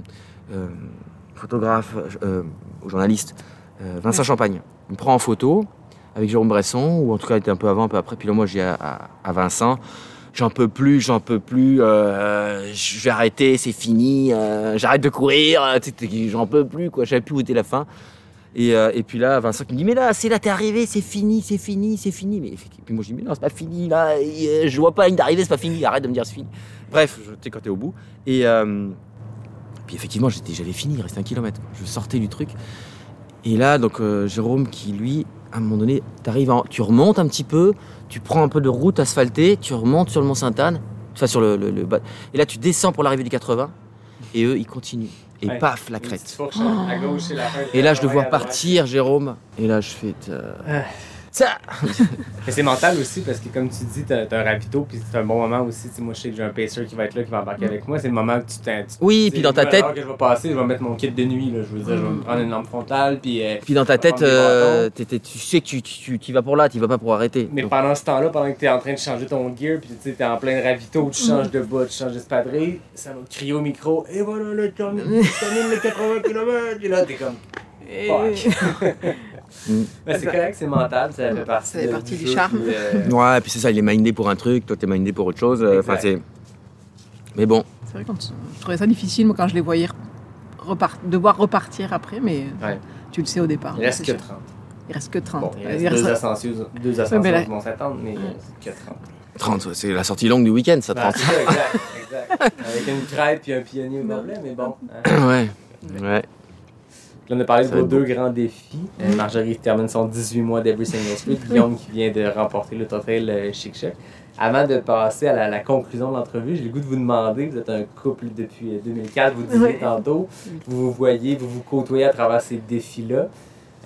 euh, photographe, journaliste, Vincent Champagne. Il me prend en photo avec Jérôme Bresson, ou en tout cas, était un peu avant, un peu après. Puis là, moi, j'ai à, à- Vincent. J'en peux plus, j'en peux plus. euh, je vais arrêter, c'est fini. euh, J'arrête de courir. euh, J'en peux plus, quoi. Je savais plus où était la fin. Et, puis là, Vincent qui me dit Mais là, c'est là, t'es arrivé, c'est fini, c'est fini, c'est fini. Mais, et puis moi, je dis Mais non, c'est pas fini, là. et, je vois pas ligne d'arrivée, c'est pas fini. Arrête de me dire c'est fini. Bref, tu sais, quand t'es au bout. Et puis effectivement, j'avais fini, il restait un kilomètre. Je sortais du truc. Et là, donc, Jérôme qui, lui, à un moment donné, en- tu remontes un petit peu, tu prends un peu de route asphaltée, tu remontes sur le Mont Sainte-Anne, enfin sur le, le- le bas. Et là, tu descends pour l'arrivée du 80. Et eux, ils continuent. Et Ouais. paf, la crête. et là, je le vois partir, Jérôme. Et là, je fais. euh. Ça Mais c'est mental aussi parce que, comme tu dis, t'as un ravito, puis c'est un bon moment aussi. Tu sais, moi, je sais que j'ai un pacer qui va être là, qui va embarquer avec moi. C'est le moment que tu t'in- Oui, puis dans ta tête. que je vais passer, je vais mettre mon kit de nuit. Là. Je veux dire, je vais me prendre une lampe frontale, puis. euh, Puis dans ta tête, euh, t'es- t'es- tu sais que tu, tu, tu vas pour là, tu vas pas pour arrêter. Mais Donc, pendant ce temps-là, pendant que tu es en train de changer ton gear, puis tu sais, t'es en plein ravito, tu changes de bas, tu changes d'espadrille, ça va crier au micro, et voilà le termines les 80 km, et là, t'es comme. Fuck. Mm. Mais c'est correct, c'est mental, ça fait partie, Ça fait partie du charme. puis, euh, Ouais, puis c'est ça, il est mindé pour un truc, toi t'es mindé pour autre chose. euh, Enfin, Exact. c'est. Mais bon, C'est vrai, tu- je trouvais ça difficile, moi, quand je les voyais repart... devoir repartir après, mais Ouais. tu le sais au départ. il reste c'est que sûr. 30. Il reste que 30. Bon, il reste il reste- deux ascensions, deux ascensions mais là- qui vont s'attendre, mais il reste que 30. 30, ouais, c'est la sortie longue du week-end, ça, Ah, 30. c'est ça, exact, exact. Avec une crêpe puis un pionnier au mais bon. hein. ouais. Ouais. Là, on a parlé de vos deux beau. grands défis. Euh, Marjorie qui termine son 18 mois d'Every Single Street. Guillaume qui vient de remporter le Trail euh, Chic Chic. Avant de passer à la, la conclusion de l'entrevue, j'ai le goût de vous demander, vous êtes un couple depuis euh, 2004, vous disiez Ouais. tantôt, vous vous voyez, vous vous côtoyez à travers ces défis-là.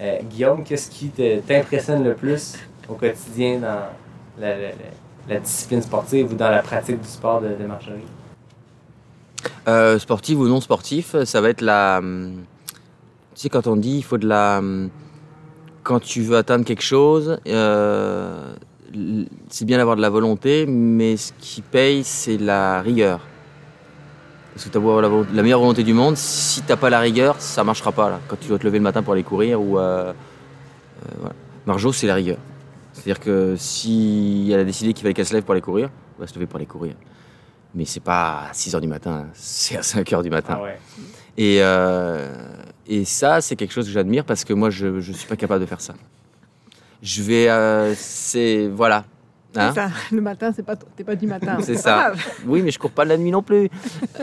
Euh, Guillaume, qu'est-ce qui te- t'impressionne le plus au quotidien dans la, la- la- la discipline sportive ou dans la pratique du sport de, de Marjorie? Euh, sportif ou non sportif, ça va être la. hum, Tu sais, quand on dit il faut de la. hum, Quand tu veux atteindre quelque chose, euh, c'est bien d'avoir de la volonté, mais ce qui paye, c'est la rigueur. Parce que tu as beau avoir la, volonté- la meilleure volonté du monde, si t'as pas la rigueur, ça marchera pas. Là, quand tu dois te lever le matin pour aller courir ou. euh, euh, voilà. Marjo, c'est la rigueur. C'est-à-dire que si elle a décidé qu'il fallait qu'elle se lève pour aller courir, elle va se lever pour aller courir. Mais c'est pas à 6h du matin, c'est à 5h du matin. Ah ouais. Et, euh, et ça, c'est quelque chose que j'admire parce que moi, je ne suis pas capable de faire ça. Je vais. euh, c'est. Voilà. Hein C'est ça. Le matin, c'est pas, t'es pas du matin. C'est ça. grave. oui, mais je cours pas la nuit non plus.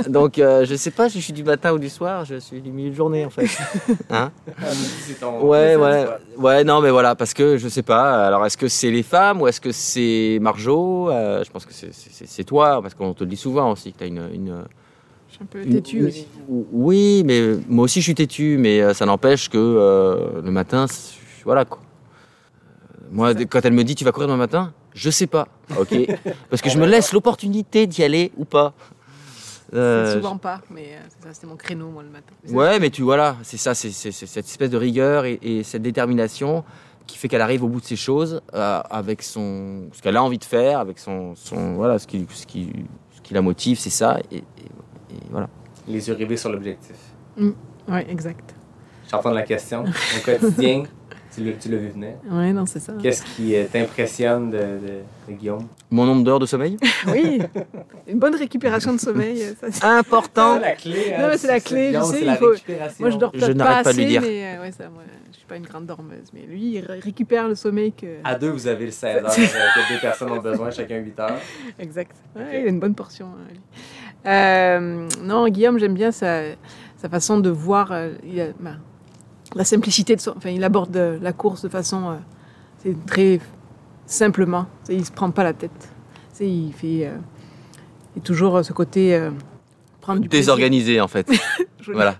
Donc, euh, je sais pas si je suis du matin ou du soir, je suis du milieu de journée en fait. Hein Ah, midi, c'est ton- Ouais, ouais, ouais, non, mais voilà, parce que je sais pas. Alors, est-ce que c'est les femmes ou est-ce que c'est Marjo? Euh, Je pense que c'est- c'est c'est toi, parce qu'on te le dit souvent aussi que tu as une, une, un peu têtu aussi. Oui, mais moi aussi je suis têtu, mais euh, ça n'empêche que euh, le matin, voilà quoi. Euh, Moi, quand elle me dit tu vas courir demain matin, je sais pas, ok, parce que je me laisse l'opportunité d'y aller ou pas. Euh, souvent pas, mais euh, c'est mon créneau, moi, le matin. Ouais, mais tu voilà, c'est ça, c'est cette espèce de rigueur et, et cette détermination qui fait qu'elle arrive au bout de ces choses euh, avec son ce qu'elle a envie de faire, avec son, son voilà ce qui ce qui ce qui la motive, c'est ça et, et- et voilà. Les yeux rivés sur l'objectif. Oui, exact. J'entends la question. Au quotidien, tu l'as tu vu venir. Oui, non, c'est ça. Qu'est-ce qui euh, t'impressionne de, de- de Guillaume? Mon nombre d'heures de sommeil? Oui, une bonne récupération de sommeil. euh, ça, c'est- Important la clé. Non, mais c'est la clé, je sais, c'est il faut-. Moi, je dors Je pas pas de lui assez, dire. mais euh, ouais, ça, moi, je suis pas une grande dormeuse. Mais lui, il ré- récupère le sommeil que... À deux, vous avez le 16 heures euh, que deux personnes ont besoin, chacun 8 heures. Exact. Ouais, Il a une bonne portion. hein, lui. Euh, non, Guillaume, j'aime bien sa, sa façon de voir euh, il a- bah, la simplicité de son. Enfin, il aborde euh, la course de façon c'est très simplement. Il se prend pas la tête. Sais, il fait. toujours ce côté. prendre du plaisir. Désorganisé en fait. Voilà.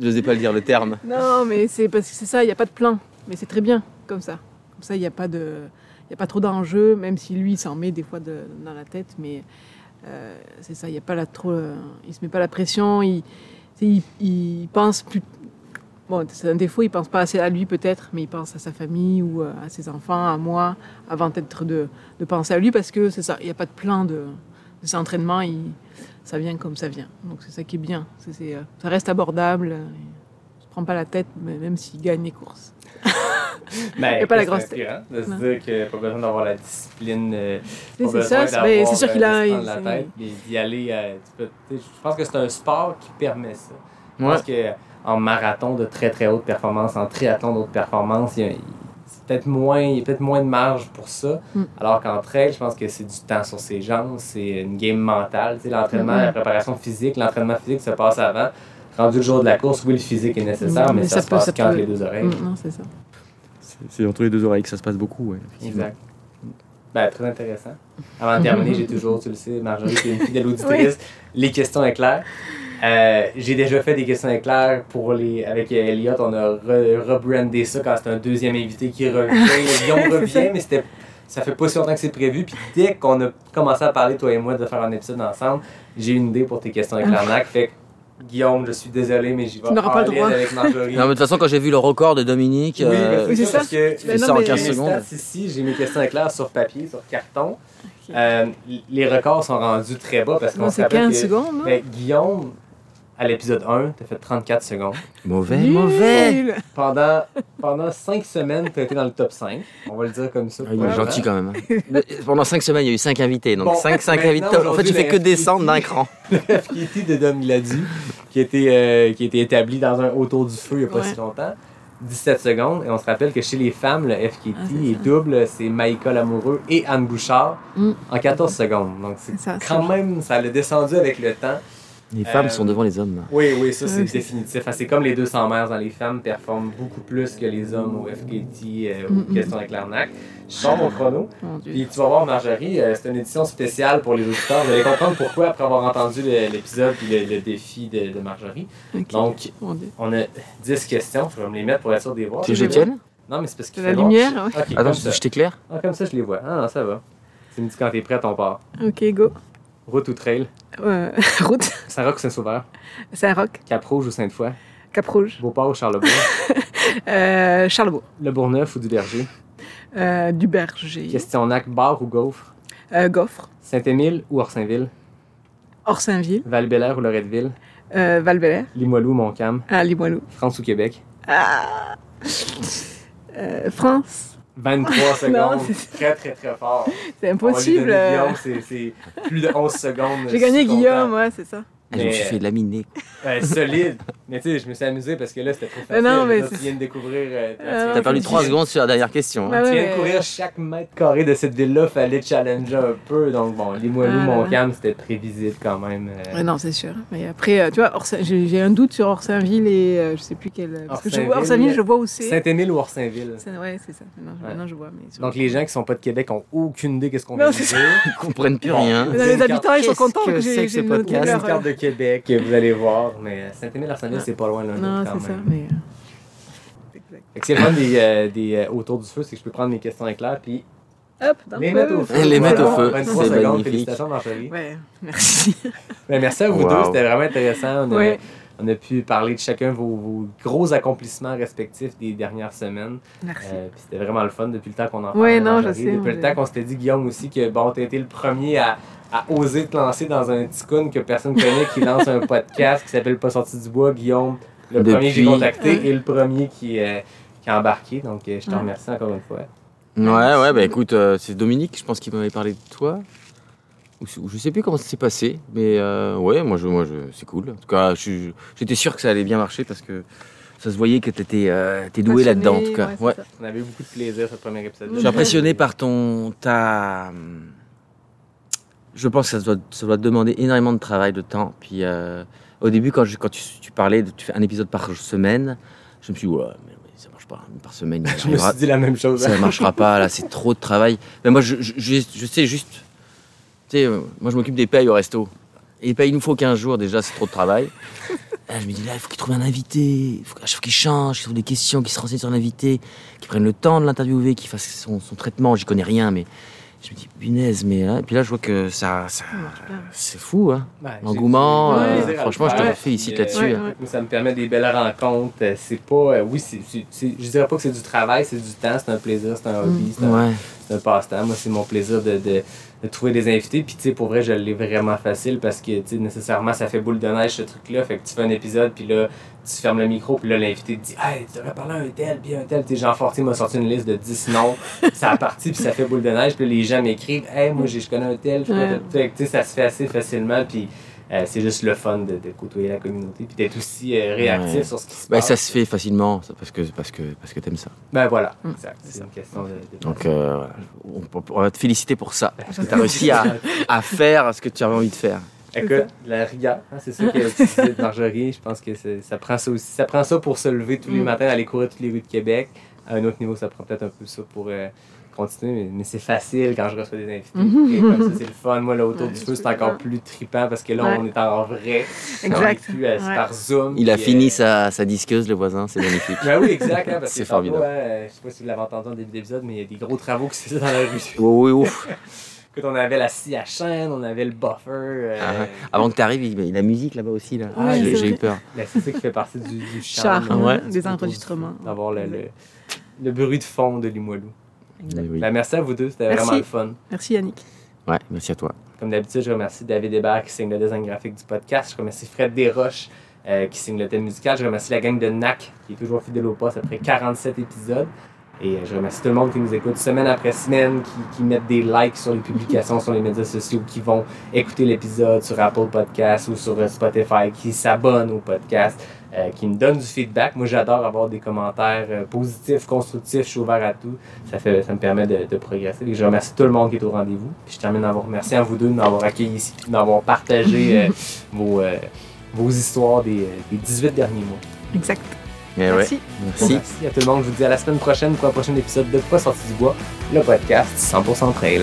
Je n'osais pas le dire le terme. Non, mais c'est parce que c'est ça, il n'y a pas de plan. Mais c'est très bien comme ça. Comme ça, il n'y a pas de, il y a pas trop d'enjeux, même si lui s'en met des fois de- dans la tête. Mais euh, c'est ça, il y a pas la trop, euh, il se met pas la pression. Il, il, pense plus. Bon, c'est un défaut, il pense pas assez à lui peut-être, mais il pense à sa famille ou euh, à ses enfants, à moi, avant peut-être de, de penser à lui parce que c'est ça, il n'y a pas de plan de, de. Il, ça vient comme ça vient. Donc c'est ça qui est bien. Euh, ça reste abordable. Il se prend pas la tête, mais même s'il gagne les courses. Mais Y a pas la grosse inspirant De se dire qu'il n'y a pas besoin d'avoir la discipline. euh, C'est, ça, c'est, ben, c'est sûr qu'il euh, a. de se prendre il- la tête et d'y aller. euh, je pense que c'est un sport qui permet ça. Je pense qu'en marathon de très très haute performance, en triathlon de haute performance, il y a, il- peut-être moins, il y a peut-être moins de marge pour ça. Mm. Alors qu'en trail, je pense que c'est du temps sur ses jambes, c'est une game mentale. Tu sais, l'entraînement, Mm. la préparation physique, l'entraînement physique se passe avant. Rendu le jour de la course, oui, le physique est nécessaire, Mm, mais, mais ça, ça se peut- passe ça qu'entre peut- les deux oreilles. Mm, non, c'est ça. C'est entre les deux oreilles que ça se passe beaucoup, ouais. Exact. Ben, très intéressant. Avant de terminer, j'ai toujours, tu le sais, Marjorie, qui est une fidèle auditrice, les questions éclairs. Euh, j'ai déjà fait des questions éclairs pour les, avec Elliot. On a re- rebrandé ça quand c'est un deuxième invité qui revient. C'est revient, mais c'était, ça fait pas si longtemps que c'est prévu. Puis dès qu'on a commencé à parler, toi et moi, de faire un épisode ensemble, j'ai une idée pour tes questions éclairs. NAC. Fait que, Guillaume, je suis désolé, mais j'y vais Tu n'auras pas le droit. avec Marjorie. Non, mais de toute façon, quand j'ai vu le record de Dominique, Oui, euh, mais Oui, c'est ça. parce que tu Ben fais non, ça en mais- 15 j'ai mes secondes. ici, j'ai mes questions éclairs sur papier, sur carton. Euh, les records sont rendus très bas parce qu'on Non, se c'est rappelle 15 que secondes. non? ben, Guillaume, à l'épisode 1, t'as fait 34 secondes. Mauvais, Nul. mauvais. Pendant, pendant 5 semaines, t'as été dans le top 5. On va le dire comme ça. Ah, il est gentil quand même. hein. Mais Pendant 5 semaines, il y a eu 5 invités. Donc Bon, 5, 5 maintenant, invités. En fait, tu fais que descendre d'un cran. Le FKT de Dom Gladu, qui a été, euh, qui a été établi dans un autour du feu il n'y a pas Ouais. si longtemps. 17 secondes. Et on se rappelle que chez les femmes, le FKT Ah, est ça. double. C'est Maïka Lamoureux et Anne Bouchard Mm. en 14 secondes. Donc c'est quand même, ça l'a descendu avec le temps. Les femmes Euh, sont devant les hommes. Oui, oui, ça c'est définitif. Enfin, c'est comme les 200 mères dans les femmes performent beaucoup plus que les hommes au FKT, euh, Mm, aux mm. questions avec l'arnaque. Je sors mon chrono. Mon. Puis tu vas voir, Marjorie, euh, c'est une édition spéciale pour les auditeurs. Vous allez comprendre pourquoi après avoir entendu l'épisode puis le, le défi de, de Marjorie. Donc, on a 10 questions. Je vais me les mettre pour être sûr de les voir. Tu que les Non, mais c'est parce qu'il De la lumière, ouais. Ok, Attends, je t'éclaire? Ah, comme ça, je les vois. Ah non, ça va. Tu me dis quand t'es prête, on part. Ok, go. Route ou trail? Euh, route. Saint-Roch ou Saint-Sauveur? Saint-Roch. Cap-Rouge ou Sainte-Foy? Cap-Rouge. Beauport ou Charlebourg? Euh, Charlebourg. Le Bourgneuf ou du Berger? Euh, du Berger. Question NAC, bar ou gaufre? Euh, Goffre. Saint-Émile ou Orsainville? Orsainville. Val-Bélair ou Loretteville? Val-Bélair. Limoilou ou Montcalm? Ah, Limoilou. France ou Québec? Ah. France. 23 Non, secondes. c'est- très, très, très fort. C'est impossible. euh, Guillaume, c'est- plus de 11 secondes. J'ai gagné Guillaume, ouais, c'est ça. Ah, Je me suis fait laminer. solide. Mais tu sais, je me suis amusé parce que là, c'était trop Mais facile. non, mais Là, tu c'est- viens de découvrir. euh, Euh, T'as perdu faut 3 dire. secondes sur la dernière question. hein. Ouais, tu ouais, viens de courir chaque mètre carré de cette ville-là, fallait challenger un peu. Donc, bon, Limoilou, Ah là là. Montcalm, c'était prévisible quand même. euh, Ouais, non, c'est sûr. Mais après, euh, tu vois, j'ai un doute sur Orsainville et euh, je sais plus quel. Parce que je vois Orsainville, je vois où c'est. Saint-Émile ou Orsainville. Ouais, c'est ça. Maintenant, je- Ouais. maintenant, je vois. Mais Donc, les gens qui sont pas de Québec ont aucune idée qu'est-ce qu'on Non, vient de c'est dire. Ils comprennent plus rien. Les habitants, ils sont contents que j'ai une carte de Québec que vous allez voir, mais Saint-Émile, Arsenal, c'est pas loin l'un Non, c'est ça. même. Mais. euh, Exact. Fait que c'est le fun des, euh, des euh, autour du feu, c'est que je peux prendre mes questions éclairs puis Hop, dans les le mettre feu. au feu. Les mettre au feu, 23 c'est secondes, magnifique. félicitations Marjorie. Ouais, merci. Ben, merci à vous Wow. deux, c'était vraiment intéressant. On a, Ouais. on a pu parler de chacun vos, vos gros accomplissements respectifs des dernières semaines. Merci. Euh, puis c'était vraiment le fun depuis le temps qu'on en parlait, non, je sais, Depuis le temps qu'on s'était dit, Guillaume, aussi, que bon, t'as été le premier à, à oser te lancer dans un ticoun que personne connaît qui lance un podcast qui s'appelle Pas sorti du bois, Guillaume, le Depuis- premier que j'ai contacté et le premier qui, euh, qui a embarqué. Donc, euh, je te remercie encore une fois. Ouais, ouais, bah écoute, euh, c'est Dominique, je pense qu'il m'avait parlé de toi. Ou, je sais plus comment ça s'est passé, mais euh, ouais, moi, je, moi je, c'est cool. En tout cas, j'étais sûr que ça allait bien marcher parce que ça se voyait que t'étais euh, t'es doué là-dedans, en tout cas. Ouais. On avait eu beaucoup de plaisir ce premier épisode. Je suis impressionné par ton. Ta... Je pense que ça doit, ça doit te demander énormément de travail, de temps. Puis euh, au début, quand, je, quand tu, tu parlais de tu fais un épisode par semaine, je me suis dit, ouais, mais oui, ça marche pas. Par semaine, Je me suis dit la même chose. ça ne marchera pas, là, c'est trop de travail. Mais moi, je, je, je- je sais juste. Tu sais, euh, moi, je m'occupe des payes au resto. Et les payes, il nous faut 15 jours déjà, c'est trop de travail. Là, je me dis, là, il faut qu'il trouve un invité. Il faut qu'il change, qu'il trouve des questions, qu'il se renseigne sur l'invité, qu'il prenne le temps de l'interviewer, qu'il fasse son, son traitement. J'y connais rien, mais je me dis, punaise, mais là, et puis là, je vois que ça. ça c'est fou, hein. Ouais, L'engouement, euh, franchement, je te félicite là-dessus, Ouais, hein. Ça me permet des belles rencontres. Euh, C'est pas. euh, oui, c'est, je dirais pas que c'est du travail, c'est du temps, c'est un plaisir, c'est un hobby, c'est un, Ouais. c'est un passe-temps. Moi, c'est mon plaisir de, de, de trouver des invités. Puis, tu sais, pour vrai, je l'ai vraiment facile parce que, tu sais, nécessairement, ça fait boule de neige, ce truc-là. Fait que tu fais un épisode, puis là, tu fermes le micro, puis là, l'invité te dit Hey, tu devrais parler à un tel, puis un tel. Tu sais, Jean Fortier m'a sorti une liste de 10 noms. ça a parti, puis ça fait boule de neige. Puis les gens m'écrivent Hey, moi, j'ai- je connais un tel. Ouais. Fait que, tu sais, ça se fait assez facilement. Puis, euh, c'est juste le fun de, de côtoyer la communauté, puis d'être aussi euh, réactif Ouais. sur ce qui se Ben, passe. ça se fait facilement, ça, parce que, parce que, parce que t'aimes ça. Ben voilà, Mm. exact. C'est une question de. de Donc, euh, on, peut- on va te féliciter pour ça. Parce que tu as réussi à, à faire ce que tu avais envie de faire. Écoute, la rigueur, hein, c'est ça que tu disais de Marjorie. Je pense que ça prend ça aussi. Ça prend ça pour se lever tous les Mm. matins, aller courir toutes les rues de Québec. À un autre niveau, ça prend peut-être un peu ça pour euh, continuer, mais, mais c'est facile quand je reçois des invités. Mhm. Et comme ça, c'est le fun. Moi, là, autour Ouais, du feu, c'est encore plus trippant parce que là, Ouais. on est en vrai. Exact. On est plus, euh, Ouais. par Zoom. Il a fini euh, sa, sa disqueuse, le voisin, c'est magnifique. Ben oui, exact. Hein, parce C'est que formidable. tantôt, hein, euh, je sais pas si vous l'avez entendu en début d'épisode, mais il y a des gros travaux qui se dans la rue. Oui, oui, ouf. Écoute, on avait la scie à chaîne, on avait le buffer. euh, Ah, Avant que tu arrives, il y a la musique là-bas aussi. Là. Ouais, J'ai eu peur. Ben, c'est ça qui fait partie du, du charme. Charme, ouais. des enregistrements. D'avoir le, le, le bruit de fond de Limoilou. Oui, oui. Ben, merci à vous deux, c'était vraiment le fun. Merci Yannick. Ouais, merci à toi. Comme d'habitude, je remercie David Hébert qui signe le design graphique du podcast. Je remercie Fred Desroches euh, qui signe le thème musical. Je remercie la gang de NAC qui est toujours fidèle au poste après 47 épisodes. Et euh, je remercie tout le monde qui nous écoute semaine après semaine, qui, qui mettent des likes sur les publications sur les médias sociaux, qui vont écouter l'épisode sur Apple Podcast ou sur Spotify, qui s'abonnent au podcast, euh, qui me donnent du feedback. Moi, j'adore avoir des commentaires euh, positifs, constructifs. Je suis ouvert à tout. Ça, fait, ça me permet de, de progresser. Et je remercie tout le monde qui est au rendez-vous. Puis je termine en vous remerciant à vous deux de m'avoir accueilli ici, puis d'avoir partagé euh, vos, euh, vos histoires des, des 18 derniers mois. Exact. Ouais, Merci. merci. Merci à tout le monde. Je vous dis à la semaine prochaine pour un prochain épisode de Pas sorti du bois, le podcast 100% trail.